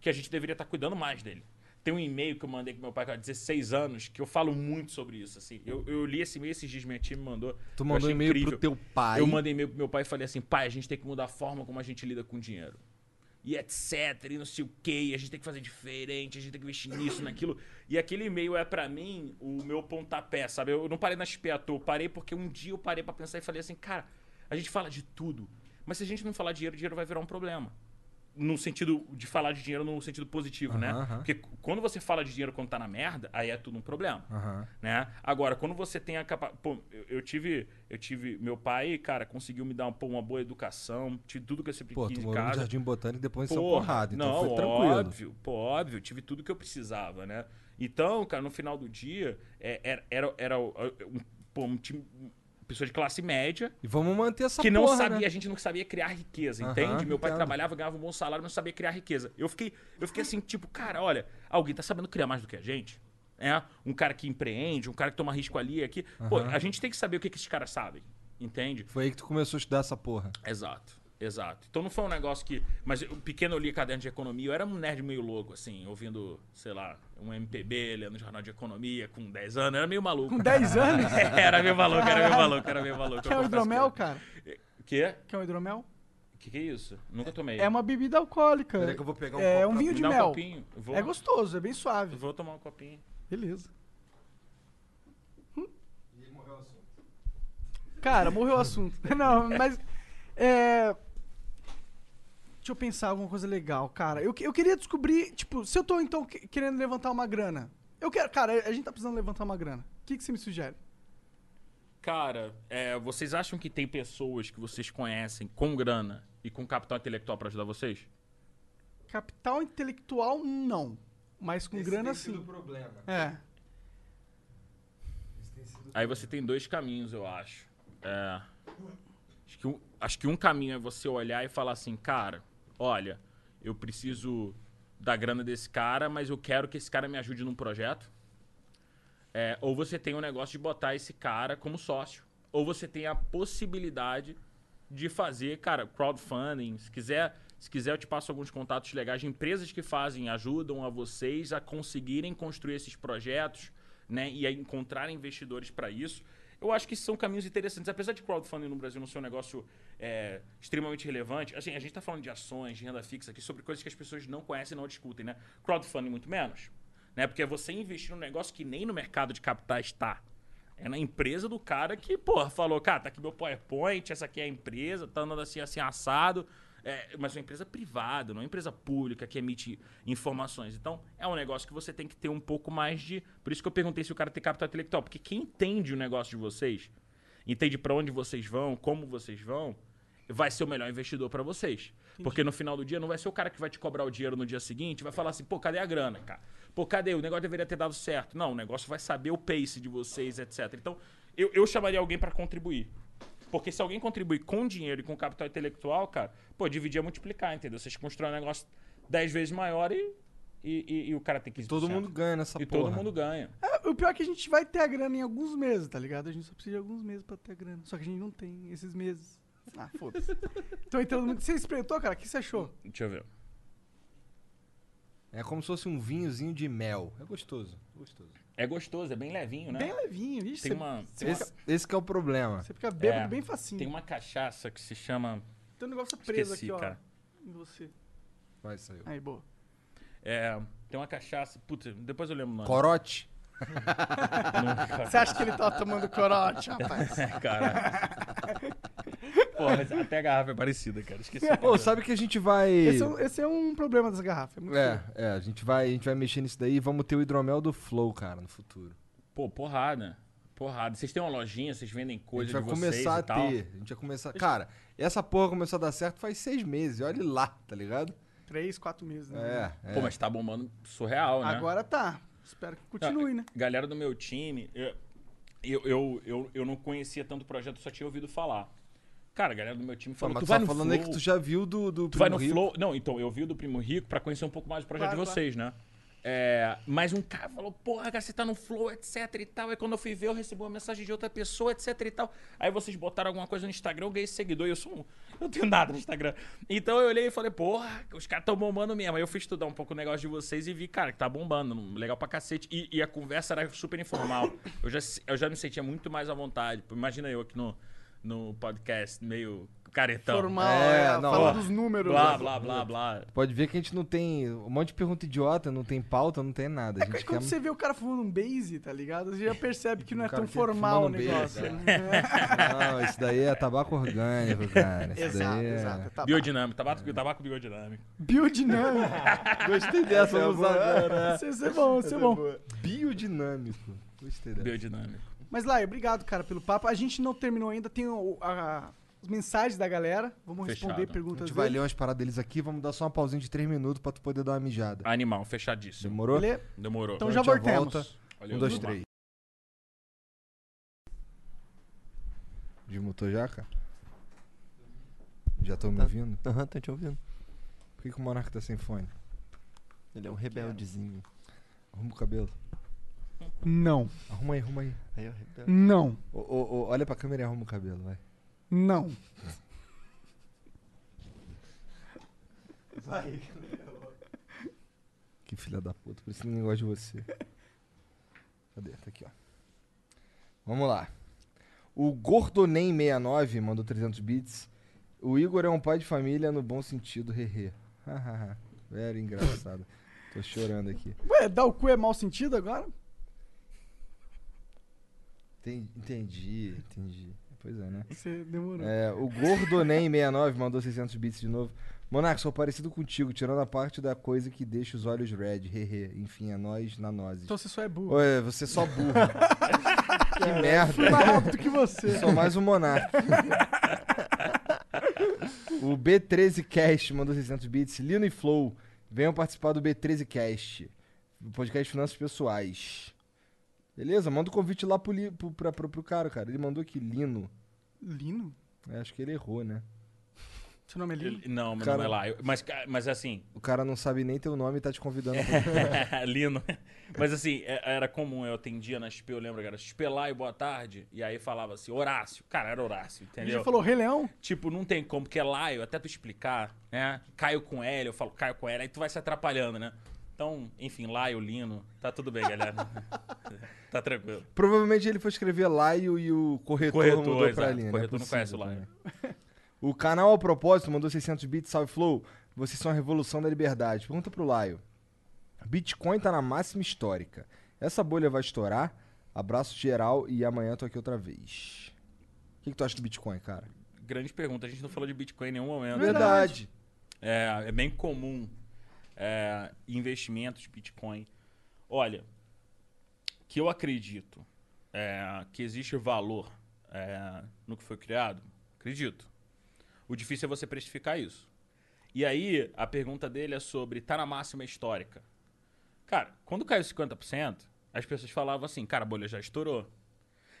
que a gente deveria estar cuidando mais dele. Tem um e-mail que eu mandei com meu pai há 16 anos que eu falo muito sobre isso. Assim. Eu, eu li esse e-mail esses dias, minha tia me mandou. Tu mandou e-mail pro incrível. teu pai. Eu mandei e-mail pro meu pai e falei assim: pai, a gente tem que mudar a forma como a gente lida com dinheiro. E etc, e não sei o que, a gente tem que fazer diferente, a gente tem que investir nisso, naquilo. E aquele e-mail é pra mim o meu pontapé, sabe? Eu não parei na à toa, eu parei porque um dia eu parei pra pensar e falei assim, cara, a gente fala de tudo, mas se a gente não falar de dinheiro, dinheiro vai virar um problema. No sentido de falar de dinheiro no sentido positivo, né? Porque quando você fala de dinheiro quando tá na merda, aí é tudo um problema né? Agora, quando você tem a capacidade. Pô, eu, eu tive. Eu tive. Meu pai, cara, conseguiu me dar pô, uma boa educação, tive tudo que eu sempre Pô, quis tu em morou no casa. Jardim Botânico e depois em São Porrada, então não, foi tranquilo. óbvio, pô, óbvio, tive tudo que eu precisava, né? Então, cara, no final do dia, é, era, era, era um, pô, um time, pessoa de classe média E vamos manter essa que não porra, sabia, né? a gente não sabia criar riqueza, Aham, entende? Meu pai entendo. trabalhava, ganhava um bom salário, mas não sabia criar riqueza. Eu fiquei, eu fiquei assim, tipo, cara, olha, alguém tá sabendo criar mais do que a gente? É, um cara que empreende, um cara que toma risco ali, aqui. Pô, Aham. a gente tem que saber o que, que esses caras sabem, entende? Foi aí que tu começou a estudar essa porra. Exato, exato. Então não foi um negócio que. Mas o pequeno eu lia caderno de economia, eu era um nerd meio louco, assim, ouvindo, sei lá, um MPB, lendo jornal de economia com 10 anos, era meio maluco. Com 10 anos? era meio maluco, era meio maluco, era meio maluco. Quer eu um confesso hidromel, que cara? Quê? Quer um hidromel? Que que é isso? Nunca tomei. É uma bebida alcoólica. Peraí que eu vou pegar um é copo um pra vinho Me de dá um mel. copinho. Vou, É gostoso, é bem suave. vou tomar um copinho. Beleza. Hum. Cara, morreu o assunto. Não, mas. É. Deixa eu pensar alguma coisa legal, cara. Eu, eu queria descobrir, tipo, se eu tô então que- querendo levantar uma grana. Eu quero. Cara, a gente tá precisando levantar uma grana. O que, que você me sugere? Cara, é, vocês acham que tem pessoas que vocês conhecem com grana e com capital intelectual pra ajudar vocês? Capital intelectual, não. Mas com grana, sim. problema. É. Aí você tem dois caminhos, eu acho. É, acho, que um, acho que um caminho é você olhar e falar assim, cara, olha, eu preciso da grana desse cara, mas eu quero que esse cara me ajude num projeto. É, ou você tem o negócio de botar esse cara como sócio. Ou você tem a possibilidade de fazer, cara, crowdfunding. Se quiser, se Se quiser, eu te passo alguns contatos legais de empresas que fazem, ajudam a vocês a conseguirem construir esses projetos, né? E a encontrar investidores para isso. Eu acho que são caminhos interessantes. Apesar de crowdfunding no Brasil não ser um negócio é, extremamente relevante, assim, a gente está falando de ações, de renda fixa aqui, sobre coisas que as pessoas não conhecem e não discutem, né? Crowdfunding muito menos. Né? Porque é você investir num negócio que nem no mercado de capitais está. É na empresa do cara que, porra, falou, cara, tá aqui meu PowerPoint, essa aqui é a empresa, tá andando assim, assim, assado. É, mas uma empresa privada, não é uma empresa pública que emite informações. Então, é um negócio que você tem que ter um pouco mais de. Por isso que eu perguntei se o cara tem capital intelectual. Porque quem entende o negócio de vocês, entende para onde vocês vão, como vocês vão, vai ser o melhor investidor para vocês. Porque no final do dia não vai ser o cara que vai te cobrar o dinheiro no dia seguinte, vai falar assim, pô, cadê a grana, cara? Pô, cadê? O negócio deveria ter dado certo. Não, o negócio vai saber o pace de vocês, etc. Então, eu, eu chamaria alguém para contribuir. Porque se alguém contribuir com dinheiro e com capital intelectual, cara, pô, dividir é multiplicar, entendeu? Vocês constroem um negócio 10 vezes maior e, e, e- e o cara tem que Todo mundo ganha nessa E porra. todo mundo ganha. É, o pior é que a gente vai ter a grana em alguns meses, tá ligado? A gente só precisa de alguns meses pra ter a grana. Só que a gente não tem esses meses. Ah, foda-se. então entrando muito. Você experimentou, cara? O que você achou? Deixa eu ver. É como se fosse um vinhozinho de mel. É gostoso. Gostoso. É gostoso, é bem levinho, né? Bem levinho, vixe. Tem uma. Tem uma, Esse, esse que é o problema. você fica bêbado É, bem facinho. tem uma cachaça que se chama. Tem um negócio preso Esqueci, aqui, ó. cara. Em você. Vai, saiu. Aí, boa. É, tem uma cachaça. Puta, depois eu lembro o nome. Corote. Você acha que ele tá tomando corote, rapaz? É, cara. Porra, mas até a garrafa é parecida, cara. Esqueci. Pô, sabe que a gente vai. Esse é, um, esse é um problema das garrafas. É muito É, é, a gente vai, a gente vai mexer nisso daí e vamos ter o hidromel do Flow, cara, no futuro. Pô, porrada. Porrada. Vocês têm uma lojinha, vocês vendem A coisa gente vai de vocês começar e a tal. ter. A gente vai começar. Cara, essa porra começou a dar certo faz seis meses. Olha lá, tá ligado? Três, quatro meses, né? É, é. Pô, mas tá bombando surreal, né? Agora tá. Espero que continue, né? Galera do meu time, eu, eu, eu, eu, não conhecia tanto o projeto, só tinha ouvido falar. Cara, a galera do meu time falou, mas tu tu vai tá no falando Flow, aí que tu já viu do. do tu vai no Primo Rico. Flow... Não, então, eu vi o do Primo Rico pra conhecer um pouco mais o projeto Claro, de vocês, né? É, mas um cara falou, porra, cara, você tá no Flow, etc e tal. Aí quando eu fui ver, eu recebi uma mensagem de outra pessoa, etc e tal. Aí vocês botaram alguma coisa no Instagram, eu ganhei seguidor. E eu sou um... Eu não tenho nada no Instagram. Então eu olhei e falei, porra, os caras tão bombando mesmo. Aí eu fui estudar um pouco o negócio de vocês e vi, cara, que tá bombando. Legal pra cacete. E, e a conversa era super informal. Eu já, eu já me sentia muito mais à vontade. Imagina eu aqui no, no podcast, meio caretão. Formal, É, é, não, fala ó. dos números. Blá, né? blá, blá, blá. Pode ver que a gente não tem. Um monte de pergunta idiota, não tem pauta, não tem nada. A É quando quer. você vê o cara fumando um base, tá ligado? Você já percebe que não é tão formal o um negócio. base, né? Não, isso daí é tabaco orgânico, cara. Isso exato, daí é... exato. Tá, Biodinâmico, tabaco, tabaco biodinâmico. Biodinâmico. Gostei dessa, vamos agora. Isso é bom, isso é bom. Biodinâmico. Gostei dessa. Biodinâmico. Mas lá, obrigado, cara, pelo papo. A gente não terminou ainda, tem o- a- mensagens da galera. Vamos Fechado. responder A perguntas gente vai dele. ler umas paradas deles aqui, vamos dar só uma pausinha de 3 minutos pra tu poder dar uma mijada. Animal, fechadíssimo. Demorou? Beleza? Demorou. Então a já gente voltemos. volta. Valeu, Um, dois, três. Desmutou já, cara? Já estão me Tá. ouvindo? Aham, tô te ouvindo. Por que, que o Monarca tá sem fone? Ele é um rebeldezinho. Arruma o cabelo. Não, Arruma aí, arruma aí. Aí é o rebelde. não, Ô, ô, ô, olha pra câmera e arruma o cabelo, vai. Não. Que filha da puta, por isso que ninguém gosta de você. Cadê? Tá aqui, ó. Vamos lá. O Gordonem69 mandou 300 bits. O Igor é um pai de família no bom sentido, hehe. Hahaha. Velho, engraçado. Tô chorando aqui. Ué, dar o cu é mau sentido agora? Enten- Entendi, entendi. Pois é, né? Você demorou. É, o Gordonem69 mandou 600 bits de novo. Monark, sou parecido contigo, tirando a parte da coisa que deixa os olhos red, hehe. Enfim, é nós na nozes. Então você só é burro. Oi, você é só burro. que merda. Fui mais rápido que você. Sou mais um monarca. o B13 Cast mandou 600 bits. Lino e Flow, venham participar do B13 Cast. O podcast de Finanças Pessoais. Beleza? Manda o convite lá pro, li, pro, pra- pro, pro cara, cara. Ele mandou aqui Lino. Lino? É, acho que ele errou, né? Seu nome é Lino? Ele- Não, meu Cara- nome é Laio. Mas, ca- mas assim, O cara não sabe nem teu nome e tá te convidando. pra- Lino. Mas assim, é- era comum, eu atendia na XP, eu lembro, cara, XP Laio, boa tarde. E aí falava assim, Horácio. Cara, era Horácio, Ele entendeu? já falou Rei Leão? Tipo, não tem como, porque é Laio, até tu explicar, né? Caio com L, eu falo Caio com L, aí tu vai se atrapalhando, né? Então, enfim, Laio, Lino, tá tudo bem, galera. tá tranquilo. Provavelmente ele foi escrever Laio e o corretor, Corretor, mudou pra exato. linha. Corretor é não conhece o Laio. O canal ao propósito mandou 600 bits, salve Flow. Vocês são a revolução da liberdade. Pergunta pro Laio. Bitcoin tá na máxima histórica. Essa bolha vai estourar? Abraço geral e amanhã tô aqui outra vez. O que, que tu acha do Bitcoin, cara? Grande pergunta, a gente não falou de Bitcoin em nenhum momento. Verdade. É, é bem comum é, investimentos Bitcoin. Olha, que eu acredito é, que existe valor é, no que foi criado, acredito. O difícil é você precificar isso. E aí, a pergunta dele é sobre tá na máxima histórica. Cara, quando caiu 50%, as pessoas falavam assim, cara, a bolha já estourou.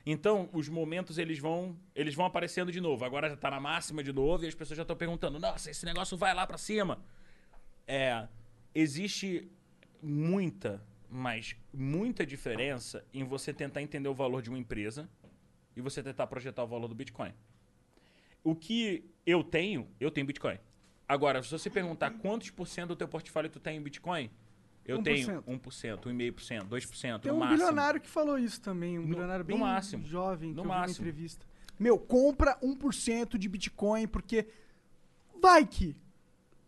Então, os momentos eles vão, eles vão aparecendo de novo. Agora já tá na máxima de novo e as pessoas já estão perguntando: "Nossa, esse negócio vai lá pra cima". É, existe muita, mas muita diferença em você tentar entender o valor de uma empresa e você tentar projetar o valor do Bitcoin. O que eu tenho, eu tenho Bitcoin. Agora, se você perguntar quantos por cento do teu portfólio tu tem em Bitcoin, eu 1%. tenho 1%, 1,5%, 2%, Tem no um máximo. bilionário que falou isso também, um No- bilionário bem máximo. jovem, No máximo. entrevista. Meu, compra 1% de Bitcoin, porque vai que...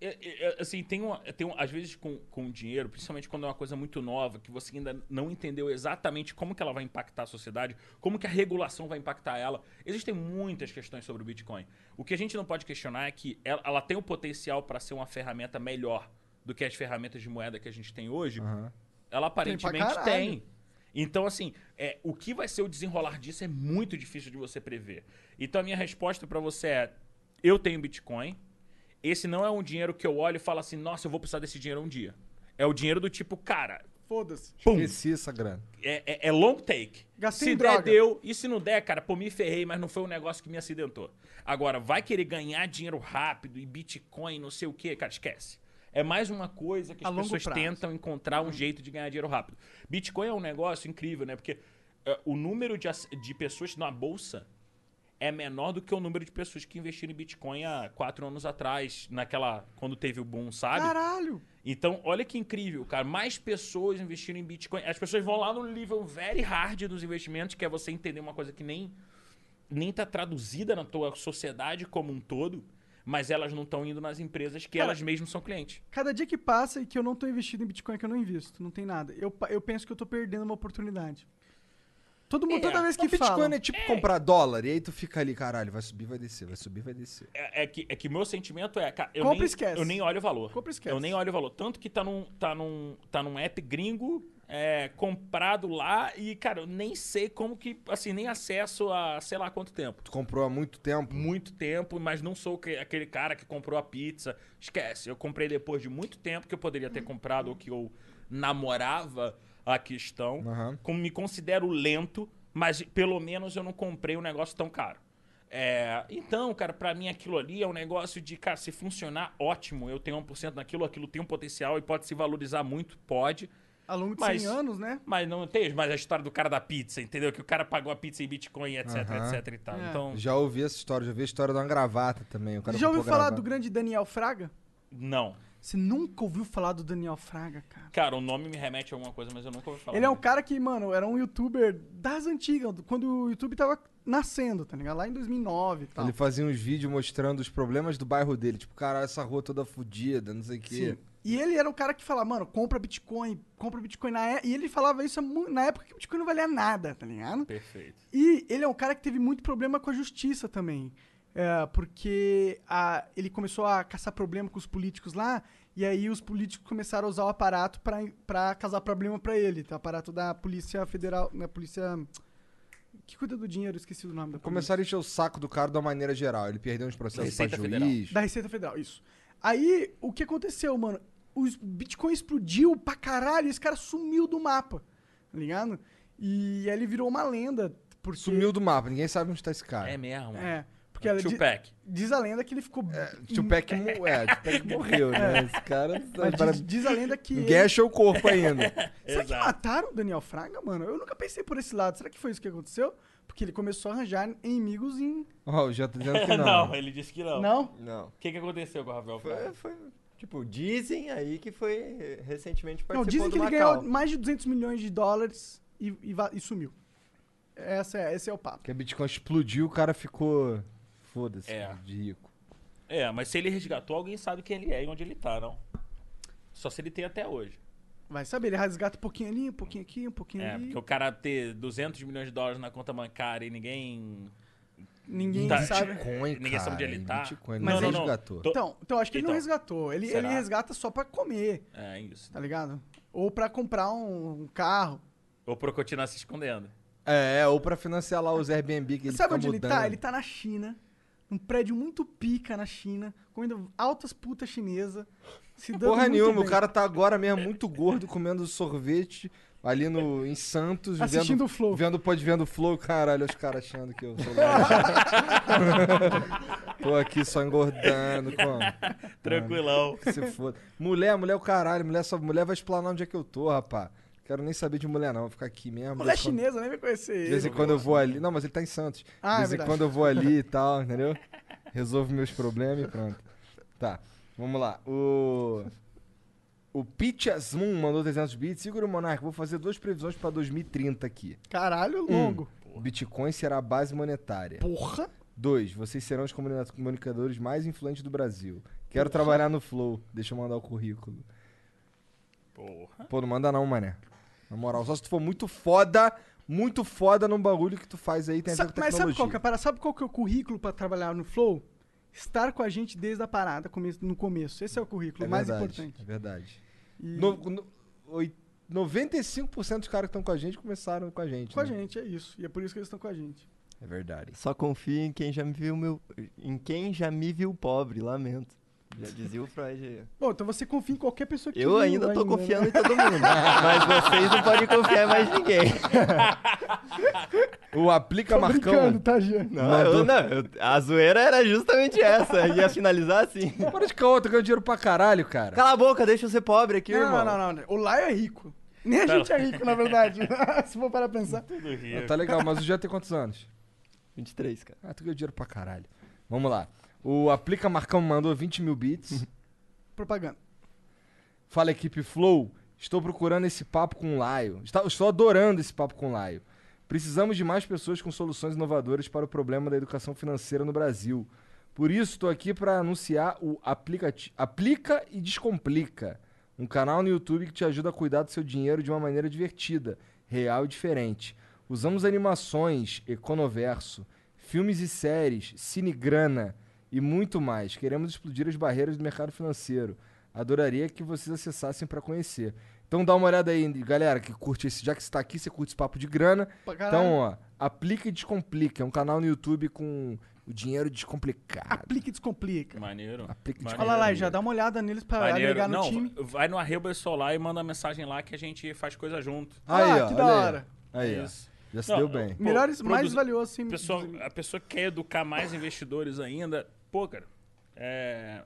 É, é, é, assim, tem, uma, tem um, às vezes com, com dinheiro, principalmente quando é uma coisa muito nova, que você ainda não entendeu exatamente como que ela vai impactar a sociedade, como que a regulação vai impactar ela. Existem muitas questões sobre o Bitcoin. O que a gente não pode questionar é que ela, ela tem o potencial para ser uma ferramenta melhor do que as ferramentas de moeda que a gente tem hoje. Ela aparentemente caralho. tem. Então, assim, é, o que vai ser o desenrolar disso é muito difícil de você prever. Então, a minha resposta para você é: eu tenho Bitcoin. Esse não é um dinheiro que eu olho e falo assim, nossa, eu vou precisar desse dinheiro um dia. É o dinheiro do tipo, cara, Foda-se. pum, Esqueci essa grana. é, é- é long take. Gastei se der, droga. deu. E se não der, cara, pô, me ferrei, mas não foi um negócio que me acidentou. Agora, vai querer ganhar dinheiro rápido e Bitcoin, não sei o quê, cara, esquece. É mais uma coisa que as pessoas prazo. tentam encontrar um jeito de ganhar dinheiro rápido. Bitcoin é um negócio incrível, né? Porque é, o número de, de pessoas na bolsa é menor do que o número de pessoas que investiram em Bitcoin há quatro anos atrás, naquela. quando teve o boom, sabe? Caralho! Então, olha que incrível, cara. Mais pessoas investiram em Bitcoin. As pessoas vão lá no nível very hard dos investimentos, que é você entender uma coisa que nem, nem tá traduzida na tua sociedade como um todo, mas elas não estão indo nas empresas que Cara, elas mesmas são clientes. Cada dia que passa e que eu não tô investido em Bitcoin, que eu não invisto, não tem nada. Eu, eu penso que eu tô perdendo uma oportunidade. Todo mundo, É, toda vez que O Bitcoin fala... é tipo comprar dólar e aí tu fica ali, caralho, vai subir, vai descer, vai subir, vai descer. É, é que, é que meu sentimento é, cara, eu, Compra e nem, esquece. eu nem olho o valor. Compra e esquece. Eu nem olho o valor. Tanto que tá num, tá num, tá num app gringo é, comprado lá e, cara, eu nem sei como que, assim, nem acesso a sei lá quanto tempo. Tu comprou há muito tempo. muito tempo, mas não sou que- aquele cara que comprou a pizza. Esquece, eu comprei depois de muito tempo que eu poderia ter comprado ou que eu namorava a questão. Aham. Como me considero lento, mas pelo menos eu não comprei um negócio tão caro. É, então, cara, pra mim aquilo ali é um negócio de, cara, se funcionar, ótimo. Eu tenho 1% naquilo, aquilo tem um potencial e pode se valorizar muito, pode. Ao longo de Mas- 100 anos, né? Mas não tem mais a história do cara da pizza, entendeu? Que o cara pagou a pizza em Bitcoin, etc, etc e tal. É. Então, Já ouvi essa história, já vi a história de uma gravata também. O cara Já ouviu falar gravata. do grande Daniel Fraga? não. Você nunca ouviu falar do Daniel Fraga, cara? Cara, o nome me remete a alguma coisa, mas eu nunca ouvi falar. Ele é um cara que, mano, era um youtuber das antigas, quando o YouTube tava nascendo, tá ligado? Lá em 2009 e tal. Ele fazia uns vídeos mostrando os problemas do bairro dele. Tipo, cara, essa rua toda fodida, não sei o quê. Sim. E ele era um cara que falava, mano, compra Bitcoin, compra Bitcoin na é... E ele falava isso na época que o Bitcoin não valia nada, tá ligado? Perfeito. E ele é um cara que teve muito problema com a justiça também. É, porque a- ele começou a caçar problema com os políticos lá, e aí os políticos começaram a usar o aparato pra, pra causar problema pra ele. Tá? O aparato da Polícia Federal, da Polícia... Que cuida do dinheiro, esqueci o nome da polícia. Começaram a encher o saco do cara de uma maneira geral. Ele perdeu uns processos Receita pra Federal. juiz. Da Receita Federal, isso. Aí, o que aconteceu, mano? O Bitcoin explodiu pra caralho e esse cara sumiu do mapa, tá ligado? E aí ele virou uma lenda. Porque, Sumiu do mapa, ninguém sabe onde tá esse cara. É mesmo. É, Porque ela Tupac. diz a lenda que ele ficou. Tupac, mo- é, Tupac morreu, né? Esse cara. Mas para- diz, diz a lenda que. ele- Enguecha o corpo ainda. Será que Exato. mataram o Daniel Fraga, mano? Eu nunca pensei por esse lado. Será que foi isso que aconteceu? Porque ele começou a arranjar inimigos em. Ó, o já tá dizendo que não. não. ele disse que não. Não? Não. O que, que aconteceu com o Rafael Foi, Fraga? foi, tipo, dizem aí que foi recentemente Não, participou dizem que do ele Macau. ganhou mais de 200 milhões de dólares e, e e sumiu. Essa é, esse é o papo. Que a Bitcoin explodiu, o cara ficou. Foda-se, É. de rico. É, mas se ele resgatou, alguém sabe quem ele é e onde ele tá, não? Só se ele tem até hoje. Vai saber, ele resgata um pouquinho ali, um pouquinho aqui, um pouquinho É, ali. porque o cara ter 200 milhões de dólares na conta bancária e ninguém. Ninguém Tá. sabe. Bitcoin, Ninguém cara, sabe onde ele tá. Bitcoin, ele Mas não, ele- resgatou. Tô- Então, então acho que ele não Então, resgatou. Ele, será? ele resgata só pra comer, É isso. tá ligado? Ou pra comprar um, um carro. Ou pra continuar se escondendo. É, ou pra financiar lá os Airbnb que ele Sabe onde ele mudando. tá? Ele tá na China, num prédio muito pica na China, comendo altas putas chinesa. Se dando Porra nenhuma, bem. o cara tá agora mesmo muito gordo, comendo sorvete ali no, em Santos, Assistindo vendo, o Flow. Vendo, pode vendo o Flow, caralho, os caras achando que eu sou Tô aqui só engordando, como? Tranquilão. Que se foda. Mulher, mulher é o caralho, mulher, só, mulher vai explanar onde é que eu tô, rapá. Quero nem saber de mulher não, vou ficar aqui mesmo. Mulher em quando- chinesa, nem vai conhecer De vez em quando eu vou ali. Não, mas ele tá em Santos. Ah, é de vez em verdade. quando eu vou ali e tal, entendeu? Resolvo meus problemas e pronto. Tá, vamos lá. O. O Pitchas Moon mandou 300 bits. Segura o Monark, vou fazer duas previsões pra 2030 aqui. Caralho, Um, longo. Bitcoin será a base monetária. Porra. 2. Vocês serão os comuni- comunicadores mais influentes do Brasil. Quero trabalhar no Flow. Deixa eu mandar o currículo. Porra. Pô, não manda não, mané. Na moral, só se tu for muito foda, muito foda num bagulho que tu faz aí, tem a Sa- mas sabe qual, que é, a parada? sabe qual que é o currículo pra trabalhar no Flow? Estar com a gente desde a parada, no começo. Esse é o currículo É mais verdade, importante. É verdade. E- No, no, oi- 95% dos caras que estão com a gente começaram com a gente. Com a né? gente, é isso. E é por isso que eles estão com a gente. É verdade. Só confio em quem já me viu meu, em quem já me viu pobre, lamento. Já dizia o Freud aí. Bom, então você confia em qualquer pessoa que Eu viu ainda tô né? confiando em todo mundo, mas vocês não podem confiar em mais ninguém. O Aplica Tô Marcão. tá, Jean? Não, Mandou- eu, não eu- a zoeira era justamente essa, ia finalizar assim. Para de caô, tu ganhou dinheiro pra caralho, cara. Cala a boca, deixa eu ser pobre aqui, Não, irmão. não, não, não. O Laio é rico. Nem a Tá. gente é rico, na verdade. Se for para pensar. Tudo rio. tá legal, mas o já tem quantos anos? 23, cara. Ah, tu ganhou dinheiro pra caralho. Vamos lá. O Aplica Marcão mandou 20 mil bits. Propaganda. Fala equipe Flow, estou procurando esse papo com o Laio. Estou adorando esse papo com o Laio. Precisamos de mais pessoas com soluções inovadoras para o problema da educação financeira no Brasil. Por isso, estou aqui para anunciar o aplicati- Aplica e Descomplica, um canal no YouTube que te ajuda a cuidar do seu dinheiro de uma maneira divertida, real e diferente. Usamos animações, econoverso, filmes e séries, cinegrana e muito mais. Queremos explodir as barreiras do mercado financeiro. Adoraria que vocês acessassem para conhecer. Então dá uma olhada aí, galera, que curte esse, já que você tá aqui, você curte esse papo de grana. Caralho. Então, ó, Aplica e Descomplica, é um canal no YouTube com o dinheiro descomplicado. Aplica e descomplica. Maneiro. Aplica e Maneiro. Olha lá, já dá uma olhada neles pra Maneiro. agregar no Não, time. vai no Arreba Solar e manda uma mensagem lá que a gente faz coisa junto. Aí, Ah, ó, que da aí. hora. Aí, É ó. isso. Já se Não, deu bem. Pô, Melhores, mais valioso, sim. A pessoa, a pessoa que quer educar mais investidores ainda, pô, cara, é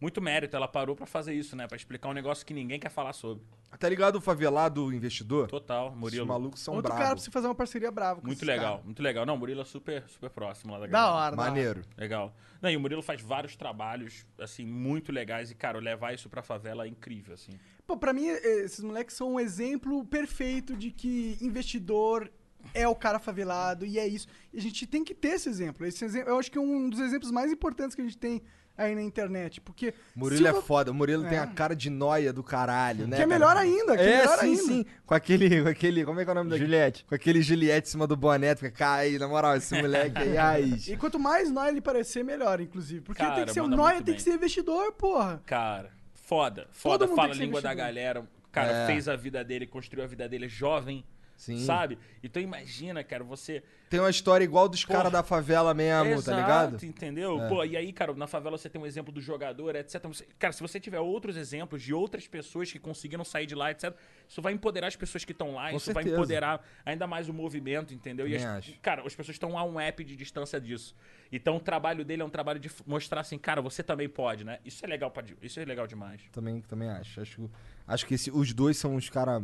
muito mérito. Ela parou pra fazer isso, né? Pra explicar um negócio que ninguém quer falar sobre. Tá ligado o favelado investidor? Total, Os Murilo. malucos são Outro cara pra bravos. você fazer uma parceria brava com Muito esses legal, caras. muito legal. Não, o Murilo é super, super próximo lá da Da galera. hora, da hora. Maneiro. Legal. Não, e o Murilo faz vários trabalhos, assim, muito legais. E, cara, levar isso pra favela é incrível, assim. Pô, pra mim, eh, esses moleques são um exemplo perfeito de que investidor é o cara favelado e é isso. E a gente tem que ter esse exemplo. Esse exemplo eu acho que é um dos exemplos mais importantes que a gente tem aí na internet. Porque. Murilo é foda. O Murilo tem É. a cara de noia do caralho, né? Que é cara? melhor ainda, que é, É, melhor sim, ainda. sim. Com aquele, com aquele. Como é que é o nome daquele? Juliette. Com aquele Juliette em cima do boné. Fica, cai, na moral, esse moleque aí, raiz. E quanto mais nóia ele parecer, melhor, inclusive. Porque Cara, tem que ser nóia, muito tem bem. que ser investidor, porra. Cara, foda. Foda, mundo fala tem a que ser língua da investidor. galera. O cara É. fez a vida dele, construiu a vida dele jovem, Sim. Sabe? Então imagina, cara, você. Tem uma história igual dos caras da favela mesmo, Exato, tá ligado? entendeu? É. Pô, e aí, cara, na favela você tem um exemplo do jogador, etc. Você- Cara, se você tiver outros exemplos de outras pessoas que conseguiram sair de lá, etc., isso vai empoderar as pessoas que estão lá, Com isso vai certeza. empoderar ainda mais o movimento, entendeu? E as- cara, as pessoas estão a um app de distância disso. Então o trabalho dele é um trabalho de mostrar assim, cara, você também pode, né? Isso é legal pra, isso é legal demais. Também, também acho. Acho, acho que esse- os dois são uns caras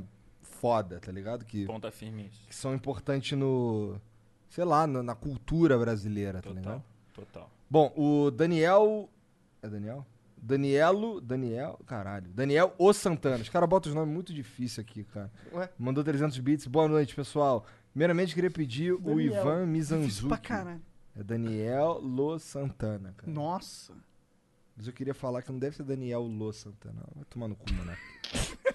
foda, tá ligado? Que, Ponta firme isso. que são importantes no. Sei lá, na, na cultura brasileira, tá Total, ligado? total. Bom, o Daniel. É Daniel? Danielo. Daniel. Caralho. Daniel O Santana. Os caras botam os nomes muito difíceis aqui, cara. Ué? Mandou 300 bits. Boa noite, pessoal. Primeiramente, queria pedir o Daniel. Ivan Difícil Mizanzuki. pra caralho. É Daniel Lo Santana, cara. Nossa. Mas eu queria falar que não deve ser Daniel Lo Santana. Vai tomar no cu, mano.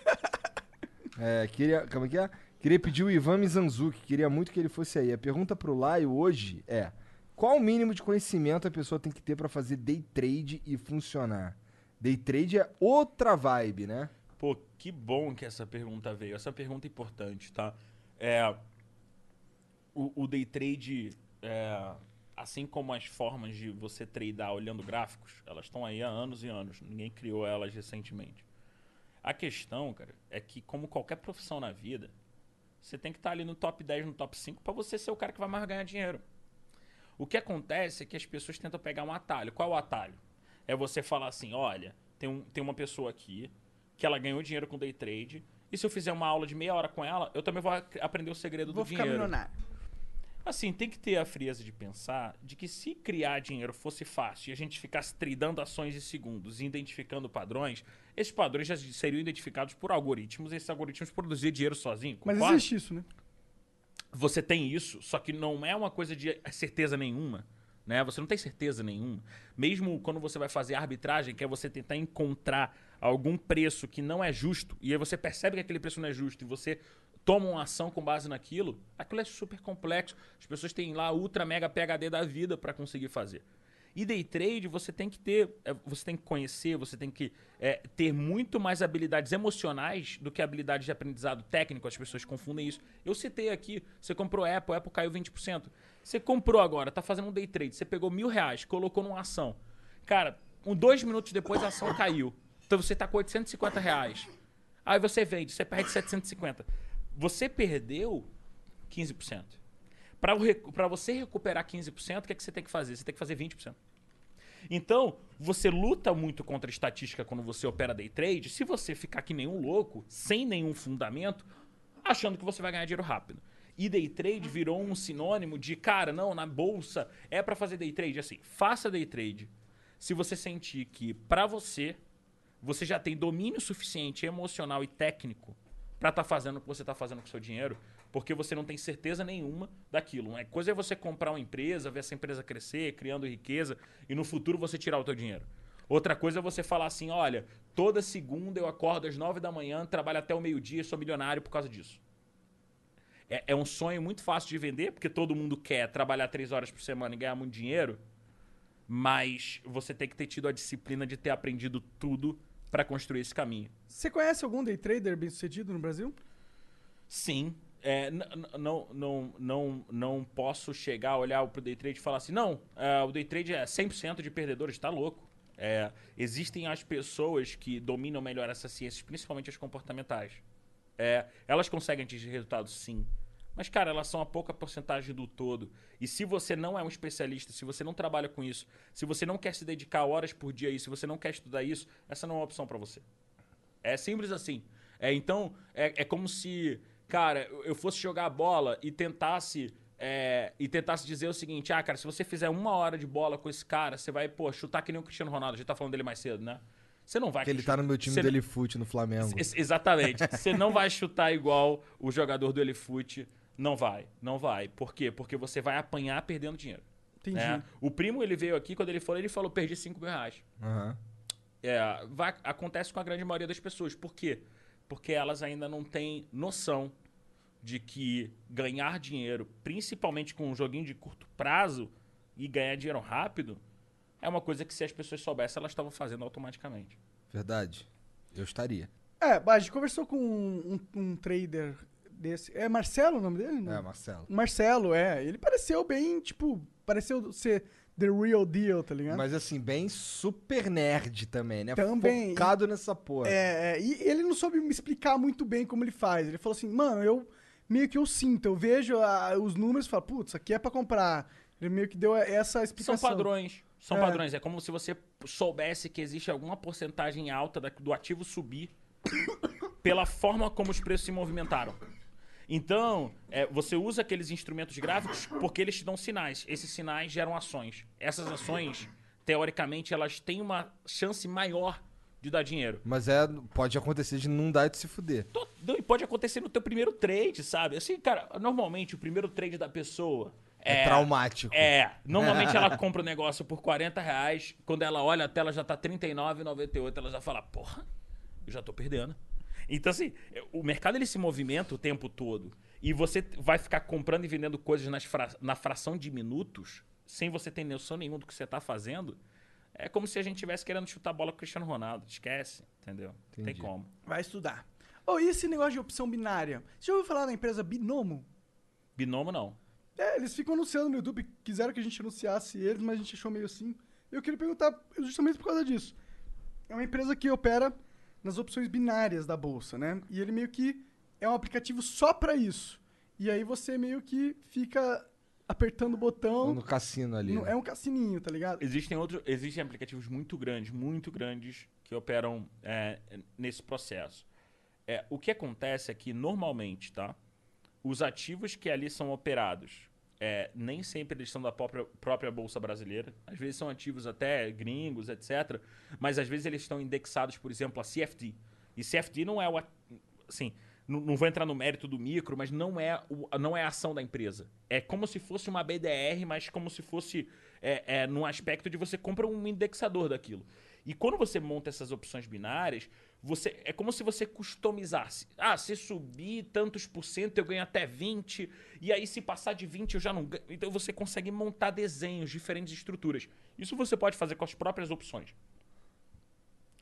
é, queria. Calma aqui, é? Queria pedir o Ivan Mizanzuki. Queria muito que ele fosse aí. A pergunta pro Laio hoje é: qual o mínimo de conhecimento a pessoa tem que ter pra fazer day trade e funcionar? Day trade é outra vibe, né? Pô, que bom que essa pergunta veio. Essa pergunta é importante, tá? É, o, o day trade, é, assim como as formas de você tradear olhando gráficos, elas estão aí há anos e anos. Ninguém criou elas recentemente. A questão, cara, é que como qualquer profissão na vida, você tem que estar ali no top 10, no top 5 para você ser o cara que vai mais ganhar dinheiro. O que acontece é que as pessoas tentam pegar um atalho. Qual é o atalho? É você falar assim, olha, tem, um, tem uma pessoa aqui que ela ganhou dinheiro com day trade, e se eu fizer uma aula de meia hora com ela, eu também vou aprender o segredo Vou do ficar dinheiro. milionário. Assim, tem que ter a frieza de pensar de que se criar dinheiro fosse fácil e a gente ficasse tradando ações em segundos e identificando padrões, esses padrões já seriam identificados por algoritmos e esses algoritmos produziriam dinheiro sozinho. Mas concorda? existe isso, né? você tem isso, só que não é uma coisa de certeza nenhuma. Né? Você não tem certeza nenhuma. Mesmo quando você vai fazer arbitragem, que é você tentar encontrar algum preço que não é justo, e aí você percebe que aquele preço não é justo, e você toma uma ação com base naquilo, aquilo é super complexo. As pessoas têm lá ultra mega PHD da vida para conseguir fazer. E day trade você tem que ter, é, você tem que conhecer, você tem que é, ter muito mais habilidades emocionais do que habilidades de aprendizado técnico. As pessoas confundem isso. Eu citei aqui, você comprou Apple, Apple caiu 20%. Você comprou agora, tá fazendo um day trade, você pegou mil reais, colocou numa ação. Cara, um, dois minutos depois a ação caiu. Então você tá com 850 reais. Aí você vende, você perde 750. Você perdeu 15%. Para você recuperar 15%, o que, é que você tem que fazer? Você tem que fazer 20%. Então, você luta muito contra a estatística quando você opera day trade. Se você ficar que nem um louco, sem nenhum fundamento, achando que você vai ganhar dinheiro rápido. E day trade virou um sinônimo de, cara, não, na bolsa é para fazer day trade. Assim, faça day trade se você sentir que, para você, você já tem domínio suficiente emocional e técnico para estar fazendo o que você está fazendo com o seu dinheiro, porque você não tem certeza nenhuma daquilo. Uma coisa é você comprar uma empresa, ver essa empresa crescer, criando riqueza, e no futuro você tirar o teu dinheiro. Outra coisa é você falar assim, olha, toda segunda eu acordo às nove da manhã, trabalho até o meio-dia sou milionário por causa disso. É, é um sonho muito fácil de vender, porque todo mundo quer trabalhar três horas por semana e ganhar muito dinheiro, mas você tem que ter tido a disciplina de ter aprendido tudo para construir esse caminho. Você conhece algum day trader bem sucedido no Brasil? Sim. É, não, não, não, não posso chegar, olhar pro day trade e falar assim, não, é, o day trade é 100% de perdedores, tá louco. É, existem as pessoas que dominam melhor essas ciências, principalmente as comportamentais. É, elas conseguem atingir resultados, sim. Mas, cara, elas são a pouca porcentagem do todo. E se você não é um especialista, se você não trabalha com isso, se você não quer se dedicar horas por dia a isso, se você não quer estudar isso, essa não é uma opção para você. É simples assim. É, então, é, é como se, cara, eu- fosse jogar bola e tentasse. é, e tentasse dizer o seguinte: ah, cara, se você fizer uma hora de bola com esse cara, você vai, pô, chutar que nem o Cristiano Ronaldo. A gente tá falando dele mais cedo, né? Você não vai. Porque ele tá no meu time você- do Elifute no Flamengo. Ex- Exatamente. Você não vai chutar igual o jogador do Elefute. Não vai, não vai. Por quê? Porque você vai apanhar perdendo dinheiro. Entendi. né? O primo, ele veio aqui, quando ele falou, ele falou, perdi 5 mil reais. Aham. É, vai- acontece com a grande maioria das pessoas. Por quê? Porque elas ainda não têm noção de que ganhar dinheiro, principalmente com um joguinho de curto prazo e ganhar dinheiro rápido, é uma coisa que se as pessoas soubessem, elas estavam fazendo automaticamente. Verdade. Eu estaria. É, a gente conversou com um, um trader desse. É Marcelo o nome dele? Não? É, Marcelo. Marcelo, é. Ele pareceu bem, tipo, pareceu ser the real deal, tá ligado? Mas assim, bem super nerd também, né? Também. Focado nessa porra. É, é, e ele não soube me explicar muito bem como ele faz. Ele falou assim, mano, eu meio que eu sinto, eu vejo a- os números e falo, putz, isso aqui é pra comprar. Ele meio que deu essa São explicação. padrões. São É. padrões. É como se você soubesse que existe alguma porcentagem alta da- do ativo subir pela forma como os preços se movimentaram. Então, é, você usa aqueles instrumentos gráficos porque eles te dão sinais. Esses sinais geram ações. Essas ações, teoricamente, elas têm uma chance maior de dar dinheiro. Mas é, pode acontecer de não dar e de se fuder. Não, E pode acontecer no teu primeiro trade, sabe? Assim, cara, normalmente o primeiro trade da pessoa É, traumático. É, normalmente ela compra o negócio por 40 reais, quando ela olha a tela já tá R$39,98, ela já fala, porra, eu já tô perdendo. Então, assim, o mercado ele se movimenta o tempo todo. E você vai ficar comprando e vendendo coisas nas fra- na fração de minutos, sem você ter noção nenhuma do que você tá fazendo. É como se a gente estivesse querendo chutar a bola com o Cristiano Ronaldo. Esquece, entendeu? Não tem como. Vai estudar. Oh, e esse negócio de opção binária? Você já ouviu falar da empresa Binomo? Binomo não. É, eles ficam anunciando no YouTube, quiseram que a gente anunciasse eles, mas a gente achou meio assim. Eu queria perguntar justamente por causa disso. É uma empresa que opera nas opções binárias da bolsa, né? E ele meio que é um aplicativo só pra isso. E aí você meio que fica apertando o botão. No cassino ali. no- né? é um cassininho, tá ligado? Existem outros, existem aplicativos muito grandes, muito grandes que operam é, nesse processo. É, o que acontece é que normalmente, tá? Os ativos que ali são operados, é, nem sempre eles são da própria, própria bolsa brasileira. Às vezes são ativos até gringos, etc. Mas às vezes eles estão indexados, por exemplo, a CFD. E CFD não é o, assim, não, não vou entrar no mérito do micro, mas não é, o, não é a ação da empresa. É como se fosse uma BDR, mas como se fosse é, é, num aspecto de você compra um indexador daquilo. E quando você monta essas opções binárias, você é como se você customizasse. Ah, se subir tantos por cento, eu ganho até 20, e aí se passar de 20 eu já não ganho. Então você consegue montar desenhos, diferentes estruturas. Isso você pode fazer com as próprias opções.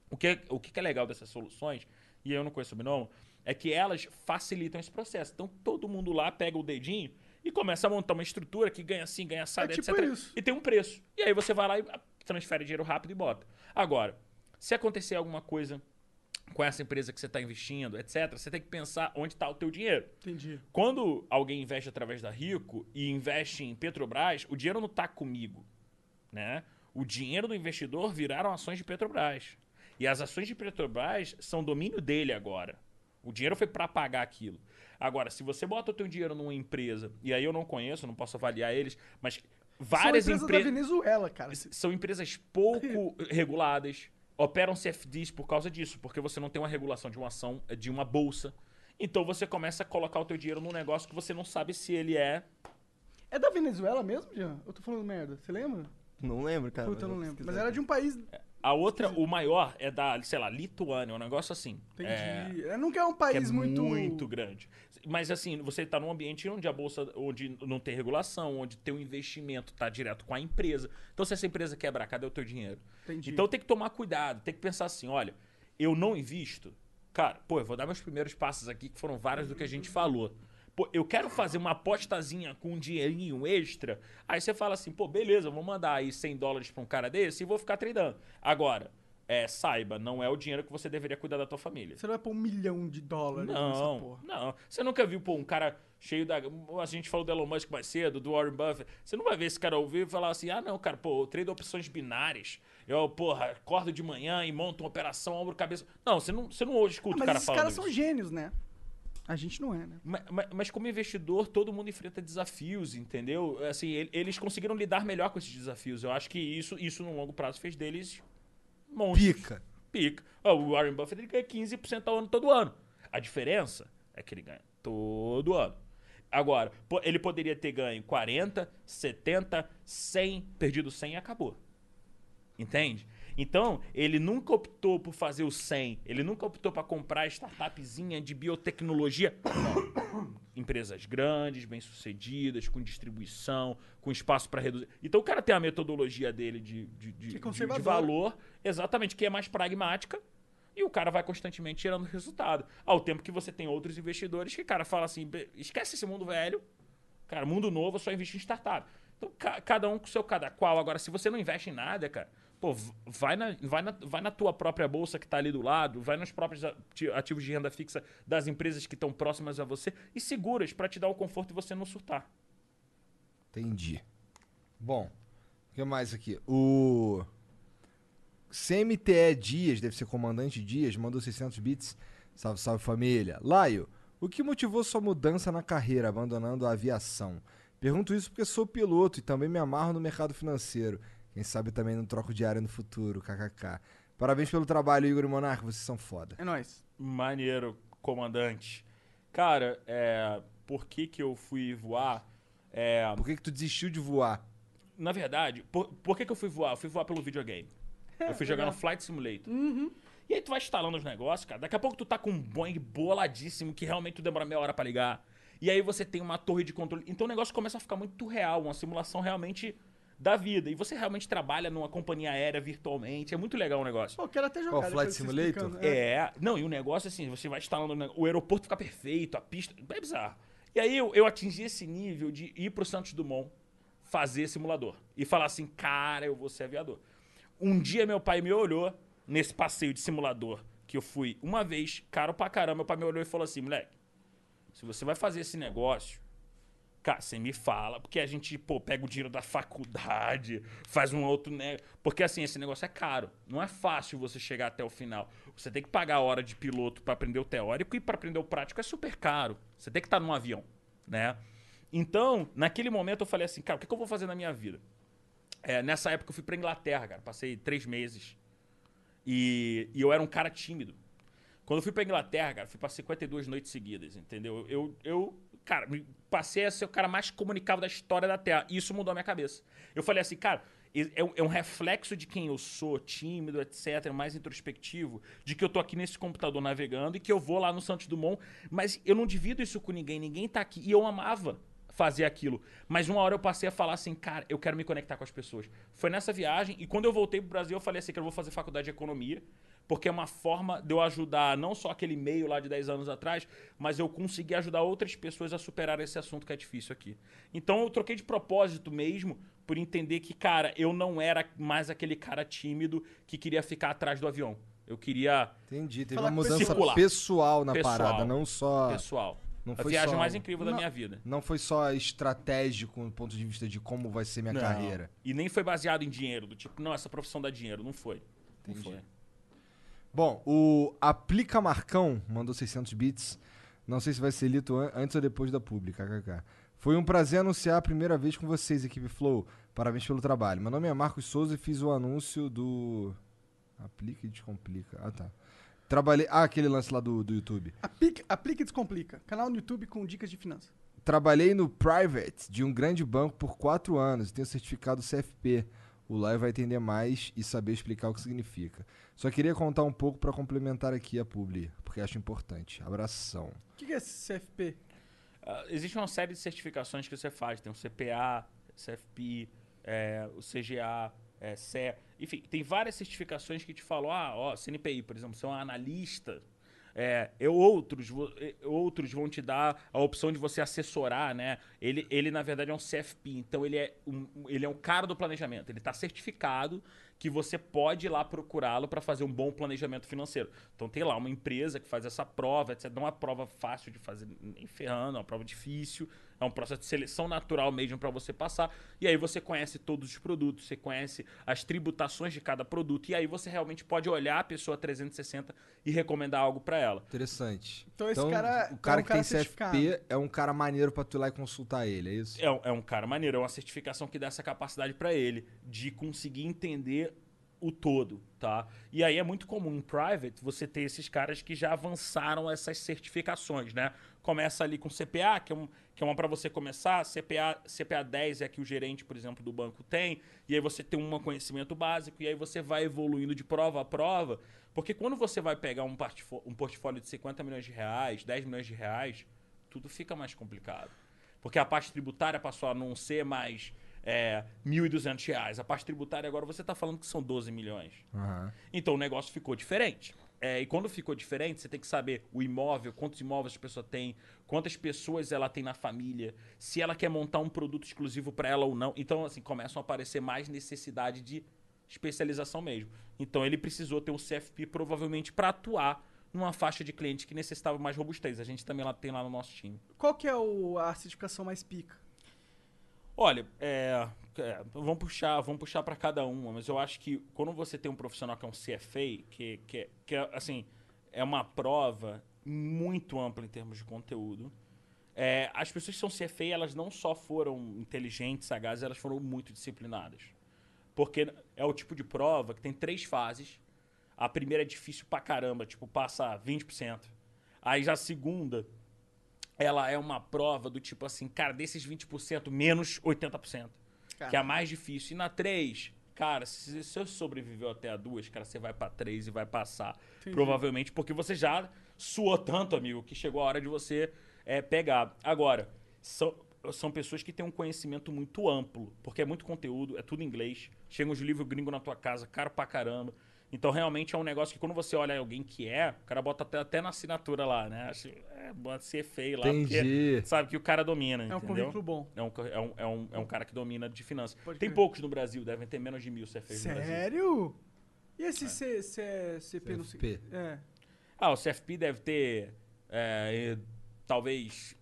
O que, é, o que é legal dessas soluções, e eu não conheço o Binomo, é que elas facilitam esse processo. Então todo mundo lá pega o dedinho e começa a montar uma estrutura que ganha assim, ganha assado, É tipo etc. isso. E tem um preço. E aí você vai lá e transfere dinheiro rápido e bota. Agora, se acontecer alguma coisa com essa empresa que você está investindo, etc., você tem que pensar onde está o teu dinheiro. Entendi. Quando alguém investe através da Rico e investe em Petrobras, o dinheiro não está comigo. Né? O dinheiro do investidor viraram ações de Petrobras. E as ações de Petrobras são domínio dele agora. O dinheiro foi para pagar aquilo. Agora, se você bota o teu dinheiro numa empresa, e aí eu não conheço, não posso avaliar eles, mas várias São empresas da empresas Venezuela, cara. são empresas pouco reguladas, operam CFDs por causa disso, porque você não tem uma regulação de uma ação, eh, de uma bolsa. Então você começa a colocar o teu dinheiro num negócio que você não sabe se ele é. É da Venezuela mesmo, Jean? Eu tô falando merda. Você lembra? Não lembro, cara. Puta, eu mas não lembro. Mas era de um país. A outra, o maior, é da, sei lá, Lituânia, um negócio assim. Entendi. É, É, que é um que país é muito. muito grande. Mas assim, você está num ambiente onde a bolsa, onde não tem regulação, onde teu investimento está direto com a empresa. Então, se essa empresa quebrar, cadê o teu dinheiro? Entendi. Então tem que tomar cuidado, tem que pensar assim, olha, eu não invisto. Cara, pô, eu vou dar meus primeiros passos aqui, que foram vários do que a gente falou. Pô, eu quero fazer uma apostazinha com um dinheirinho extra. Aí você fala assim, pô, beleza, vou mandar aí 100 dólares pra um cara desse e vou ficar treinando. Agora, é, saiba, não é o dinheiro que você deveria cuidar da tua família. Você não vai pôr um milhão de dólares nessa Não, porra. não. Você nunca viu, pô, um cara cheio da. A gente falou do Elon Musk mais cedo, do Warren Buffett. Você não vai ver esse cara ouvir e falar assim: ah, não, cara, pô, eu trade opções binárias. Eu, porra, acordo de manhã e monto uma operação, ombro, cabeça. Não, você não, você não escuta Ah, o mas cara esses falando. caras são gênios, né? A gente não é, né? Ma- ma- Mas, como investidor, todo mundo enfrenta desafios, entendeu? Assim, ele- eles conseguiram lidar melhor com esses desafios. Eu acho que isso, isso no longo prazo fez deles monstros. Pica. Pica. O Warren Buffett ele ganha 15% ao ano todo ano. A diferença é que ele ganha todo ano. Agora, ele poderia ter ganho 40, 70, 100, perdido 100 e acabou. Entende? Então, ele nunca optou por fazer o 100, ele nunca optou para comprar startupzinha de biotecnologia. Não. Empresas grandes, bem-sucedidas, com distribuição, com espaço para reduzir. Então, o cara tem a metodologia dele de, de, de, é de- de valor, exatamente, que é mais pragmática. E o cara vai constantemente tirando resultado. Ao tempo que você tem outros investidores que, cara, fala assim: "Be- esquece esse mundo velho, cara, mundo novo, eu só invisto em startup. Então, ca- cada um com o seu cada qual. Agora, se você não investe em nada, cara, pô, vai na, vai na, vai na tua própria bolsa que tá ali do lado, vai nos próprios ati- ativos de renda fixa das empresas que estão próximas a você e seguras pra te dar o conforto e você não surtar. Entendi. Bom, o que mais aqui? O CMTE Dias, deve ser comandante Dias, mandou 600 bits. Salve, salve família. Laio, o que motivou sua mudança na carreira, abandonando a aviação? Pergunto isso porque sou piloto e também me amarro no mercado financeiro. Quem sabe também não troco diário no futuro, kkk. Parabéns pelo trabalho, Igor e Monarca, vocês são foda. É nóis. Maneiro, comandante. Cara, é, por que que eu fui voar? É, Por que, que tu desistiu de voar? na verdade, por, por que que eu fui voar? Eu fui voar pelo videogame. Eu fui jogar no Flight Simulator. E aí tu vai instalando os negócios, cara. Daqui a pouco tu tá com um Boeing boladíssimo que realmente tu demora meia hora pra ligar. E aí você tem uma torre de controle. Então o negócio começa a ficar muito real, uma simulação realmente da vida. E você realmente trabalha numa companhia aérea virtualmente. É muito legal o negócio. Pô, quero até jogar. Qual, Flight depois você Simulator? explicando. É, não, e o negócio assim, você vai instalando o negócio, o aeroporto fica perfeito, a pista. É bizarro. E aí eu, eu atingi esse nível de ir pro Santos Dumont fazer simulador. E falar assim, cara, eu vou ser aviador. Um dia meu pai me olhou nesse passeio de simulador que eu fui uma vez, caro pra caramba. Meu pai me olhou e falou assim, moleque, se você vai fazer esse negócio, Cara, você me fala, porque a gente, pô, pega o dinheiro da faculdade, faz um outro, né? Porque assim, esse negócio é caro. Não é fácil você chegar até o final. Você tem que pagar a hora de piloto pra aprender o teórico e pra aprender o prático é super caro. Você tem que estar num avião, né? Então, naquele momento eu falei assim, cara, o que, que eu vou fazer na minha vida? É, nessa época eu fui pra Inglaterra, cara. Passei três meses. E, e eu era um cara tímido. Quando eu fui pra Inglaterra, cara, fui pra 52 noites seguidas, entendeu? Eu, eu cara, passei a ser o cara mais comunicável da história da Terra. E isso mudou a minha cabeça. Eu falei assim, cara, é, é um reflexo de quem eu sou, tímido, etc., mais introspectivo, de que eu tô aqui nesse computador navegando e que eu vou lá no Santos Dumont, mas eu não divido isso com ninguém, ninguém tá aqui. E eu amava fazer aquilo. Mas uma hora eu passei a falar assim, cara, eu quero me conectar com as pessoas. Foi nessa viagem, e quando eu voltei pro Brasil, eu falei assim, que eu vou fazer faculdade de economia, porque é uma forma de eu ajudar não só aquele meio lá de 10 anos atrás, mas eu conseguir ajudar outras pessoas a superar esse assunto que é difícil aqui. Então eu troquei de propósito mesmo, por entender que, cara, eu não era mais aquele cara tímido que queria ficar atrás do avião. Eu queria Entendi, teve uma mudança circular. pessoal na Pessoal. parada, não só... pessoal. não a foi viagem só- mais incrível da Não. minha vida. Não foi só estratégico do ponto de vista de como vai ser minha Não. carreira. E nem foi baseado em dinheiro, do tipo, não, essa profissão dá dinheiro. Não foi. Não Entendi. foi. Bom, o Aplica Marcão mandou 600 bits. Não sei se vai ser lido an- antes ou depois da pública, kkk. Foi um prazer anunciar a primeira vez com vocês, equipe Flow. Parabéns pelo trabalho. Meu nome é Marcos Souza e fiz o anúncio do. Aplica e descomplica. Ah, tá. Trabalhei. Ah, aquele lance lá do, do YouTube. Aplica, aplica e descomplica. Canal no YouTube com dicas de finanças. Trabalhei no private de um grande banco por quatro anos e tenho certificado CFP. O Lai vai entender mais e saber explicar o que significa. Só queria contar um pouco para complementar aqui a publi, porque acho importante. Abração. O que que é esse CFP? Ah, existe uma série de certificações que você faz. Tem o CPA, CFP, é, o CGA, é, CE. Enfim, tem várias certificações que te falam, ah, ó, CNPI, por exemplo, você é um analista. É, e outros, e- outros vão te dar a opção de você assessorar, né? Ele, ele na verdade, é um CFP, então ele é um, ele é um cara do planejamento. Ele está certificado que você pode ir lá procurá-lo para fazer um bom planejamento financeiro. Então tem lá uma empresa que faz essa prova, etc. Não é uma prova fácil de fazer, nem ferrando, é uma prova difícil. É um processo de seleção natural mesmo para você passar. E aí você conhece todos os produtos, você conhece as tributações de cada produto. E aí você realmente pode olhar a pessoa 360 e recomendar algo para ela. Interessante. Então esse cara o é cara um que cara tem certificado. CFP é um cara maneiro pra tu ir lá e consultar ele, é isso? É, um- é um cara maneiro, é uma certificação que dá essa capacidade para ele de conseguir entender o todo, tá? E aí é muito comum em private você ter esses caras que já avançaram essas certificações, né? Começa ali com CPA, que é, um, que é uma para você começar, CPA, CPA 10 é a que o gerente, por exemplo, do banco tem, e aí você tem um conhecimento básico, e aí você vai evoluindo de prova a prova, porque quando você vai pegar um, um portfólio de 50 milhões de reais, 10 milhões de reais, tudo fica mais complicado. Porque a parte tributária passou a não ser mais é, 1.200 reais. A parte tributária agora você está falando que são 12 milhões. Aham. Então o negócio ficou diferente. É, e quando ficou diferente, você tem que saber o imóvel, quantos imóveis a pessoa tem, quantas pessoas ela tem na família, se ela quer montar um produto exclusivo para ela ou não. Então, assim, começam a aparecer mais necessidade de especialização mesmo. Então, ele precisou ter um CFP provavelmente para atuar numa faixa de cliente que necessitava mais robustez. A gente também lá, tem lá no nosso time. Qual que é o, a certificação mais pica? Olha, é, é, vamos puxar, vamos puxar para cada uma, mas eu acho que quando você tem um profissional que é um CFA, que, que, que é, assim, é uma prova muito ampla em termos de conteúdo. É, as pessoas que são CFA, elas não só foram inteligentes, sagazes, elas foram muito disciplinadas. Porque é o tipo de prova que tem três fases. A primeira é difícil pra caramba, tipo, passa 20%. Aí já a segunda, ela é uma prova do tipo assim, cara, desses 20%, menos 80%. Que é a mais difícil. E na 3, cara, se você sobreviveu até a 2, cara, você vai pra 3 e vai passar. Provavelmente porque você já suou tanto, amigo, que chegou a hora de você é, pegar. Agora, são, são pessoas que têm um conhecimento muito amplo, porque é muito conteúdo, é tudo em inglês. Chega uns livros gringos na tua casa, caro pra caramba. Então, realmente é um negócio que quando você olha alguém que é, o cara bota até, até na assinatura lá, né? É, bota ser feio lá, Entendi. porque sabe que o cara domina, É um entendeu? currículo bom. É um, é, um, é, um, é um cara que domina de finanças. Pode Tem crer. poucos no Brasil, devem ter menos de mil CFAs no Brasil. Sério? E esse C, C, CP, não sei. CFP. É. Ah, o CFP deve ter é, talvez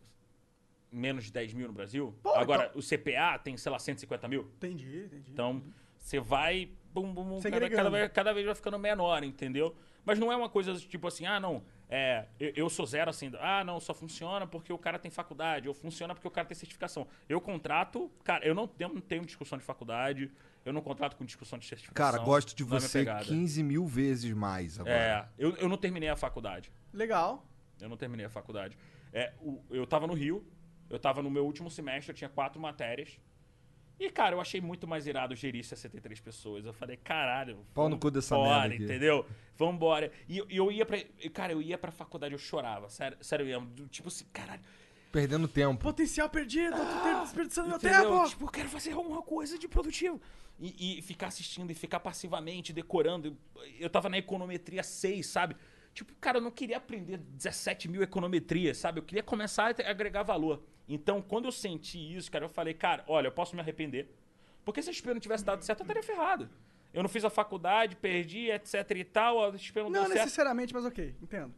menos de 10 mil no Brasil. Pô, Agora, o CPA tem, sei lá, 150 mil. Entendi, entendi. Então, você vai. Bum, bum, cada, cada vez, cada vez vai ficando menor, entendeu? Mas não é uma coisa tipo assim, ah, não, é, eu, eu sou zero assim, ah, não, só funciona porque o cara tem faculdade, ou funciona porque o cara tem certificação. Eu contrato, cara, eu não, eu não tenho discussão de faculdade, eu não contrato com discussão de certificação. Cara, gosto de é você pegada. 15 mil vezes mais agora. É, eu, eu não terminei a faculdade. Legal. Eu não terminei a faculdade. É, o- eu tava no Rio, eu tava no meu último semestre, eu tinha quatro matérias. E, cara, eu achei muito mais irado gerir 63 pessoas. Eu falei, caralho. Pau no cu dessa embora, merda aqui. entendeu? Vambora. E, eu- e eu ia pra. Cara, eu ia pra faculdade, eu chorava. Sério, sério mesmo. do- Tipo assim, caralho. Perdendo tempo. Potencial perdido, ter- desperdiçando meu tempo. Tipo, eu quero fazer alguma coisa de produtivo. E, e ficar assistindo e ficar passivamente, decorando. Eu tava na econometria 6, sabe? Tipo, cara, eu não queria aprender 17 mil econometrias, sabe? Eu queria começar a agregar valor. Então, quando eu senti isso, cara, eu falei, cara, olha, eu posso me arrepender. Porque se a XP não tivesse dado certo, eu estaria ferrado. Eu não fiz a faculdade, perdi, etc e tal, a XP não, Não deu certo. necessariamente, mas ok, entendo.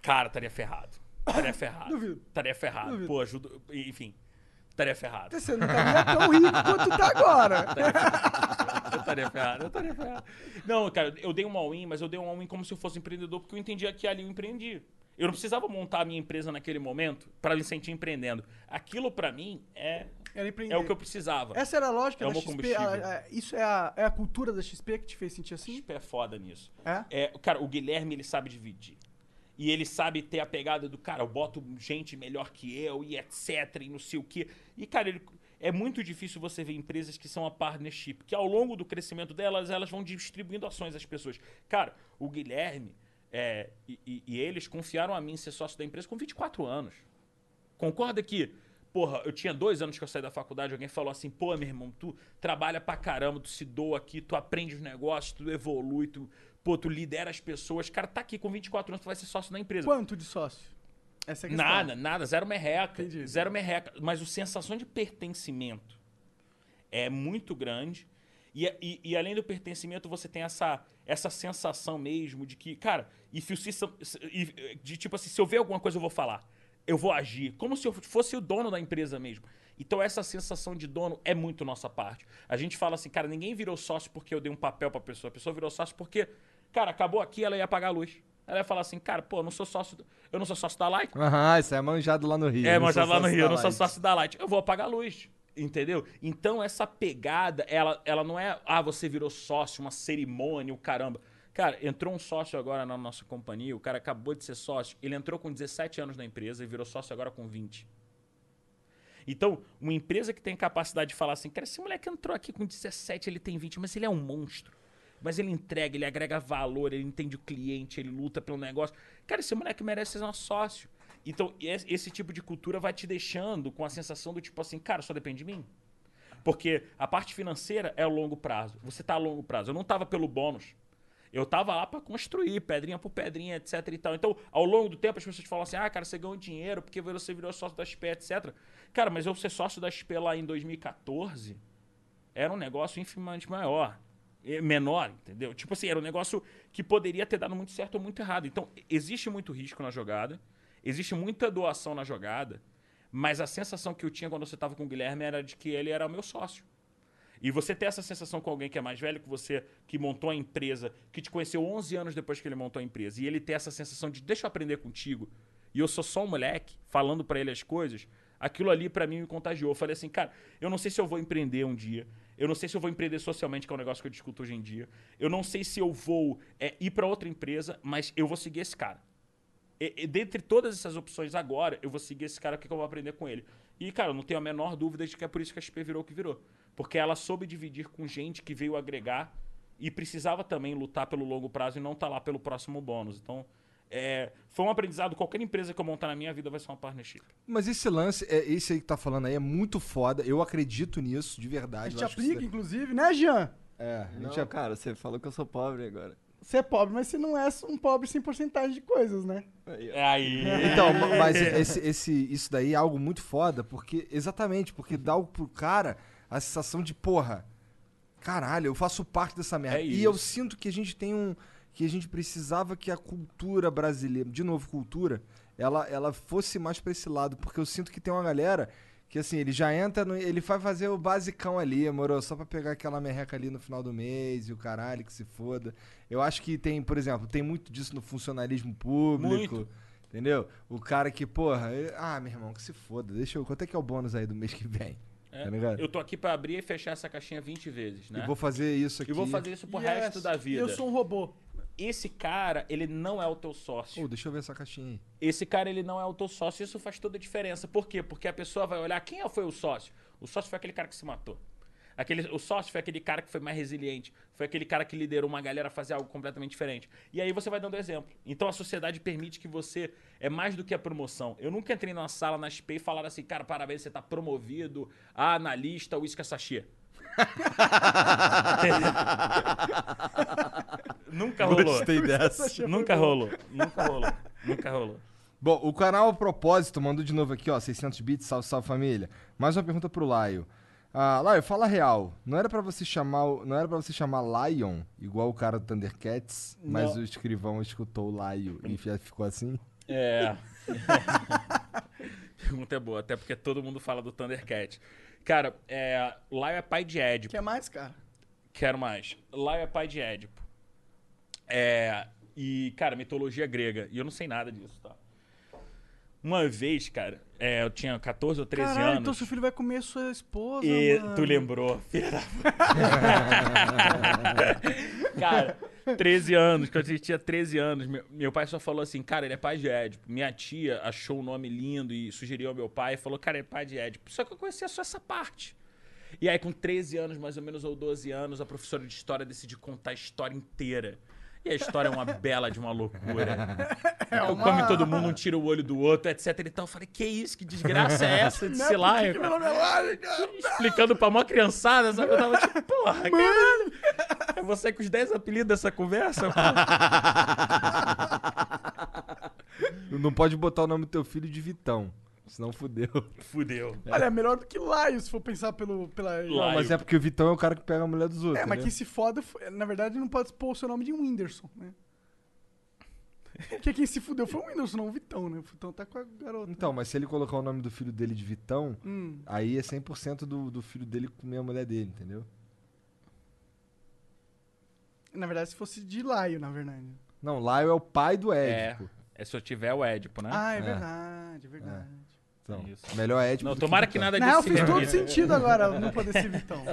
Cara, estaria ferrado. Estaria ferrado. Duvido. Estaria ferrado. Duvido. Pô, ajuda. Enfim, estaria ferrado. Você não estaria tão rico quanto tá agora. Eu estaria ferrado, eu estaria ferrado. Não, cara, eu dei um all-in, mas eu dei um all-in como se eu fosse empreendedor, porque eu entendia que ali eu empreendi. Eu não precisava montar a minha empresa naquele momento para me sentir empreendendo. Aquilo pra mim é, é o que eu precisava. Essa era a lógica É da XP. a- a- isso é a, é a cultura da XP que te fez sentir assim? XP é foda nisso. É? É, cara, o Guilherme, ele sabe dividir. E ele sabe ter a pegada do, cara, eu boto gente melhor que eu e etc, e não sei o quê. E, cara, ele- é muito difícil você ver empresas que são a partnership, que ao longo do crescimento delas, elas vão distribuindo ações às pessoas. Cara, o Guilherme é, e, e- eles confiaram a mim ser sócio da empresa com 24 anos. Concorda que, porra, eu tinha dois anos que eu saí da faculdade, alguém falou assim, pô, meu irmão, tu trabalha pra caramba, tu se doa aqui, tu aprende os negócios, tu evolui, tu, pô, tu lidera as pessoas. Cara, tá aqui com 24 anos, tu vai ser sócio da empresa. Quanto de sócio? Essa é a questão. Nada, nada, zero merreca. Entendi. Zero merreca. Mas a sensação de pertencimento é muito grande. E, e- e além do pertencimento, você tem essa, essa sensação mesmo de que, cara, some- if- de tipo assim, se eu ver alguma coisa, eu vou falar. Eu vou agir. Como se eu fosse o dono da empresa mesmo. Então, essa sensação de dono é muito nossa parte. A gente fala assim, cara, ninguém virou sócio porque eu dei um papel pra pessoa. A pessoa virou sócio porque, cara, acabou aqui, ela ia pagar a luz. Ela ia falar assim, cara, pô, eu não sou sócio, eu não sou sócio da Light. Aham, isso é manjado lá no Rio. É, sou lá no Rio, eu não sou sócio da Light. Eu vou apagar a luz. Entendeu? Então, essa pegada, ela, ela não é, ah, você virou sócio, uma cerimônia, o caramba. Cara, entrou um sócio agora na nossa companhia, o cara acabou de ser sócio, ele entrou com 17 anos na empresa e virou sócio agora com 20. Então, uma empresa que tem capacidade de falar assim, cara, esse moleque entrou aqui com 17, ele tem 20, mas ele é um monstro. Mas ele entrega, ele agrega valor, ele entende o cliente, ele luta pelo negócio. Cara, esse moleque merece ser nosso sócio. Então, es- esse tipo de cultura vai te deixando com a sensação do tipo assim, cara, só depende de mim. Porque a parte financeira é a longo prazo. Você tá a longo prazo. Eu não tava pelo bônus. Eu tava lá pra construir, pedrinha por pedrinha, etc e tal. Então, ao longo do tempo, as pessoas falam assim: ah, cara, você ganhou dinheiro porque você virou sócio da XP, etc. Cara, mas eu ser sócio da XP lá em 2014 era um negócio infinitamente maior. Menor, entendeu? Tipo assim, era um negócio que poderia ter dado muito certo ou muito errado. Então, existe muito risco na jogada, existe muita doação na jogada, mas a sensação que eu tinha quando você tava com o Guilherme era de que ele era o meu sócio. E você ter essa sensação com alguém que é mais velho que você, que montou a empresa, que te conheceu 11 anos depois que ele montou a empresa, e ele ter essa sensação de deixa eu aprender contigo, e eu sou só um moleque, falando pra ele as coisas, aquilo ali pra mim me contagiou. Eu falei assim, cara, eu não sei se eu vou empreender um dia, eu não sei se eu vou empreender socialmente, que é um negócio que eu discuto hoje em dia, eu não sei se eu vou é, ir pra outra empresa, mas eu vou seguir esse cara. E, e dentre todas essas opções agora, eu vou seguir esse cara, o que eu vou aprender com ele? E, cara, eu não tenho a menor dúvida de que é por isso que a XP virou o que virou. Porque ela soube dividir com gente que veio agregar e precisava também lutar pelo longo prazo e não estar lá pelo próximo bônus. Então, é, foi um aprendizado. Qualquer empresa que eu montar na minha vida vai ser uma partnership. Mas esse lance, é, esse aí que tá falando aí é muito foda. Eu acredito nisso, de A verdade. gente acho que aplica, isso inclusive, né, Jean? é- É, a Não, gente é- cara, você falou que eu sou pobre agora. Você é pobre, mas você não é um pobre sem porcentagem de coisas, né? Aí. É aí. Então, ma- mas esse, esse- isso daí é algo muito foda, porque. Exatamente, porque dá o- pro cara a sensação de, porra, caralho, eu faço parte dessa merda. É e eu sinto que a gente tem um. Que a gente precisava que a cultura brasileira, de novo, cultura, ela, ela fosse mais pra esse lado. Porque eu sinto que tem uma galera que, assim, ele já entra, no, ele vai fazer o basicão ali, moro? Só pra pegar aquela merreca ali no final do mês e o caralho, que se foda. Eu acho que tem, por exemplo, tem muito disso no funcionalismo público. Muito. Entendeu? O cara que, porra, ele- ah, meu irmão, que se foda. Deixa eu. Quanto é que é o bônus aí do mês que vem? É, Tá ligado? eu tô aqui pra abrir e fechar essa caixinha 20 vezes, né? E vou fazer isso aqui. E vou fazer isso pro Yes, resto da vida. Eu sou um robô. Esse cara, ele não é o teu sócio. Ô, deixa eu ver essa caixinha aí. Esse cara, ele não é o teu sócio. Isso faz toda a diferença. Por quê? Porque a pessoa vai olhar quem foi o sócio. O sócio foi aquele cara que se matou. Aquele, o sócio foi aquele cara que foi mais resiliente. Foi aquele cara que liderou uma galera a fazer algo completamente diferente. E aí você vai dando exemplo. Então a sociedade permite que você é mais do que a promoção. Eu nunca entrei numa sala na XP e falaram assim, cara, parabéns, você tá promovido a analista Whisky Sachê. nunca rolou. Gostei dessa. Nunca rolou. Nunca rolou. Nunca rolou. Bom, o canal a propósito mandou de novo aqui, ó, 600 bits, salve, salve família. Mais uma pergunta pro Laio. Ah, Laio, fala real. Não era pra você chamar, o- não era para você chamar Lion igual o cara do Thundercats, mas Não. o escrivão escutou o Laio e fi- ficou assim? É. Pergunta é boa, até porque todo mundo fala do Thundercat. Cara, é, Laio é pai de Édipo. Quer mais, cara? Quero mais. Laio é pai de Édipo. É, e, cara, mitologia grega. E eu não sei nada disso, tá? Uma vez, cara, é, eu tinha 14 ou 13 Caralho, anos. então seu filho vai comer sua esposa, E mano. tu lembrou, filha da Cara, 13 anos, quando eu tinha 13 anos, meu, meu pai só falou assim, cara, ele é pai de Édipo. Minha tia achou o nome lindo e sugeriu ao meu pai falou, cara, ele é pai de Édipo. Só que eu conhecia só essa parte. E aí, com 13 anos, mais ou menos, ou 12 anos, a professora de história decidiu contar a história inteira. E a história é uma bela de uma loucura. Então, Come todo mundo, um tira o olho do outro, etc. E tal. Eu falei, que isso? Que desgraça é essa de sei lá? Meu nome é Laio, cara. explicando pra uma criançada, sabe? Eu tava tipo, porra, caralho. É você com os 10 apelidos dessa conversa? Não pode botar o nome do teu filho de Vitão, senão fudeu. Fudeu. Olha, é melhor do que Laio, se for pensar pelo, pela... Não, mas é porque o Vitão é o cara que pega a mulher dos outros. É, mas né? que se foda, na verdade, não pode pôr o seu nome de Whindersson, né? Porque quem se fudeu foi o Whindersson, não o Vitão, né? O Vitão tá com a garota. Então, mas se ele colocar o nome do filho dele de Vitão, Hum. aí é 100% do, do filho dele comer a mulher dele, entendeu? Na verdade, se fosse de Laio, na verdade. Não, Laio é o pai do É, Édipo. é se eu tiver o Édipo, né? Ah, é, É. verdade, é verdade. Então, Isso. melhor Édipo não, tomara que que nada Na disso se fez todo sentido agora não poder ser Vitão.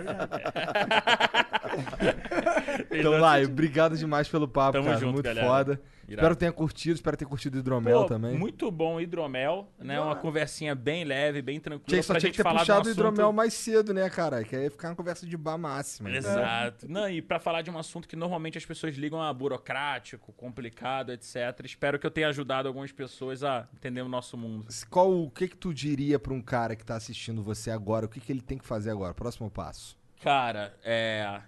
Então, Laio, obrigado demais pelo papo, Tamo cara. junto, muito galera. foda. Irado. Espero que tenha curtido, espero ter curtido o hidromel Pô, também. Muito bom hidromel, né? Uma conversinha bem leve, bem Tinha, tranquila só pra tinha gente que ter um puxado o hidromel mais cedo, né, cara? Que aí ia ficar uma conversa de bar máxima. Exato. Não, e pra falar de um assunto que normalmente as pessoas ligam a burocrático, complicado, etc. Espero que eu tenha ajudado algumas pessoas a entender o nosso mundo. Qual, o que que tu diria pra um cara que tá assistindo você agora? O que que ele tem que fazer agora? Próximo passo. Cara, é.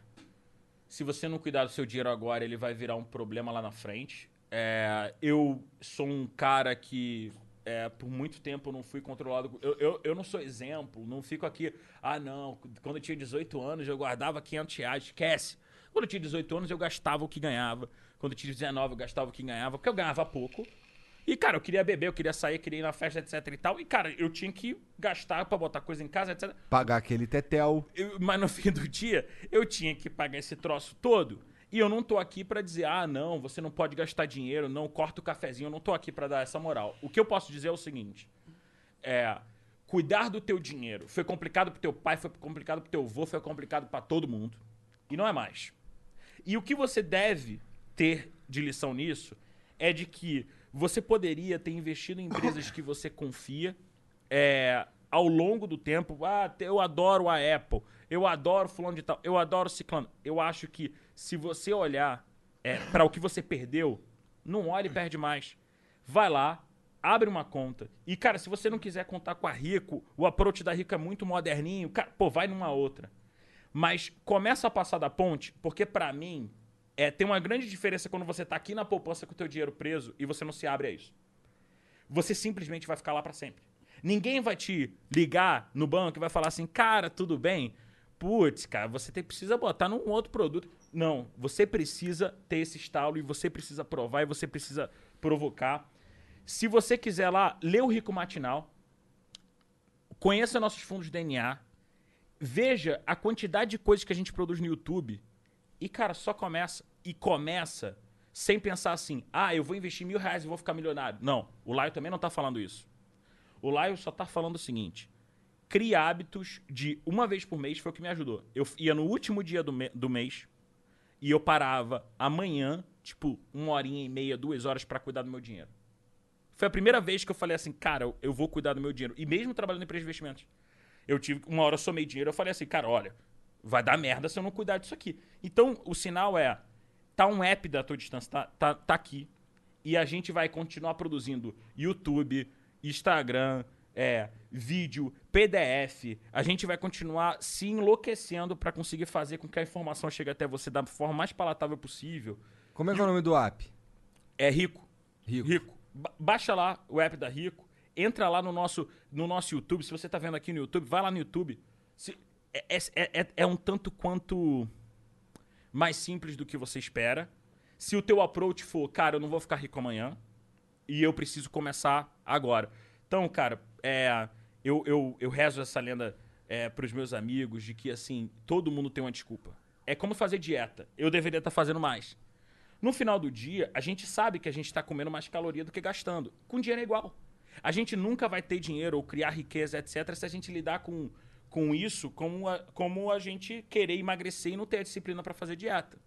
Se você não cuidar do seu dinheiro agora, ele vai virar um problema lá na frente. É, eu sou um cara que é, por muito tempo eu não fui controlado. Eu, eu, eu não sou exemplo, não fico aqui. Ah, não, quando eu tinha 18 anos eu guardava 500 reais, esquece. Quando eu tinha 18 anos eu gastava o que ganhava. Quando eu tinha 19 eu gastava o que ganhava, porque eu ganhava pouco. E, cara, eu queria beber, eu queria sair, eu queria ir na festa, etc e tal. E, cara, eu tinha que gastar pra botar coisa em casa, etc. Pagar aquele tetel. Eu- mas no fim do dia, eu tinha que pagar esse troço todo. E eu não tô aqui pra dizer, ah, não, você não pode gastar dinheiro, não, corta o cafezinho. Eu não tô aqui pra dar essa moral. O que eu posso dizer é o seguinte: é. Cuidar do teu dinheiro foi complicado pro teu pai, foi complicado pro teu avô, foi complicado pra todo mundo. E não é mais. E o que você deve ter de lição nisso é de que você poderia ter investido em empresas que você confia é, ao longo do tempo. Ah, eu adoro a Apple, eu adoro fulano de tal, eu adoro ciclano. Eu acho que se você olhar é, para o que você perdeu, não olhe e perde mais. Vai lá, abre uma conta. E, cara, se você não quiser contar com a Rico, o approach da Rico é muito moderninho, cara, pô, vai numa outra. Mas começa a passar da ponte, porque pra mim é, tem uma grande diferença quando você tá aqui na poupança com o teu dinheiro preso e você não se abre a isso. Você simplesmente vai ficar lá pra sempre. Ninguém vai te ligar no banco e vai falar assim, cara, tudo bem? Putz, cara, você tem, precisa botar num outro produto. Não, você precisa ter esse estalo e você precisa provar e você precisa provocar. Se você quiser lá, lê o Rico Matinal, conheça nossos fundos de DNA, veja a quantidade de coisas que a gente produz no YouTube e, cara, só começa. E começa sem pensar assim, ah, eu vou investir mil reais e vou ficar milionário. Não, o Laio também não tá falando isso. O Laio só tá falando o seguinte: crie hábitos de uma vez por mês, foi o que me ajudou. Eu ia no último dia do, me- do mês e eu parava amanhã, tipo, uma horinha e meia, duas horas pra cuidar do meu dinheiro. Foi a primeira vez que eu falei assim, cara, eu, vou cuidar do meu dinheiro. E mesmo trabalhando em investimentos. Eu tive, uma hora eu somei dinheiro, eu falei assim, cara, olha, vai dar merda se eu não cuidar disso aqui. Então, o sinal é, tá um app da tua distância, tá, tá, tá aqui. E a gente vai continuar produzindo YouTube, Instagram, é, vídeo, PDF. A gente vai continuar se enlouquecendo para conseguir fazer com que a informação chegue até você da forma mais palatável possível. Como é que é o nome do app? É rico. Rico. Ba- baixa lá o app da Rico. Entra lá no nosso, no nosso YouTube. Se você tá vendo aqui no YouTube, vai lá no YouTube. Se- é, é- é- é um tanto quanto mais simples do que você espera. Se o teu approach for, cara, eu não vou ficar rico amanhã e eu preciso começar agora. Então, cara, é, eu, eu, eu rezo essa lenda é, pros meus amigos de que, assim, todo mundo tem uma desculpa. É como fazer dieta. Eu deveria estar fazendo mais. No final do dia, a gente sabe que a gente está comendo mais caloria do que gastando. Com dinheiro é igual. A gente nunca vai ter dinheiro ou criar riqueza, etc., se a gente lidar com, com isso como a, como a gente querer emagrecer e não ter a disciplina para fazer dieta.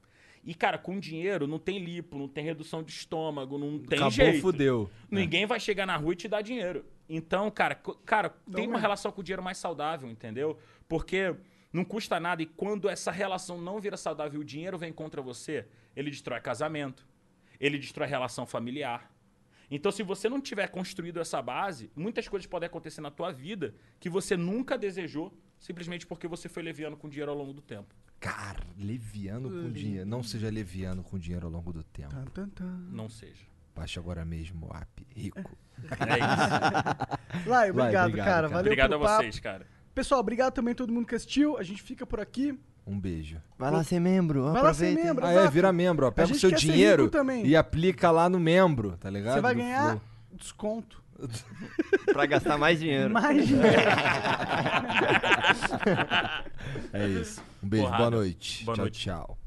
E, cara, com dinheiro não tem lipo, não tem redução de estômago, não tem Acabou, jeito. fudeu. Ninguém vai chegar na rua e te dar dinheiro. Então, cara, cara tem uma mesmo. relação com o dinheiro mais saudável, entendeu? Porque não custa nada e quando essa relação não vira saudável e o dinheiro vem contra você, ele destrói casamento, ele destrói relação familiar. Então, se você não tiver construído essa base, muitas coisas podem acontecer na tua vida que você nunca desejou, simplesmente porque você foi leviando com dinheiro ao longo do tempo. Cara, leviano com dinheiro. Não seja leviano com dinheiro ao longo do tempo. Tan, tan, tan. Não seja. Baixe agora mesmo o app. Rico. É isso. Lai, obrigado, obrigado, cara. cara. Valeu Obrigado a papo. vocês, cara. Pessoal, obrigado também a todo mundo que assistiu. A gente fica por aqui. Um beijo. Vai lá ser membro. Vai lá ser aproveita. membro. Ah, é, vira membro, ó. Pega o seu dinheiro e aplica lá no membro, tá ligado? Você vai ganhar Flow. desconto. Pra gastar mais dinheiro. Mais dinheiro. É isso. Um beijo, Porrada. boa noite. Boa tchau, noite. tchau.